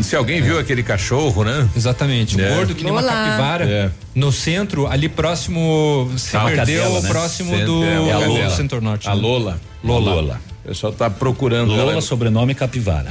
Se alguém viu aquele cachorro, né? Exatamente. É. Gordo que nem uma capivara. É. No centro, ali próximo. Se Ah, perdeu Cadela, né? próximo Centro, do, é, a do Lola. Centro-Norte. A né? Lola. Lola. Pessoal tá procurando. Lola, ela. sobrenome Capivara.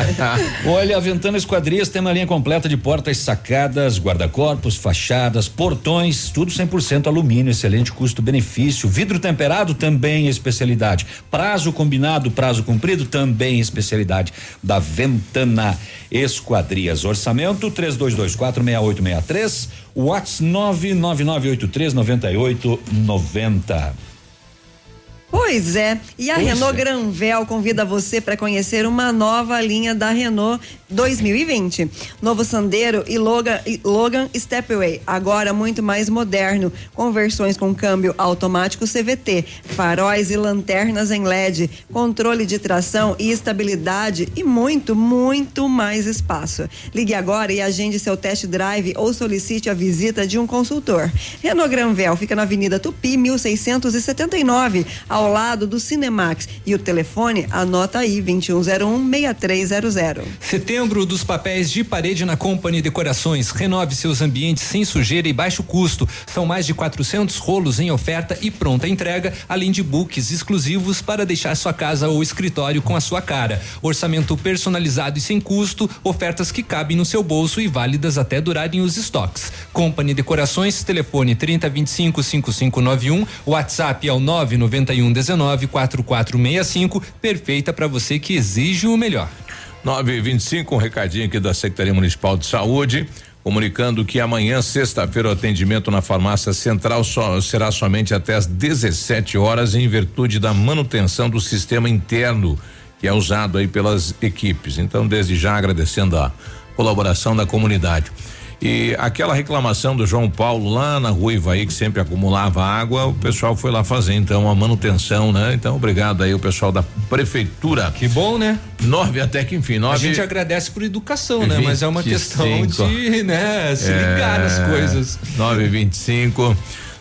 Olha, a Ventana Esquadrias tem uma linha completa de portas sacadas, guarda-corpos, fachadas, portões, tudo 100% alumínio, excelente custo-benefício. Vidro temperado também especialidade. Prazo combinado, prazo cumprido também especialidade da Ventana Esquadrias. Orçamento 32246863, Whats 999839890. Pois é, e a Pois Renault. Granvel convida você para conhecer uma nova linha da Renault 2020. Novo Sandero e Logan, e Logan Stepway, agora muito mais moderno, com versões com câmbio automático CVT, faróis e lanternas em LED, controle de tração e estabilidade e muito, muito mais espaço. Ligue agora e agende seu test drive ou solicite a visita de um consultor. Renault Granvel fica na Avenida Tupi, 1679, ao lado do Cinemax. E o telefone, anota aí, 2101-6300. Setembro dos papéis de parede na Company Decorações. Renove seus ambientes sem sujeira e baixo custo. São mais de 400 rolos em oferta e pronta entrega, além de books exclusivos para deixar sua casa ou escritório com a sua cara. Orçamento personalizado e sem custo, ofertas que cabem no seu bolso e válidas até durarem os estoques. Company Decorações, telefone 3025 5591, WhatsApp ao 991 19 4465, perfeita para você que exige o melhor. 9 e 25 um recadinho aqui da Secretaria Municipal de Saúde. Comunicando que amanhã, sexta-feira, o atendimento na farmácia central só, será somente até às 17 horas, em virtude da manutenção do sistema interno que é usado aí pelas equipes. Então, desde já agradecendo a colaboração da comunidade. E aquela reclamação do João Paulo lá na rua Ivaí, que sempre acumulava água, o pessoal foi lá fazer então a manutenção, né? Então, obrigado aí o pessoal da prefeitura. Que bom, né? Nove até que enfim, nove. A gente agradece por educação, né? Mas é uma questão 25. de, né, se ligar nas coisas. 9 e 25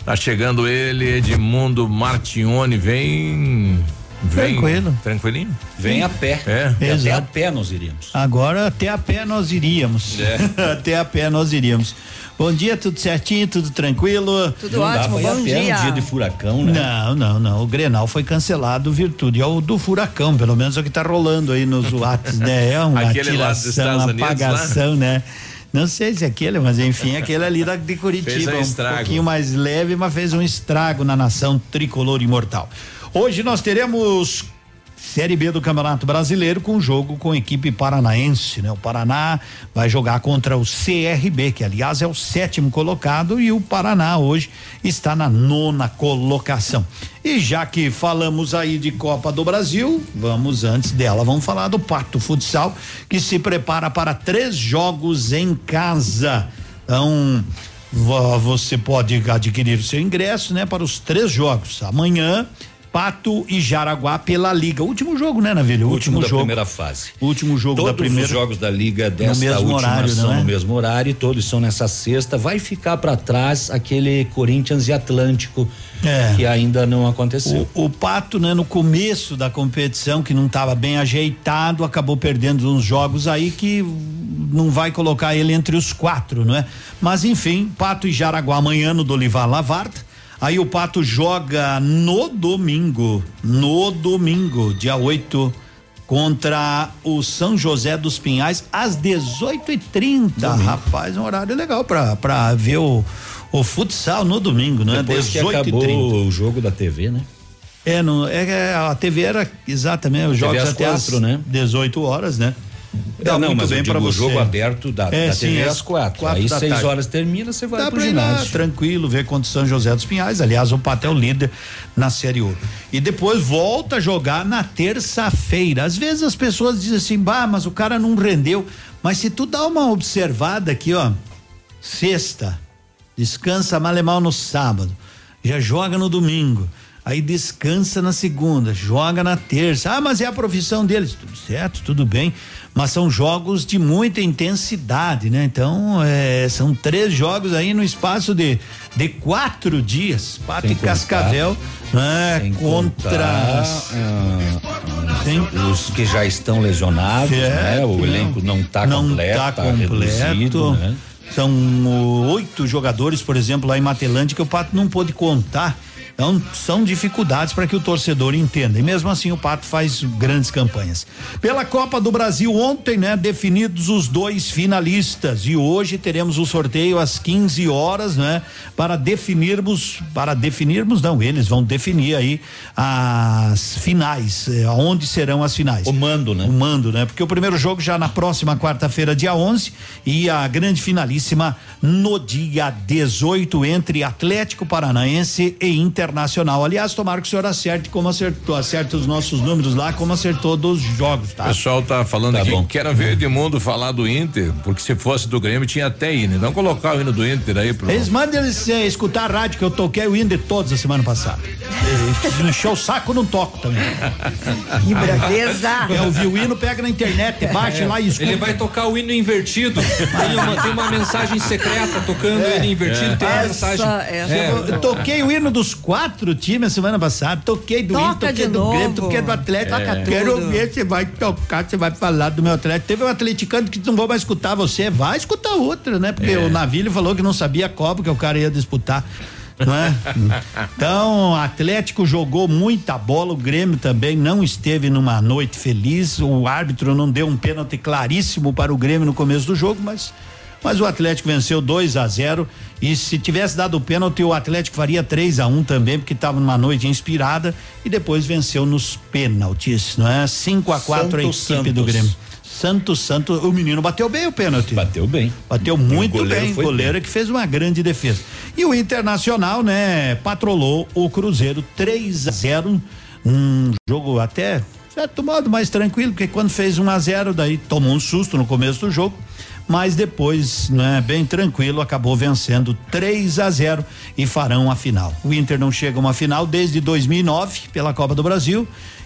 Tá chegando ele, Edmundo Martione, vem. Vem. Tranquilo. Tranquilinho? Vem a pé. É. Até a pé nós iríamos. Agora até a pé nós iríamos. É. até a pé nós iríamos. Bom dia, tudo certinho, tudo tranquilo? Tudo Não dá ótimo, a bom dia. um dia de furacão, né? Não, não, não. O Grenal foi cancelado virtude ao do furacão, pelo menos é o que tá rolando aí nos Whats, né? É uma Aquele lá dos tiração, Estados uma Unidos, apagação, né? Não sei se é aquele, mas enfim, aquele ali da, de Curitiba, Fez um um pouquinho mais leve, mas fez um estrago na nação tricolor imortal. Hoje nós teremos Série B do Campeonato Brasileiro com jogo com equipe paranaense, né? O Paraná vai jogar contra o CRB, que aliás é o sétimo colocado e o Paraná hoje está na nona colocação. E já que falamos aí de Copa do Brasil, vamos antes dela, vamos falar do Pato Futsal, que se prepara para três jogos em casa. Então, vo- você pode adquirir o seu ingresso, né, para os três jogos. Amanhã, Pato e Jaraguá pela Liga. Último jogo, né, Navilho? Último, da jogo. primeira fase. Último jogo Todos da primeira. os jogos da liga desta última horário, são não é? no mesmo horário, e todos são nessa sexta. Vai ficar para trás aquele Corinthians e Atlântico É. que ainda não aconteceu. O, o Pato, né, no começo da competição, que não estava bem ajeitado, acabou perdendo uns jogos aí que não vai colocar ele entre os quatro, não é? Mas enfim, Pato e Jaraguá amanhã no Dolivar Lavarta. Aí o Pato joga no domingo, no domingo, dia 8, contra o São José dos Pinhais, às 18h30. Rapaz, um horário legal pra, pra ver o, o futsal no domingo, né? Depois que 18 acabou e 30. o jogo da TV, né? É, não, é, é, a TV era exatamente os jogos até quatro, às né? 18 horas, né? Dá não, muito mas bem pra o jogo aberto da, É, da sim, TV é às quatro. quatro Aí seis tarde. horas termina, você vai Dá pro ir lá, ginásio. tranquilo, ver contra o São José dos Pinhais. Aliás, o Pato é o líder na Série Ouro. E depois volta a jogar na terça-feira. Às vezes as pessoas dizem assim, bah, mas o cara não rendeu. Mas se tu dá uma observada aqui, ó, sexta, descansa mal e mal no sábado, já joga no domingo. Aí descansa na segunda, joga na terça. Ah, mas é a profissão deles. Tudo certo, tudo bem. Mas são jogos de muita intensidade, né? Então, é, são três jogos aí no espaço de, de quatro dias. Pato e Cascavel, né? Sem Contra. contar, ah, os que já estão lesionados, É, né? O não. elenco não está não completo, tá tá completo. reduzido, né? São oh, oito jogadores, por exemplo, lá em Matelândia, que o Pato não pôde contar. Então, são dificuldades para que o torcedor entenda. E mesmo assim, o Pato faz grandes campanhas. Pela Copa do Brasil, ontem, né, definidos os dois finalistas. E hoje teremos o sorteio às 15 horas, né, para definirmos. Para definirmos, não, eles vão definir aí as finais. eh, Aonde serão as finais. O mando, né? O mando, né? Porque o primeiro jogo já na próxima quarta-feira, dia 11, e a grande finalíssima no dia 18 entre Atlético Paranaense e Internacional. Aliás, tomara que o senhor acerte como acertou, acerte os nossos números lá, como acertou dos jogos, O tá? pessoal tá falando Tá aqui bom. que quero ver Edmundo falar do Inter, porque se fosse do Grêmio tinha até hino. Então colocar o hino do Inter aí pro. Eles mandam eles eh, escutar a rádio que eu toquei o hino de todos a semana passada. Se encher o saco, eu não toco também. Que braveza! Quer ouvir o hino, pega na internet, baixa É, lá e escuta. Ele vai tocar o hino invertido. Tem uma, tem uma mensagem secreta tocando ele invertido. Tem uma Essa- mensagem. essa- É. Eu toquei o hino dos quatro times a semana passada. Toquei do Toca Inter, toquei do novo. Grêmio, toquei do Atlético. Toca Quero ver, você vai tocar, você vai falar do meu Atlético. Teve um atleticano que não vou mais escutar você. Vai escutar outra, né? Porque É. o Navilho falou que não sabia qual que o cara ia disputar. Não é? Então, o Atlético jogou muita bola, o Grêmio também não esteve numa noite feliz. O árbitro não deu um pênalti claríssimo para o Grêmio no começo do jogo, mas mas o Atlético venceu 2 a 0 e se tivesse dado o pênalti, o Atlético faria 3 a 1 também, porque estava numa noite inspirada e depois venceu nos pênaltis, não é? 5 a 4 a equipe Santos do. Grêmio. Santos Santos, o menino bateu bem o pênalti. Bateu bem. Bateu muito goleiro bem, goleiro que fez uma grande defesa. E o Internacional, né, patrolou o Cruzeiro 3 a 0, um jogo até certo modo mais tranquilo, porque quando fez 1 a 0, daí tomou um susto no começo do jogo, mas depois, né, bem tranquilo, acabou vencendo 3 a 0 e farão a final. O Inter não chega a uma final desde 2009 pela Copa do Brasil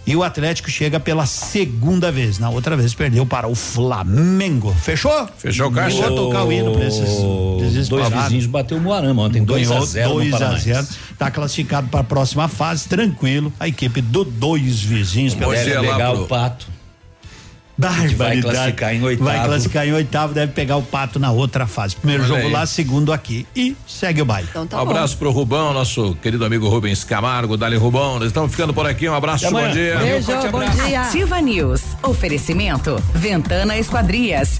e o Atlético chega pela segunda vez. Na outra vez perdeu para o Flamengo. Fechou? Fechou o caixa? Vou tocar o hino pra esses Dois vizinhos bateu o Moarama ontem, 2 a Ganhou 0 no 2 a Paranaense. 0 Tá classificado para a próxima fase, tranquilo. A equipe do dois vizinhos. Pegar pro- o pato. Barbaridade. vai classificar em oitavo. Vai classificar em oitavo, deve pegar o pato na outra fase. Primeiro Olha jogo aí. lá, segundo aqui. E segue o baile. Então tá um abraço pro Rubão, nosso querido amigo Rubens Camargo, Dali Rubão. Nós estamos ficando por aqui. Um abraço, bom dia. Beijo, bom abraço. dia. Ativa News. Oferecimento. Ventana Esquadrias.